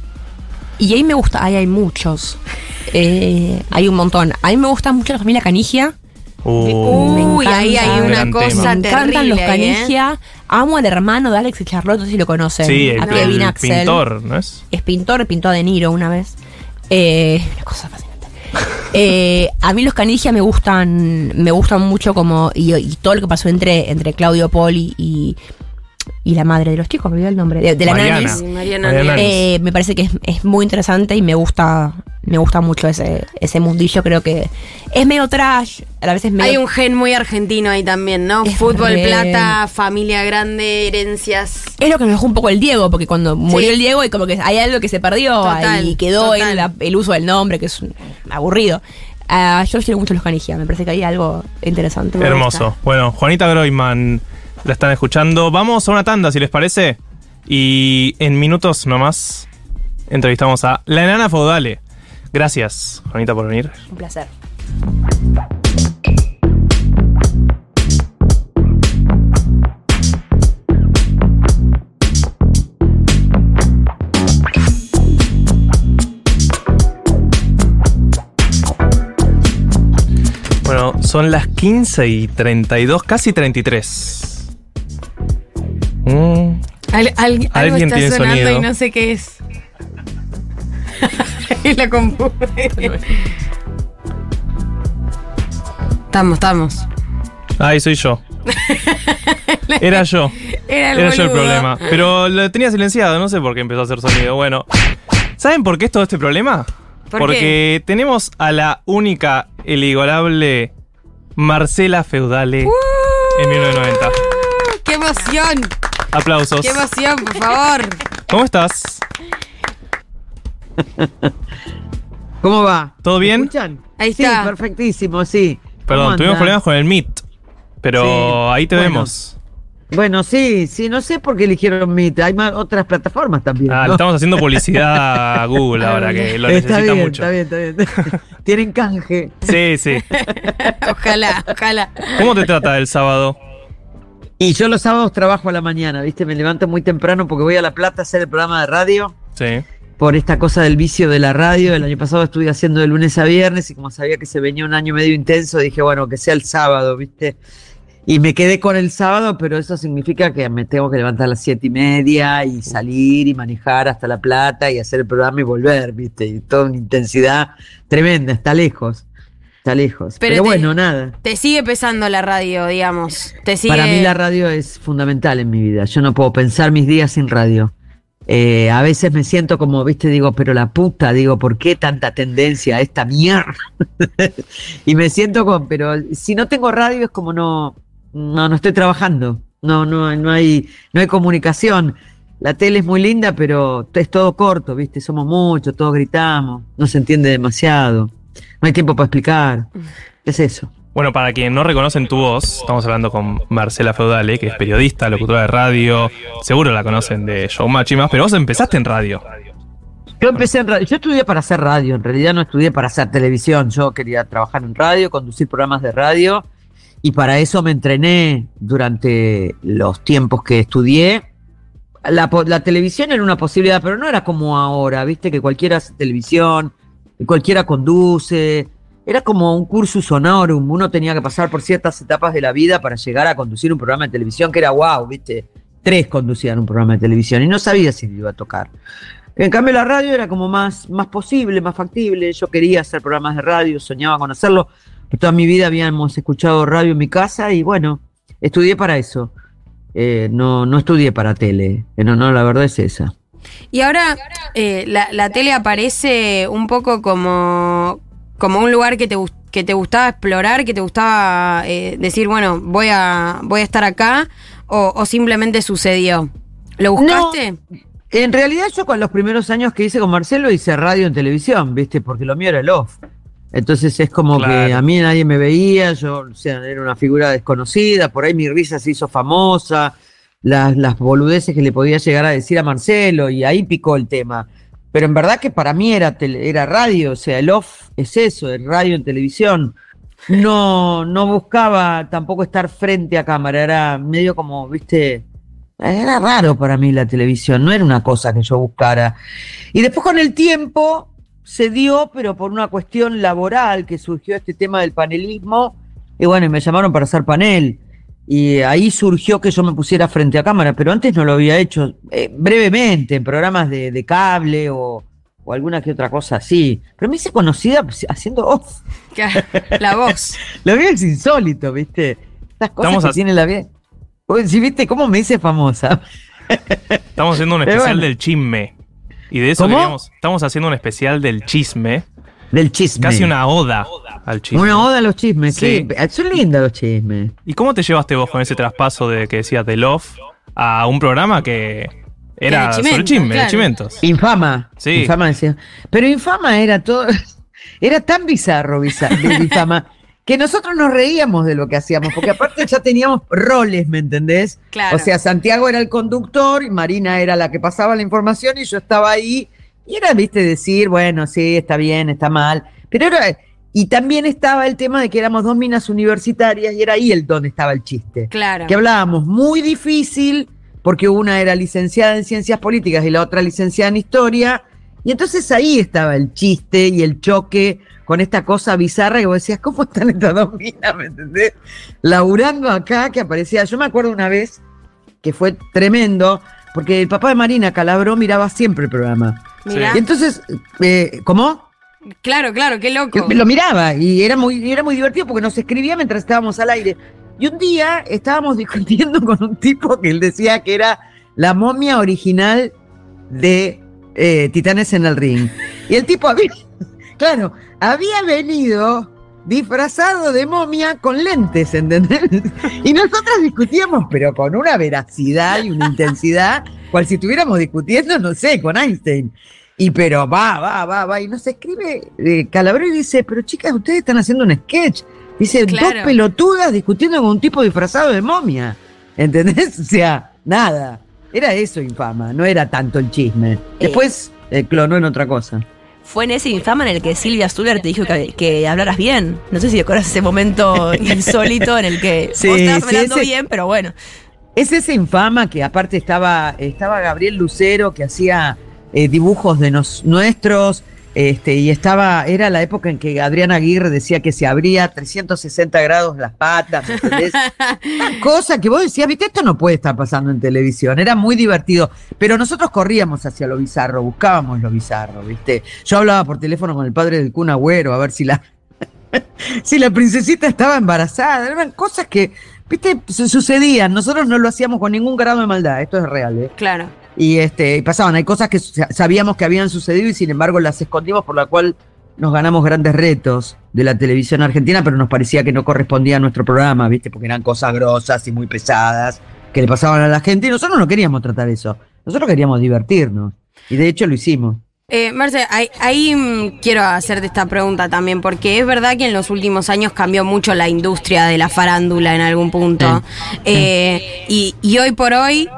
Speaker 11: Y ahí me gusta, ahí hay muchos. Eh, hay un montón. A mí me gusta mucho la familia Canigia.
Speaker 3: Uh,
Speaker 4: Uy, ahí hay una
Speaker 3: Gran
Speaker 4: cosa
Speaker 3: tema.
Speaker 11: Me encantan
Speaker 4: terrible
Speaker 11: los
Speaker 4: ¿eh?
Speaker 11: Canigia. Amo al hermano de Alex y Charlotte, no sé si lo conocen.
Speaker 3: sí,
Speaker 11: a
Speaker 3: el,
Speaker 11: Kevin
Speaker 3: el
Speaker 11: Axel.
Speaker 3: pintor, ¿no es?
Speaker 11: Es pintor, pintó a De Niro una vez. Eh, una cosa fascinante. Eh, a mí los Canigia me gustan, me gustan mucho como, y, y todo lo que pasó entre, entre Claudio Poli y, y la madre de los chicos, me olvidé el nombre, de, de la
Speaker 3: Mariana.
Speaker 4: Mariana
Speaker 3: Mariana.
Speaker 11: Eh, me parece que es, es muy interesante y me gusta me gusta mucho ese, ese mundillo. Creo que es medio trash, a veces medio.
Speaker 4: Hay un gen muy argentino ahí también, ¿no?
Speaker 11: Es
Speaker 4: Fútbol,
Speaker 11: re-
Speaker 4: plata, familia grande, herencias.
Speaker 11: Es lo que nos dejó un poco el Diego, porque cuando murió
Speaker 4: Sí.
Speaker 11: el Diego y como que hay algo que se perdió
Speaker 4: Total,
Speaker 11: y quedó en la- el uso del nombre, que es aburrido. Ah, yo quiero mucho los Canigia, me parece que hay algo interesante.
Speaker 3: Hermoso. Bueno, Juanita Groyman la están escuchando. Vamos a una tanda, si les parece. Y en minutos nomás entrevistamos a la enana feudale. Gracias, Juanita, por venir.
Speaker 11: Un placer.
Speaker 3: Bueno, son las 15 y 32, casi 33. Mm,
Speaker 4: Al- al- algo
Speaker 3: Alguien
Speaker 4: está
Speaker 3: tiene
Speaker 4: sonando
Speaker 3: sonido.
Speaker 4: y no sé qué es. Es la compu. Estamos, estamos.
Speaker 3: Ay, soy yo. Era yo.
Speaker 4: Era el
Speaker 3: Era yo el problema. Pero lo tenía silenciado, no sé por qué empezó a hacer sonido. Bueno, ¿saben por qué es todo este problema?
Speaker 4: ¿Por
Speaker 3: Porque tenemos a la única, el igualable Marcela Feudale en 1990.
Speaker 4: ¡Qué emoción!
Speaker 3: Aplausos.
Speaker 4: ¡Qué emoción, por favor!
Speaker 3: ¿Cómo estás?
Speaker 12: ¿Cómo va?
Speaker 3: ¿Todo
Speaker 12: ¿Me
Speaker 3: bien?
Speaker 12: escuchan?
Speaker 4: Ahí
Speaker 12: Sí,
Speaker 4: está.
Speaker 12: perfectísimo, sí.
Speaker 3: Perdón,
Speaker 12: ¿Cómo
Speaker 3: tuvimos problemas con el Meet. Pero
Speaker 12: Sí,
Speaker 3: ahí te
Speaker 12: bueno.
Speaker 3: vemos.
Speaker 12: Bueno, sí, sí, no sé por qué eligieron Meet. Hay más, otras plataformas también.
Speaker 3: Ah,
Speaker 12: ¿no?
Speaker 3: le estamos haciendo publicidad a Google ahora que lo
Speaker 12: está
Speaker 3: necesita
Speaker 12: bien,
Speaker 3: mucho.
Speaker 12: está bien, está bien. Tienen canje.
Speaker 3: Sí, sí.
Speaker 4: Ojalá, ojalá.
Speaker 3: ¿Cómo te trata el sábado?
Speaker 12: Y yo los sábados trabajo a la mañana, ¿viste? Me levanto muy temprano porque voy a La Plata a hacer el programa de radio.
Speaker 3: Sí.
Speaker 12: Por esta cosa del vicio de la radio. El año pasado estuve haciendo de lunes a viernes y como sabía que se venía un año medio intenso, dije, bueno, que sea el sábado, ¿viste? Y me quedé con el sábado, pero eso significa que me tengo que levantar a las siete y media y salir y manejar hasta La Plata y hacer el programa y volver, ¿viste? Y toda una intensidad tremenda, está lejos, está lejos.
Speaker 4: Pero
Speaker 12: Pero,
Speaker 4: te-
Speaker 12: bueno, nada.
Speaker 4: Te sigue pesando la radio, digamos. Te sigue.
Speaker 12: Para mí la radio es fundamental en mi vida. Yo no puedo pensar mis días sin radio. Eh, a veces me siento como, viste, digo, pero la puta, digo, ¿por qué tanta tendencia a esta mierda? y me siento como, pero si no tengo radio es como no, no, no estoy trabajando. No, no, no hay, no hay comunicación. La tele es muy linda, pero es todo corto, viste, somos muchos, todos gritamos, no se entiende demasiado, no hay tiempo para explicar. ¿Qué es eso?
Speaker 3: Bueno, para quien no reconocen tu voz, estamos hablando con Marcela Feudale, que es periodista, locutora de radio. Seguro la conocen de Showmatch y más, pero vos empezaste en radio.
Speaker 12: Yo empecé en radio, yo estudié para hacer radio, en realidad no estudié para hacer televisión, yo quería trabajar en radio, conducir programas de radio y para eso me entrené durante los tiempos que estudié. La, po- la televisión era una posibilidad, pero no era como ahora, viste que cualquiera hace televisión, cualquiera conduce, era como un cursus honorum, uno tenía que pasar por ciertas etapas de la vida para llegar a conducir un programa de televisión que era wow, viste, tres conducían un programa de televisión y no sabía si iba a tocar. En cambio la radio era como más, más posible, más factible. Yo quería hacer programas de radio, soñaba con hacerlo. Toda mi vida habíamos escuchado radio en mi casa y bueno, estudié para eso. Eh, no, no estudié para tele. Eh, No, no, la verdad es esa.
Speaker 4: Y ahora eh, la, la tele aparece un poco como, como un lugar que te, que te gustaba explorar, que te gustaba eh, decir, bueno, voy a, voy a estar acá, o, o simplemente sucedió. ¿Lo buscaste?
Speaker 12: En realidad yo con los primeros años que hice con Marcelo hice radio en televisión, ¿viste? Porque lo mío era el off. Entonces es como que a mí nadie me veía, yo o sea, era una figura desconocida, por ahí mi risa se hizo famosa, las, las boludeces que le podía llegar a decir a Marcelo y ahí picó el tema. Pero en verdad que para mí era, era radio, o sea, el off es eso, el radio en televisión. No, no buscaba tampoco estar frente a cámara, era medio como, viste, era raro para mí la televisión, no era una cosa que yo buscara. Y después con el tiempo se dio, pero por una cuestión laboral que surgió este tema del panelismo, Y bueno, me llamaron para hacer panel. Y ahí surgió que yo me pusiera frente a cámara, pero antes no lo había hecho eh, brevemente, en programas de, de cable o, o alguna que otra cosa así. Pero me hice conocida pues, haciendo voz.
Speaker 4: La voz.
Speaker 12: La vida es insólito, ¿viste? Estas cosas
Speaker 3: Estamos
Speaker 12: que
Speaker 3: a-
Speaker 12: tiene la vida. Vos decís, ¿viste cómo me hice famosa?
Speaker 3: Estamos haciendo un especial
Speaker 12: bueno.
Speaker 3: del chisme. Y de eso
Speaker 12: ¿Cómo?
Speaker 3: queríamos. Estamos haciendo un especial del chisme.
Speaker 12: Del chisme.
Speaker 3: Casi una oda al chisme.
Speaker 12: Una oda a los chismes,
Speaker 3: Sí.
Speaker 12: sí. Son lindos los chismes.
Speaker 3: ¿Y cómo te llevaste vos con ese traspaso de que decías de Love a un programa que era
Speaker 12: de
Speaker 3: sobre chisme, de
Speaker 12: claro.
Speaker 3: chimentos?
Speaker 12: Infama.
Speaker 3: Sí.
Speaker 12: Infama decía. Pero infama era todo. Era tan bizarro, bizarro infama, que nosotros nos reíamos de lo que hacíamos, porque aparte ya teníamos roles, ¿me entendés?
Speaker 4: Claro.
Speaker 12: O sea, Santiago era el conductor, y Marina era la que pasaba la información y yo estaba ahí. Y era, viste, decir, bueno, sí, está bien, está mal. Pero era. Y también estaba el tema de que éramos dos minas universitarias y era ahí el donde estaba el chiste.
Speaker 4: Claro.
Speaker 12: Que hablábamos muy difícil, porque una era licenciada en ciencias políticas y la otra licenciada en historia. Y entonces ahí estaba el chiste y el choque con esta cosa bizarra que vos decías, ¿cómo están estas dos minas? ¿Me entendés? Laburando acá, que aparecía. Yo me acuerdo una vez que fue tremendo, porque el papá de Marina Calabró miraba siempre el programa.
Speaker 4: Mirá.
Speaker 12: Y entonces, eh, ¿cómo?
Speaker 4: Claro, claro, qué loco.
Speaker 12: Lo miraba y era muy, era muy divertido porque nos escribía mientras estábamos al aire. Y un día estábamos discutiendo con un tipo que él decía que era la momia original de eh, Titanes en el Ring. Y el tipo había, claro, había venido disfrazado de momia con lentes, ¿entendés? Y nosotros discutíamos, pero con una veracidad y una intensidad, cual si estuviéramos discutiendo, no sé, con Einstein. Y pero va, va, va, va. Y nos escribe eh, Calabró y dice, pero chicas, ustedes están haciendo un sketch. Dice,
Speaker 4: Claro.
Speaker 12: dos pelotudas discutiendo con un tipo disfrazado de momia. ¿Entendés? O sea, nada. Era eso infama, no era tanto el chisme. Después eh, clonó en otra cosa.
Speaker 11: Fue en ese infama en el que Silvia Stuller te dijo que, que hablaras bien. No sé si recuerdas ese momento insólito en el que
Speaker 12: Sí,
Speaker 11: vos estabas
Speaker 12: sí,
Speaker 11: hablando
Speaker 12: ese-
Speaker 11: bien, pero bueno.
Speaker 12: Es ese infama que aparte estaba, estaba Gabriel Lucero que hacía eh, dibujos de nos- nuestros, este, y estaba, era la época en que Adriana Aguirre decía que se abría 360 grados las patas. Una cosa que vos decías, viste, esto no puede estar pasando en televisión, era muy divertido, pero nosotros corríamos hacia lo bizarro, buscábamos lo bizarro, viste. Yo hablaba por teléfono con el padre del Kun Agüero a ver si la, si la princesita estaba embarazada, eran cosas que, viste, su- sucedían, nosotros no lo hacíamos con ningún grado de maldad, esto es real, ¿eh?
Speaker 4: Claro.
Speaker 12: Y este, y pasaban, hay cosas que sa- sabíamos que habían sucedido y sin embargo las escondimos, por la cual nos ganamos grandes retos de la televisión argentina, pero nos parecía que no correspondía a nuestro programa, ¿viste? Porque eran cosas grosas y muy pesadas que le pasaban a la gente y nosotros no queríamos tratar eso. Nosotros queríamos divertirnos. Y de hecho lo hicimos.
Speaker 4: Eh, Marce, ahí, ahí, mm, quiero hacerte esta pregunta también, porque es verdad que en los últimos años cambió mucho la industria de la farándula en algún punto. Eh, y, y hoy por hoy,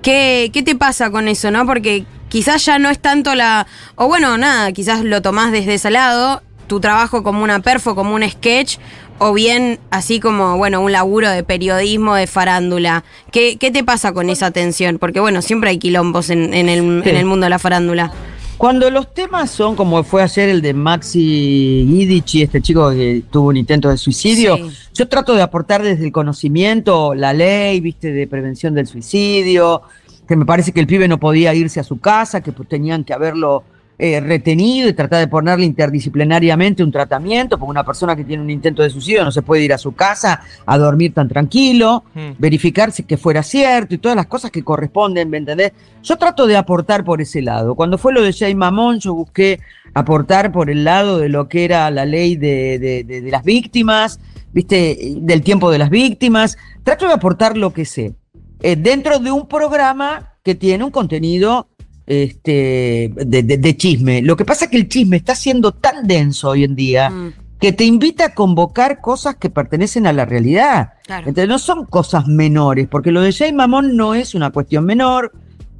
Speaker 4: ¿qué, ¿qué te pasa con eso, no? Porque quizás ya no es tanto la. O bueno, nada, quizás lo tomás desde ese lado, tu trabajo como una perfo, como un sketch, o bien así como, bueno, un laburo de periodismo, de farándula. ¿Qué, qué te pasa con esa tensión? Porque bueno, siempre hay quilombos en, en el,
Speaker 12: Sí.
Speaker 4: en el mundo de la farándula.
Speaker 12: Cuando los temas son como fue ayer el de Maxi Guidici, este chico que tuvo un intento de suicidio,
Speaker 4: Sí.
Speaker 12: yo trato de aportar desde el conocimiento la ley, viste, de prevención del suicidio, que me parece que el pibe no podía irse a su casa, que pues, tenían que haberlo eh, retenido y tratar de ponerle interdisciplinariamente un tratamiento, porque una persona que tiene un intento de suicidio no se puede ir a su casa a dormir tan tranquilo, verificar si que fuera cierto y todas las cosas que corresponden, ¿me entendés? Yo trato de aportar por ese lado. Cuando fue lo de Jay Mamón, yo busqué aportar por el lado de lo que era la ley de, de- de- de las víctimas, ¿viste? Del tiempo de las víctimas. Trato de aportar lo que sé. eh, dentro de un programa que tiene un contenido este, de, de- de chisme. Lo que pasa es que el chisme está siendo tan denso hoy en día
Speaker 4: Mm,
Speaker 12: que te invita a convocar cosas que pertenecen a la realidad.
Speaker 4: Claro.
Speaker 12: Entonces no son cosas menores, porque lo de Jay Mamón no es una cuestión menor,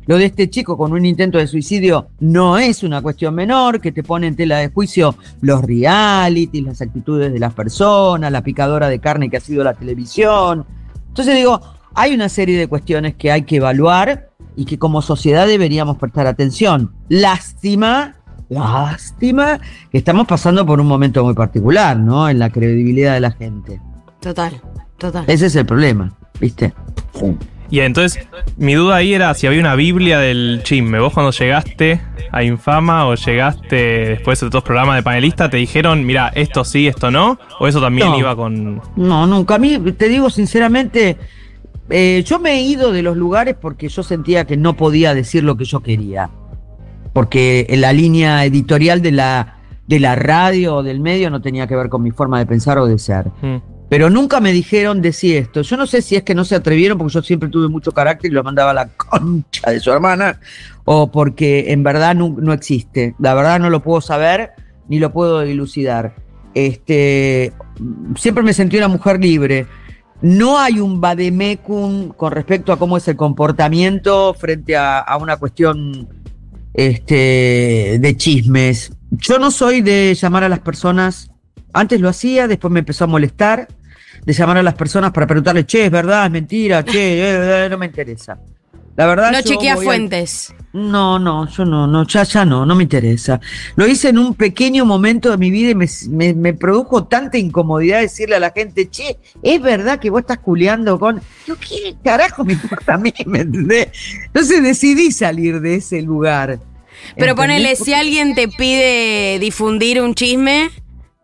Speaker 12: lo de este chico con un intento de suicidio no es una cuestión menor, que te pone en tela de juicio los realities, las actitudes de las personas, la picadora de carne que ha sido la televisión. Entonces digo, hay una serie de cuestiones que hay que evaluar y que como sociedad deberíamos prestar atención. Lástima, lástima que estamos pasando por un momento muy particular, ¿no? En la credibilidad de la gente.
Speaker 4: Total, total.
Speaker 12: Ese es el problema, ¿viste?
Speaker 3: Y entonces, mi duda ahí era si había una Biblia del chisme. Vos cuando llegaste a Infama o llegaste después de otros programas de panelista, te dijeron, mira, esto sí, esto no, o eso también
Speaker 12: No.
Speaker 3: iba con...
Speaker 12: No, nunca. A mí, te digo sinceramente, eh, yo me he ido de los lugares porque yo sentía que no podía decir lo que yo quería. Porque en la línea editorial de la, de la radio o del medio no tenía que ver con mi forma de pensar o de ser.
Speaker 3: Mm.
Speaker 12: Pero nunca me dijeron decir esto. Yo no sé si es que no se atrevieron porque yo siempre tuve mucho carácter y lo mandaba a la concha de su hermana o porque en verdad no, no existe. La verdad no lo puedo saber ni lo puedo dilucidar. Este, siempre me sentí una mujer libre. No hay un vademecum con respecto a cómo es el comportamiento frente a, una cuestión este, de chismes. Yo no soy de llamar a las personas, antes lo hacía, después me empezó a molestar, de llamar a las personas para preguntarle, che, es verdad, es mentira, che, no me interesa. La verdad
Speaker 4: No chequea fuentes.
Speaker 12: no, no, yo no, no, ya, ya no, no me interesa. Lo hice en un pequeño momento de mi vida y me, me- me produjo tanta incomodidad decirle a la gente, che, es verdad que vos estás culeando con. Yo, ¿qué carajo me importa a mí? ¿Me entendés? Entonces decidí salir de ese lugar.
Speaker 4: Pero
Speaker 12: ¿entendés?
Speaker 4: ponele, si alguien te pide difundir un chisme,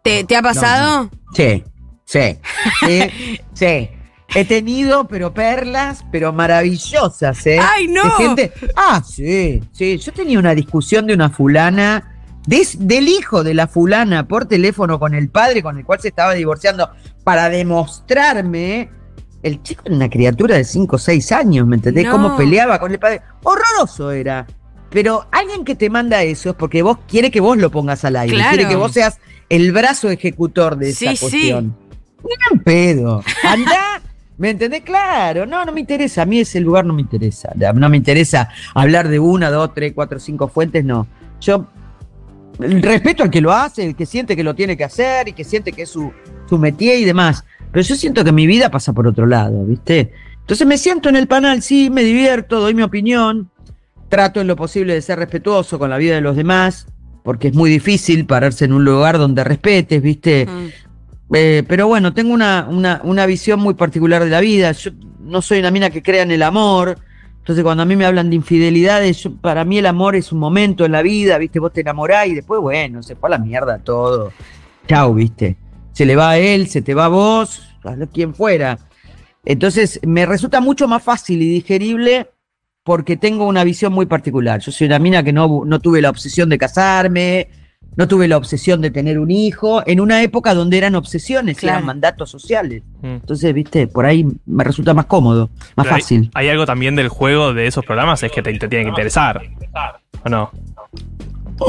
Speaker 4: ¿te, te ha pasado?
Speaker 12: Sí, sí, sí, sí. He tenido, pero perlas, pero maravillosas, ¿eh?
Speaker 4: ¡Ay, no!
Speaker 12: De gente- Ah, sí, sí. Yo tenía una discusión de una fulana, del hijo de la fulana, por teléfono con el padre con el cual se estaba divorciando, para demostrarme. El chico era una criatura de 5 o 6 años, ¿me entendés?
Speaker 4: No.
Speaker 12: Cómo peleaba con el padre. Horroroso era. Pero alguien que te manda eso es porque vos quiere que vos lo pongas al aire.
Speaker 4: Claro.
Speaker 12: Quiere que vos seas el brazo ejecutor de esa
Speaker 4: Sí, sí.
Speaker 12: cuestión. Gran pedo. Anda, ¿me entendés? Claro, no, no me interesa. A mí ese lugar no me interesa. No me interesa hablar de una, dos, tres, cuatro, cinco fuentes, no. Yo respeto al que lo hace, el que siente que lo tiene que hacer y que siente que es su, su métier y demás. Pero yo siento que mi vida pasa por otro lado, ¿viste? Entonces me siento en el panel, sí, me divierto, doy mi opinión, trato en lo posible de ser respetuoso con la vida de los demás, porque es muy difícil pararse en un lugar donde respetes, ¿viste?
Speaker 4: Mm.
Speaker 12: Eh, pero bueno, tengo una, una, una visión muy particular de la vida. Yo no soy una mina que crea en el amor. Entonces, cuando a mí me hablan de infidelidades, yo- para mí el amor es un momento en la vida, ¿viste? Vos te enamorás y después, bueno, se fue a la mierda todo. Chau, ¿viste? Se le va a él, se te va a vos, a quien fuera. Entonces, me resulta mucho más fácil y digerible porque tengo una visión muy particular. Yo soy una mina que no, no tuve la obsesión de casarme, no tuve la obsesión de tener un hijo, en una época donde eran obsesiones,
Speaker 4: Claro.
Speaker 12: eran mandatos sociales.
Speaker 3: Mm.
Speaker 12: Entonces, viste, por ahí me resulta más cómodo, más
Speaker 3: Pero hay-
Speaker 12: fácil.
Speaker 3: Hay, algo también del juego de esos programas, es que te, te tiene que interesar. ¿O no?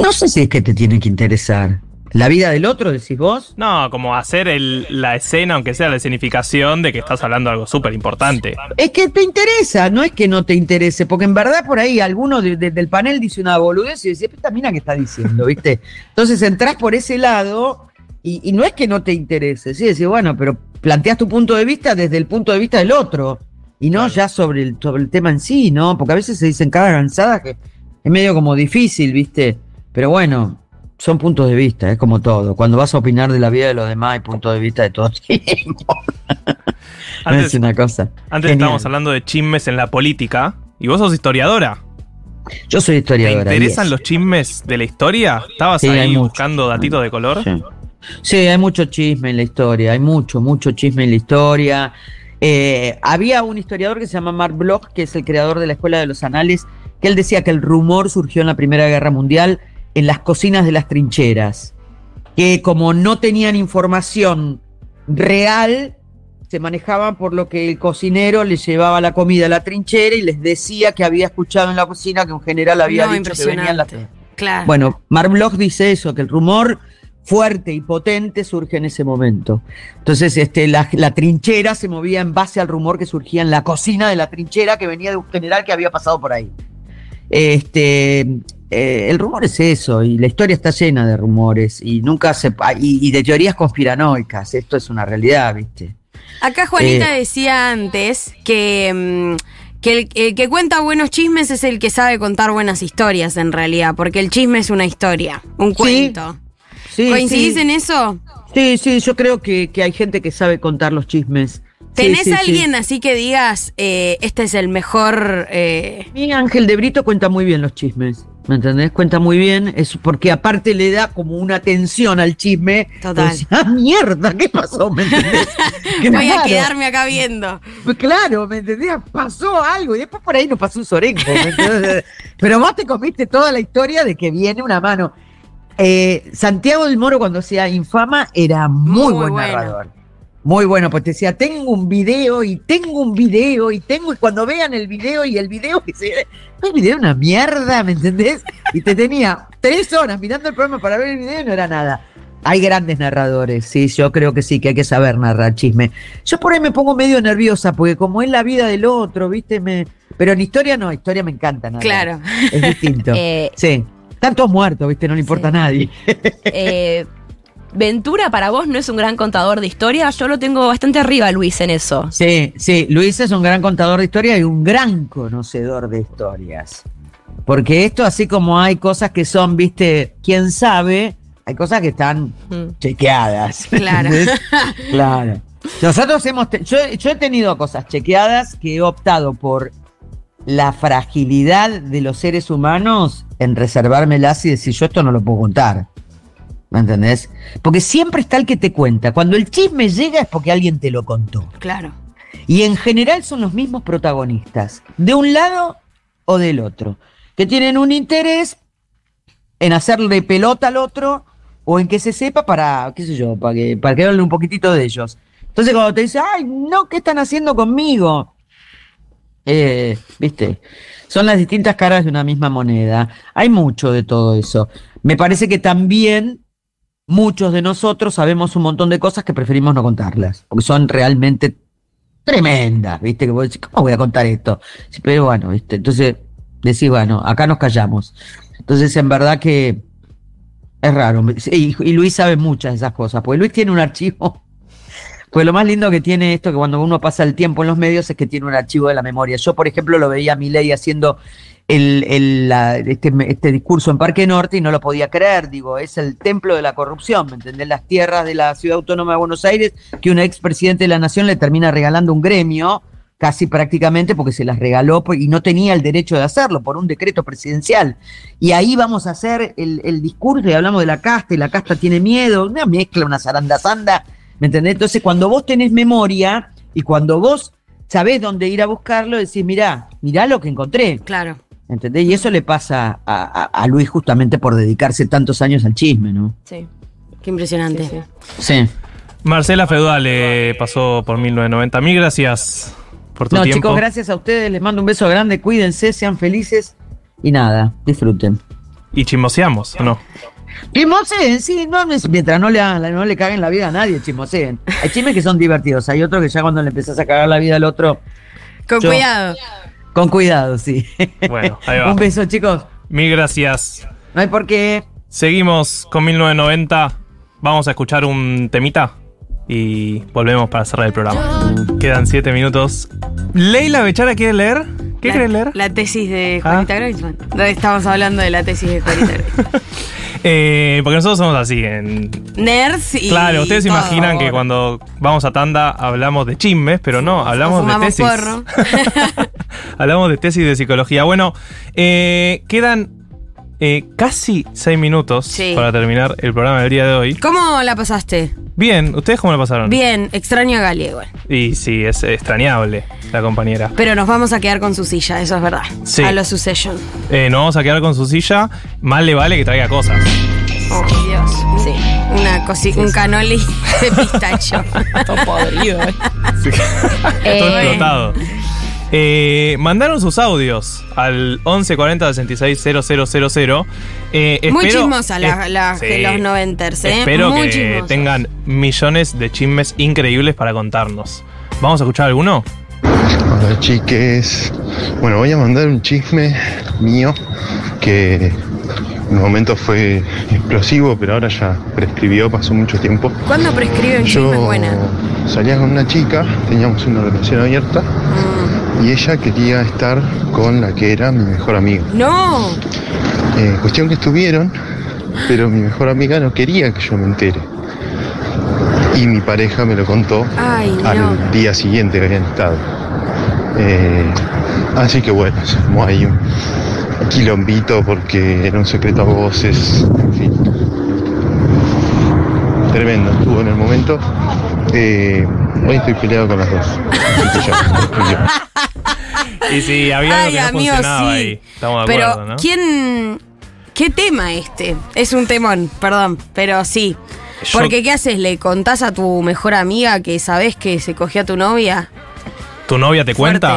Speaker 12: No sé si es que te tiene que interesar. ¿La vida del otro, decís vos?
Speaker 3: No, como hacer el- la escena, aunque sea la escenificación, de que estás hablando de algo súper importante.
Speaker 12: Es que te interesa, no es que no te interese, porque en verdad por ahí alguno de- de- del panel dice una boludez y decís, esta mina que está diciendo, ¿viste? Entonces entrás por ese lado y, y no es que no te interese, sí, decís, bueno, pero planteas tu punto de vista desde el punto de vista del otro y no ya sobre el, sobre el tema en sí, ¿no? Porque a veces se dicen cada avanzada que es medio como difícil, ¿viste? Pero bueno, son puntos de vista, es como todo. Cuando vas a opinar de la vida de los demás hay puntos de vista de todo tiempo.
Speaker 3: Antes-
Speaker 12: es una cosa.
Speaker 3: Antes
Speaker 12: Genial.
Speaker 3: estábamos hablando de chismes en la política, y vos sos historiadora.
Speaker 12: Yo soy
Speaker 3: ¿Te
Speaker 12: historiadora.
Speaker 3: interesan
Speaker 12: yes.
Speaker 3: los chismes de la historia? ¿Estabas
Speaker 12: Sí,
Speaker 3: ahí buscando datitos de color?
Speaker 12: Sí. Sí, hay mucho chisme en la historia, hay mucho, mucho chisme en la historia. Eh, había un historiador que se llama Mark Bloch, que es el creador de la Escuela de los Anales, que él decía que el rumor surgió en la Primera Guerra Mundial en las cocinas de las trincheras, que como no tenían información real, se manejaban por lo que el cocinero les llevaba la comida a la trinchera y les decía que había escuchado en la cocina que un general había
Speaker 4: No,
Speaker 12: dicho que venían las.
Speaker 4: Claro.
Speaker 12: bueno, Mark Bloch dice eso, que el rumor fuerte y potente surge en ese momento. Entonces, este, la, la trinchera se movía en base al rumor que surgía en la cocina de la trinchera que venía de un general que había pasado por ahí. Este, eh, el rumor es eso, y la historia está llena de rumores, y nunca se y, y de teorías conspiranoicas. Esto es una realidad, ¿viste?
Speaker 4: Acá Juanita
Speaker 12: Eh.
Speaker 4: decía antes que, mm, que el, el que cuenta buenos chismes es el que sabe contar buenas historias en realidad, porque el chisme es una historia, un cuento.
Speaker 12: Sí,
Speaker 4: ¿Coincidís
Speaker 12: sí.
Speaker 4: en eso?
Speaker 12: Sí, sí, yo creo que, que hay gente que sabe contar los chismes.
Speaker 4: ¿Tenés
Speaker 12: sí.
Speaker 4: alguien así que digas, eh, este es el mejor... eh,
Speaker 12: Mi Ángel de Brito cuenta muy bien los chismes. ¿Me entendés? Cuenta muy bien, es porque aparte le da como una atención al chisme.
Speaker 4: Total.
Speaker 12: Decís, ah, mierda, ¿qué pasó? ¿Me entendés?
Speaker 4: Voy a quedarme acá viendo.
Speaker 12: Pues Claro, ¿me entendés? Pasó algo y después por ahí nos pasó un sorengo. ¿me entendés? Pero vos te comiste toda la historia de que viene una mano. Eh, Santiago del Moro, cuando sea infama, era muy,
Speaker 4: Muy
Speaker 12: buen
Speaker 4: bueno.
Speaker 12: narrador. Muy bueno, pues te decía, tengo un video y tengo un video y tengo, y cuando vean el video y el video, se, el video una mierda, ¿me entendés? Y te tenía tres horas mirando el programa para ver el video y no era nada. Hay grandes narradores, sí, yo creo que sí, que hay que saber narrar chisme. Yo por ahí me pongo medio nerviosa, porque como es la vida del otro, ¿viste? Me... Pero en historia no, historia me encanta narrar.
Speaker 4: Claro.
Speaker 12: Es distinto.
Speaker 11: Eh,
Speaker 12: sí. Están todos muertos, ¿viste? No le importa a nadie.
Speaker 11: Eh, Ventura para vos no es un gran contador de historia. Yo lo tengo bastante arriba, Luis, en eso.
Speaker 12: Sí, sí, Luis es un gran contador de historias y un gran conocedor de historias. Porque esto, así como hay cosas que son, viste, quién sabe, hay cosas que están chequeadas.
Speaker 4: Claro.
Speaker 12: claro. Nosotros hemos, yo, yo he tenido cosas chequeadas que he optado por la fragilidad de los seres humanos en reservármelas y decir, yo esto no lo puedo contar. ¿Me entendés? Porque siempre está el que te cuenta. Cuando el chisme llega es porque alguien te lo contó.
Speaker 4: Claro.
Speaker 12: Y en general son los mismos protagonistas, de un lado o del otro, que tienen un interés en hacerle pelota al otro o en que se sepa para, qué sé yo, para que, para que hable un poquitito de ellos. Entonces cuando te dice, ay, no, ¿qué están haciendo conmigo? Eh, viste, son las distintas caras de una misma moneda. Hay mucho de todo eso. Me parece que también muchos de nosotros sabemos un montón de cosas que preferimos no contarlas, porque son realmente tremendas, ¿viste? Que vos decís, ¿cómo voy a contar esto? Pero bueno, ¿viste? Entonces decís, bueno, acá nos callamos. Entonces, en verdad que es raro. Y, Luis sabe muchas de esas cosas, porque Luis tiene un archivo. Pues lo más lindo que tiene esto, que cuando uno pasa el tiempo en los medios, es que tiene un archivo de la memoria. Yo, por ejemplo, lo veía a Milei haciendo el, el- la- este, este discurso en Parque Norte y no lo podía creer. Digo, es el templo de la corrupción, ¿me entendés? Las tierras de la Ciudad Autónoma de Buenos Aires, que un expresidente de la Nación le termina regalando un gremio, casi prácticamente porque se las regaló y no tenía el derecho de hacerlo por un decreto presidencial. Y ahí vamos a hacer el, el discurso y hablamos de la casta y la casta tiene miedo, una mezcla, una zarandazanda, ¿me entendés? Entonces, cuando vos tenés memoria y cuando vos sabés dónde ir a buscarlo, decís, mirá, mirá lo que encontré.
Speaker 4: Claro.
Speaker 12: ¿Entendés? Y eso le pasa a, a- a Luis justamente por dedicarse tantos años al chisme, ¿no?
Speaker 11: Sí.
Speaker 4: Qué impresionante.
Speaker 12: Sí.
Speaker 3: Marcela Feudal eh, pasó por 1990. Mil gracias por tu
Speaker 12: No,
Speaker 3: tiempo.
Speaker 12: chicos, gracias a ustedes, les mando un beso grande, cuídense, sean felices y nada, disfruten.
Speaker 3: Y chismoseamos, ¿o no?
Speaker 12: Chismoseen, sí, no, mientras no le, hagan- no le caguen la vida a nadie, chismoseen. Hay chismes que son divertidos, hay otros que ya cuando le empezás a cagar la vida al otro,
Speaker 4: Con
Speaker 12: Yo-
Speaker 4: cuidado.
Speaker 12: Con cuidado, sí.
Speaker 3: Bueno, ahí va.
Speaker 12: un beso, chicos.
Speaker 3: Mil gracias.
Speaker 12: No hay por qué.
Speaker 3: Seguimos con 1990. Vamos a escuchar un temita y volvemos para cerrar el programa. Quedan siete minutos. Leila Bechara quiere leer. ¿Qué
Speaker 4: La-
Speaker 3: querés leer?
Speaker 4: La tesis de Juanita Greisman. Estamos hablando de la tesis de Juanita Greisman.
Speaker 3: Eh, porque nosotros somos así. En...
Speaker 4: Nerds y.
Speaker 3: Claro, ustedes se imaginan que cuando vamos a tanda hablamos de chismes, pero no, hablamos de tesis.
Speaker 4: porro.
Speaker 3: hablamos de tesis de psicología. Bueno, eh, quedan eh, casi seis minutos
Speaker 4: Sí.
Speaker 3: para terminar el programa del día de hoy.
Speaker 4: ¿Cómo la pasaste?
Speaker 3: Bien, ¿ustedes cómo la pasaron?
Speaker 4: Bien, extraño a Gali igual.
Speaker 3: Y sí, es extrañable la compañera.
Speaker 4: Pero nos vamos a quedar con su silla, eso es verdad.
Speaker 3: Sí.
Speaker 4: A los Succession.
Speaker 3: Eh, nos vamos a quedar con su silla. Más le vale que traiga cosas.
Speaker 4: Oh, Dios. Sí. Una cosi un canoli de pistacho.
Speaker 11: Todo podrido. eh.
Speaker 3: Todo explotado. Eh, mandaron sus audios al 1140 660000. Eh,
Speaker 4: Muy
Speaker 3: espero-
Speaker 4: chismosa la,
Speaker 3: eh,
Speaker 4: la-
Speaker 3: sí.
Speaker 4: los noventers, ¿eh?
Speaker 3: Espero
Speaker 4: Muy
Speaker 3: que tengan millones de chismes increíbles para contarnos. ¿Vamos a escuchar alguno?
Speaker 13: Hola chiques. Bueno, voy a mandar un chisme mío que en un momento fue explosivo, pero ahora ya prescribió, pasó mucho tiempo.
Speaker 4: ¿Cuándo prescribe un chisme
Speaker 13: Yo
Speaker 4: buena?
Speaker 13: salía con una chica, teníamos una relación abierta
Speaker 4: Mm.
Speaker 13: Y ella quería estar con la que era mi mejor amiga.
Speaker 4: No.
Speaker 13: Eh, cuestión que estuvieron, pero mi mejor amiga no quería que yo me entere. y mi pareja me lo contó
Speaker 4: Ay, no.
Speaker 13: al día siguiente que habían estado. Eh, así que bueno, se armó ahí un quilombito porque era un secreto a voces, en fin. Tremendo, estuvo en el momento. Eh, hoy estoy peleado con las dos.
Speaker 3: Y sí, había algo
Speaker 4: Ay,
Speaker 3: que no
Speaker 4: amigo,
Speaker 3: funcionaba
Speaker 4: sí.
Speaker 3: ahí. Estamos de
Speaker 4: Pero,
Speaker 3: acuerdo, ¿no?
Speaker 4: ¿quién. ¿Qué tema este? Es un temón, perdón, pero sí.
Speaker 3: Yo-
Speaker 4: Porque, ¿qué haces? ¿Le contás a tu mejor amiga que sabes que se cogió a tu novia?
Speaker 3: ¿Tu novia te
Speaker 4: Fuerte.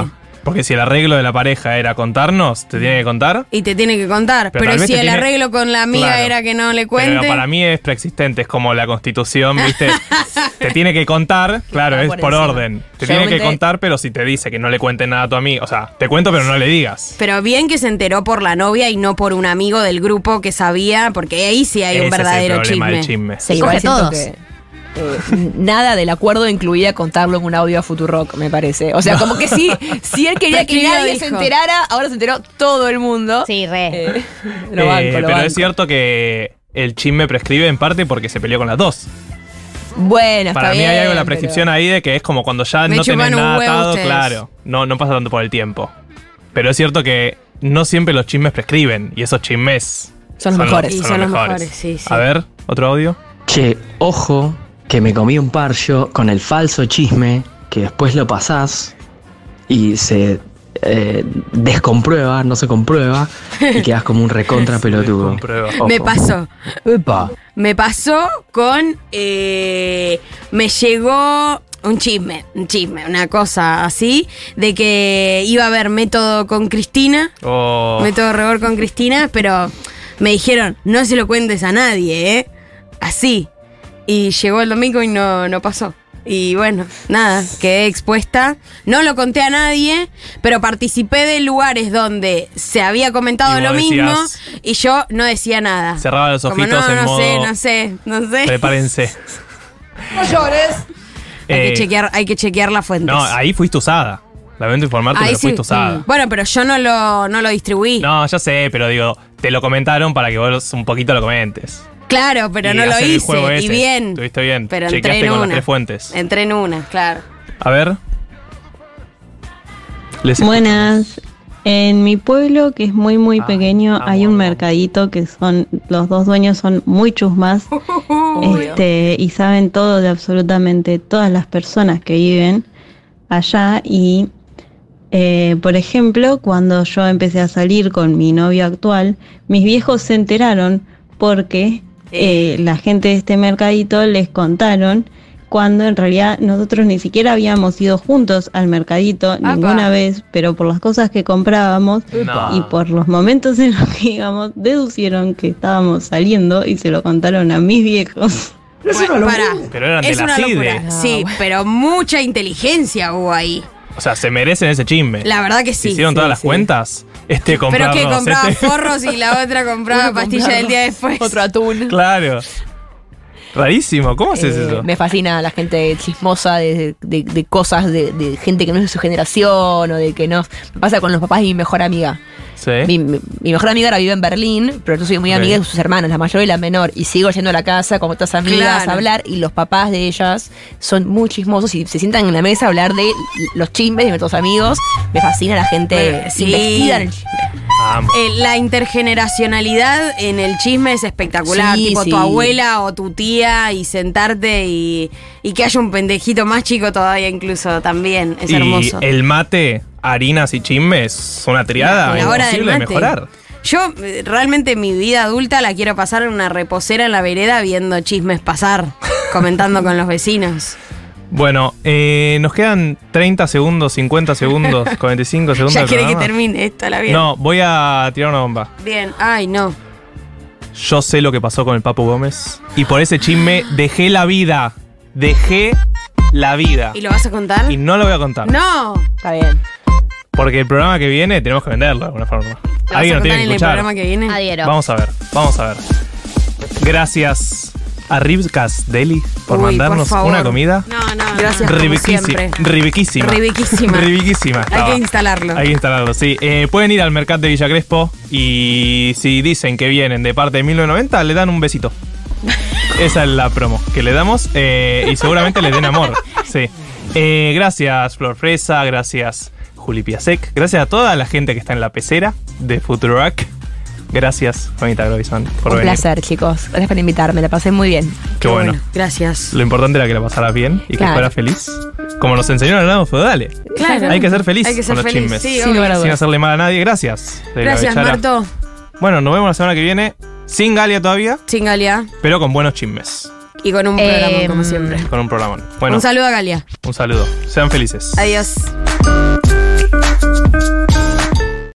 Speaker 3: Porque si el arreglo de la pareja era contarnos, ¿te tiene que contar?
Speaker 4: Y te tiene que contar.
Speaker 3: Pero
Speaker 4: si el
Speaker 3: tiene-
Speaker 4: arreglo con la amiga
Speaker 3: Claro.
Speaker 4: era que no le cuente.
Speaker 3: Pero para mí es preexistente, es como la constitución, ¿viste? te tiene que contar, claro, es
Speaker 11: por
Speaker 3: orden. Te tiene que contar, pero si te dice que no le cuente nada a tu amigo, o sea, te cuento pero no le digas.
Speaker 4: Pero bien que se enteró por la novia y no por un amigo del grupo que sabía, porque ahí sí hay un verdadero
Speaker 3: es el problema
Speaker 4: chisme.
Speaker 3: del chisme.
Speaker 11: Sí,
Speaker 2: Se
Speaker 11: igual
Speaker 2: coge todos.
Speaker 11: que, eh, nada del acuerdo incluía contarlo en un audio a Futurock, me parece. O sea, como que sí, si él quería que
Speaker 4: ¿Quién lo
Speaker 11: nadie se enterara, ahora se enteró todo el mundo.
Speaker 2: Sí, re.
Speaker 11: Eh, lo banco,
Speaker 3: Eh,
Speaker 11: lo
Speaker 3: pero
Speaker 11: banco.
Speaker 3: es cierto que el chisme prescribe en parte porque se peleó con las dos.
Speaker 11: Bueno, está
Speaker 3: Para mí
Speaker 11: bien,
Speaker 3: hay algo en la prescripción ahí de que es como cuando ya no tenés nada atado,
Speaker 4: ustedes.
Speaker 3: claro. No, no pasa tanto por el tiempo. Pero es cierto que no siempre los chismes prescriben y esos chismes
Speaker 11: Son los mejores.
Speaker 4: Y son los mejores, sí, sí.
Speaker 3: A ver, otro audio.
Speaker 14: Che, ojo, que me comí un parcho con el falso chisme que después lo pasás y se eh, descomprueba, no se comprueba y quedas como un recontra pelotudo.
Speaker 4: Me pasó.
Speaker 14: Epa.
Speaker 4: Me pasó con. eh, me llegó un chisme, un chisme, una cosa así, de que iba a haber método con Cristina,
Speaker 3: Oh,
Speaker 4: método rebor con Cristina, pero me dijeron, no se lo cuentes a nadie, ¿eh? Así. Y llegó el domingo y no, no pasó. Y bueno, nada, quedé expuesta. No lo conté a nadie, pero participé de lugares donde se había comentado lo mismo
Speaker 3: decías-
Speaker 4: y yo no decía nada.
Speaker 3: Cerraba los
Speaker 4: Como,
Speaker 3: ojitos
Speaker 4: no,
Speaker 3: en
Speaker 4: no
Speaker 3: modo.
Speaker 4: sé, no sé, no sé.
Speaker 3: Prepárense.
Speaker 4: No llores. Hay,
Speaker 3: Eh,
Speaker 4: que chequear, hay que chequear las fuentes.
Speaker 3: No, ahí fuiste usada. Lamento informarte,
Speaker 4: Ahí
Speaker 3: pero
Speaker 4: sí.
Speaker 3: fuiste usada.
Speaker 4: Mm. Bueno, pero yo no lo, no lo distribuí.
Speaker 3: No, ya sé, pero digo, te lo comentaron para que vos un poquito lo comentes.
Speaker 4: Claro, pero
Speaker 3: Y
Speaker 4: no lo
Speaker 3: el
Speaker 4: hice. Y bien.
Speaker 3: Estuviste bien.
Speaker 4: Pero entré en
Speaker 3: con las
Speaker 4: una.
Speaker 3: tres fuentes.
Speaker 4: Entré en una, claro.
Speaker 3: A ver. Les
Speaker 15: Buenas. En mi pueblo, que es muy muy pequeño, hay un mercadito que son los dos dueños son muy chusmas este, y saben todo de absolutamente todas las personas que viven allá y eh, por ejemplo, cuando yo empecé a salir con mi novio actual, mis viejos se enteraron porque eh, la gente de este mercadito les contaron cuando en realidad nosotros ni siquiera habíamos ido juntos al mercadito ninguna vez, pero por las cosas que comprábamos
Speaker 3: No.
Speaker 15: y por los momentos en los que íbamos, deducieron que estábamos saliendo y se lo contaron a mis viejos.
Speaker 4: Bueno, pará.
Speaker 3: Pero eran
Speaker 4: Es
Speaker 3: de la
Speaker 4: una
Speaker 3: CIDE.
Speaker 4: locura. Sí, pero mucha inteligencia hubo ahí.
Speaker 3: O sea, se merecen ese chisme.
Speaker 4: La verdad que sí.
Speaker 3: ¿Hicieron
Speaker 4: Sí,
Speaker 3: todas las cuentas? Este
Speaker 4: Pero
Speaker 3: comprarlos.
Speaker 4: que compraba
Speaker 3: este-
Speaker 4: forros y la otra compraba pastilla
Speaker 11: compraba
Speaker 4: del día después.
Speaker 11: Otro atún.
Speaker 3: Claro. Rarísimo. ¿Cómo haces
Speaker 11: Eh,
Speaker 3: eso?
Speaker 11: Me fascina la gente chismosa de, de- de cosas de, de gente que no es de su generación o de que no. Me pasa con los papás de mi mejor amiga.
Speaker 3: Sí.
Speaker 11: Mi, mi- mi mejor amiga ahora vive en Berlín, pero yo soy muy amiga de sus hermanas, la mayor y la menor, y sigo yendo a la casa con otras amigas
Speaker 4: Claro.
Speaker 11: a hablar, y los papás de ellas son muy chismosos y se sientan en la mesa a hablar de los chismes de nuestros amigos. Me fascina la gente
Speaker 4: Bueno, sí.
Speaker 11: investiga en el chisme.
Speaker 4: Eh, la intergeneracionalidad en el chisme es espectacular.
Speaker 11: Sí,
Speaker 4: tipo
Speaker 11: sí.
Speaker 4: tu abuela o tu tía y sentarte y, y que haya un pendejito más chico todavía incluso también. Es
Speaker 3: y
Speaker 4: hermoso.
Speaker 3: el mate, harinas y chismes son una triada
Speaker 4: La del
Speaker 3: imposible de mejorar.
Speaker 4: Yo eh, realmente mi vida adulta la quiero pasar en una reposera en la vereda viendo chismes pasar, comentando con los vecinos.
Speaker 3: Bueno, eh, nos quedan 30 segundos, 50 segundos, 45 segundos.
Speaker 4: ya quiere que termine esto, la vida.
Speaker 3: No, voy a tirar una bomba.
Speaker 4: Bien, ay no.
Speaker 3: Yo sé lo que pasó con el Papu Gómez. Y por ese chisme dejé la vida. Dejé la vida.
Speaker 4: ¿Y lo vas a contar?
Speaker 3: Y no lo voy a contar.
Speaker 4: No.
Speaker 11: Está bien.
Speaker 3: Porque el programa que viene tenemos que venderlo de alguna forma.
Speaker 4: ¿Lo vas a
Speaker 3: Alguien lo tiene
Speaker 4: en
Speaker 3: que
Speaker 4: el
Speaker 3: escuchar.
Speaker 4: programa que viene?
Speaker 2: Adhiero.
Speaker 3: Vamos a ver, vamos a ver. Gracias a Ribcas Deli por
Speaker 4: Uy,
Speaker 3: mandarnos
Speaker 4: favor.
Speaker 3: una comida.
Speaker 4: No, no, gracias como
Speaker 3: Ribiquísima.
Speaker 4: siempre.
Speaker 3: Ribiquísima.
Speaker 4: Ribiquísima.
Speaker 3: Ribiquísima
Speaker 4: Hay
Speaker 3: estaba.
Speaker 4: que instalarlo.
Speaker 3: Hay que instalarlo, sí. Eh, pueden ir al mercado de Villa Crespo y si dicen que vienen de parte de 1990, le dan un besito. Esa es la promo que le damos eh, y seguramente le den amor. Sí. Eh, gracias, Flor Fresa. Gracias, Juli Piasek. Gracias a toda la gente que está en la pecera de Futurock. Gracias, Juanita Grovison, por
Speaker 11: Un
Speaker 3: venir.
Speaker 11: placer, chicos. Gracias por invitarme, la pasé muy bien.
Speaker 3: Qué bueno.
Speaker 4: Gracias.
Speaker 3: Lo importante era que la pasaras bien y que
Speaker 11: Claro.
Speaker 3: fuera feliz. Como nos enseñó en el lado feudales.
Speaker 4: Claro.
Speaker 3: Hay que ser feliz
Speaker 4: Hay que ser
Speaker 3: con los
Speaker 4: feliz,
Speaker 3: chismes.
Speaker 4: sí, Sin
Speaker 3: Sin hacerle mal a nadie. Gracias.
Speaker 4: Gracias. Marto.
Speaker 3: Bueno, nos vemos la semana que viene. Sin Galia todavía,
Speaker 4: Sin Galia.
Speaker 3: pero con buenos chismes.
Speaker 4: Y con un
Speaker 2: Eh,
Speaker 4: programa, como siempre.
Speaker 3: Con un programón. Bueno,
Speaker 4: Un saludo a Galia.
Speaker 3: un saludo. Sean felices.
Speaker 4: Adiós.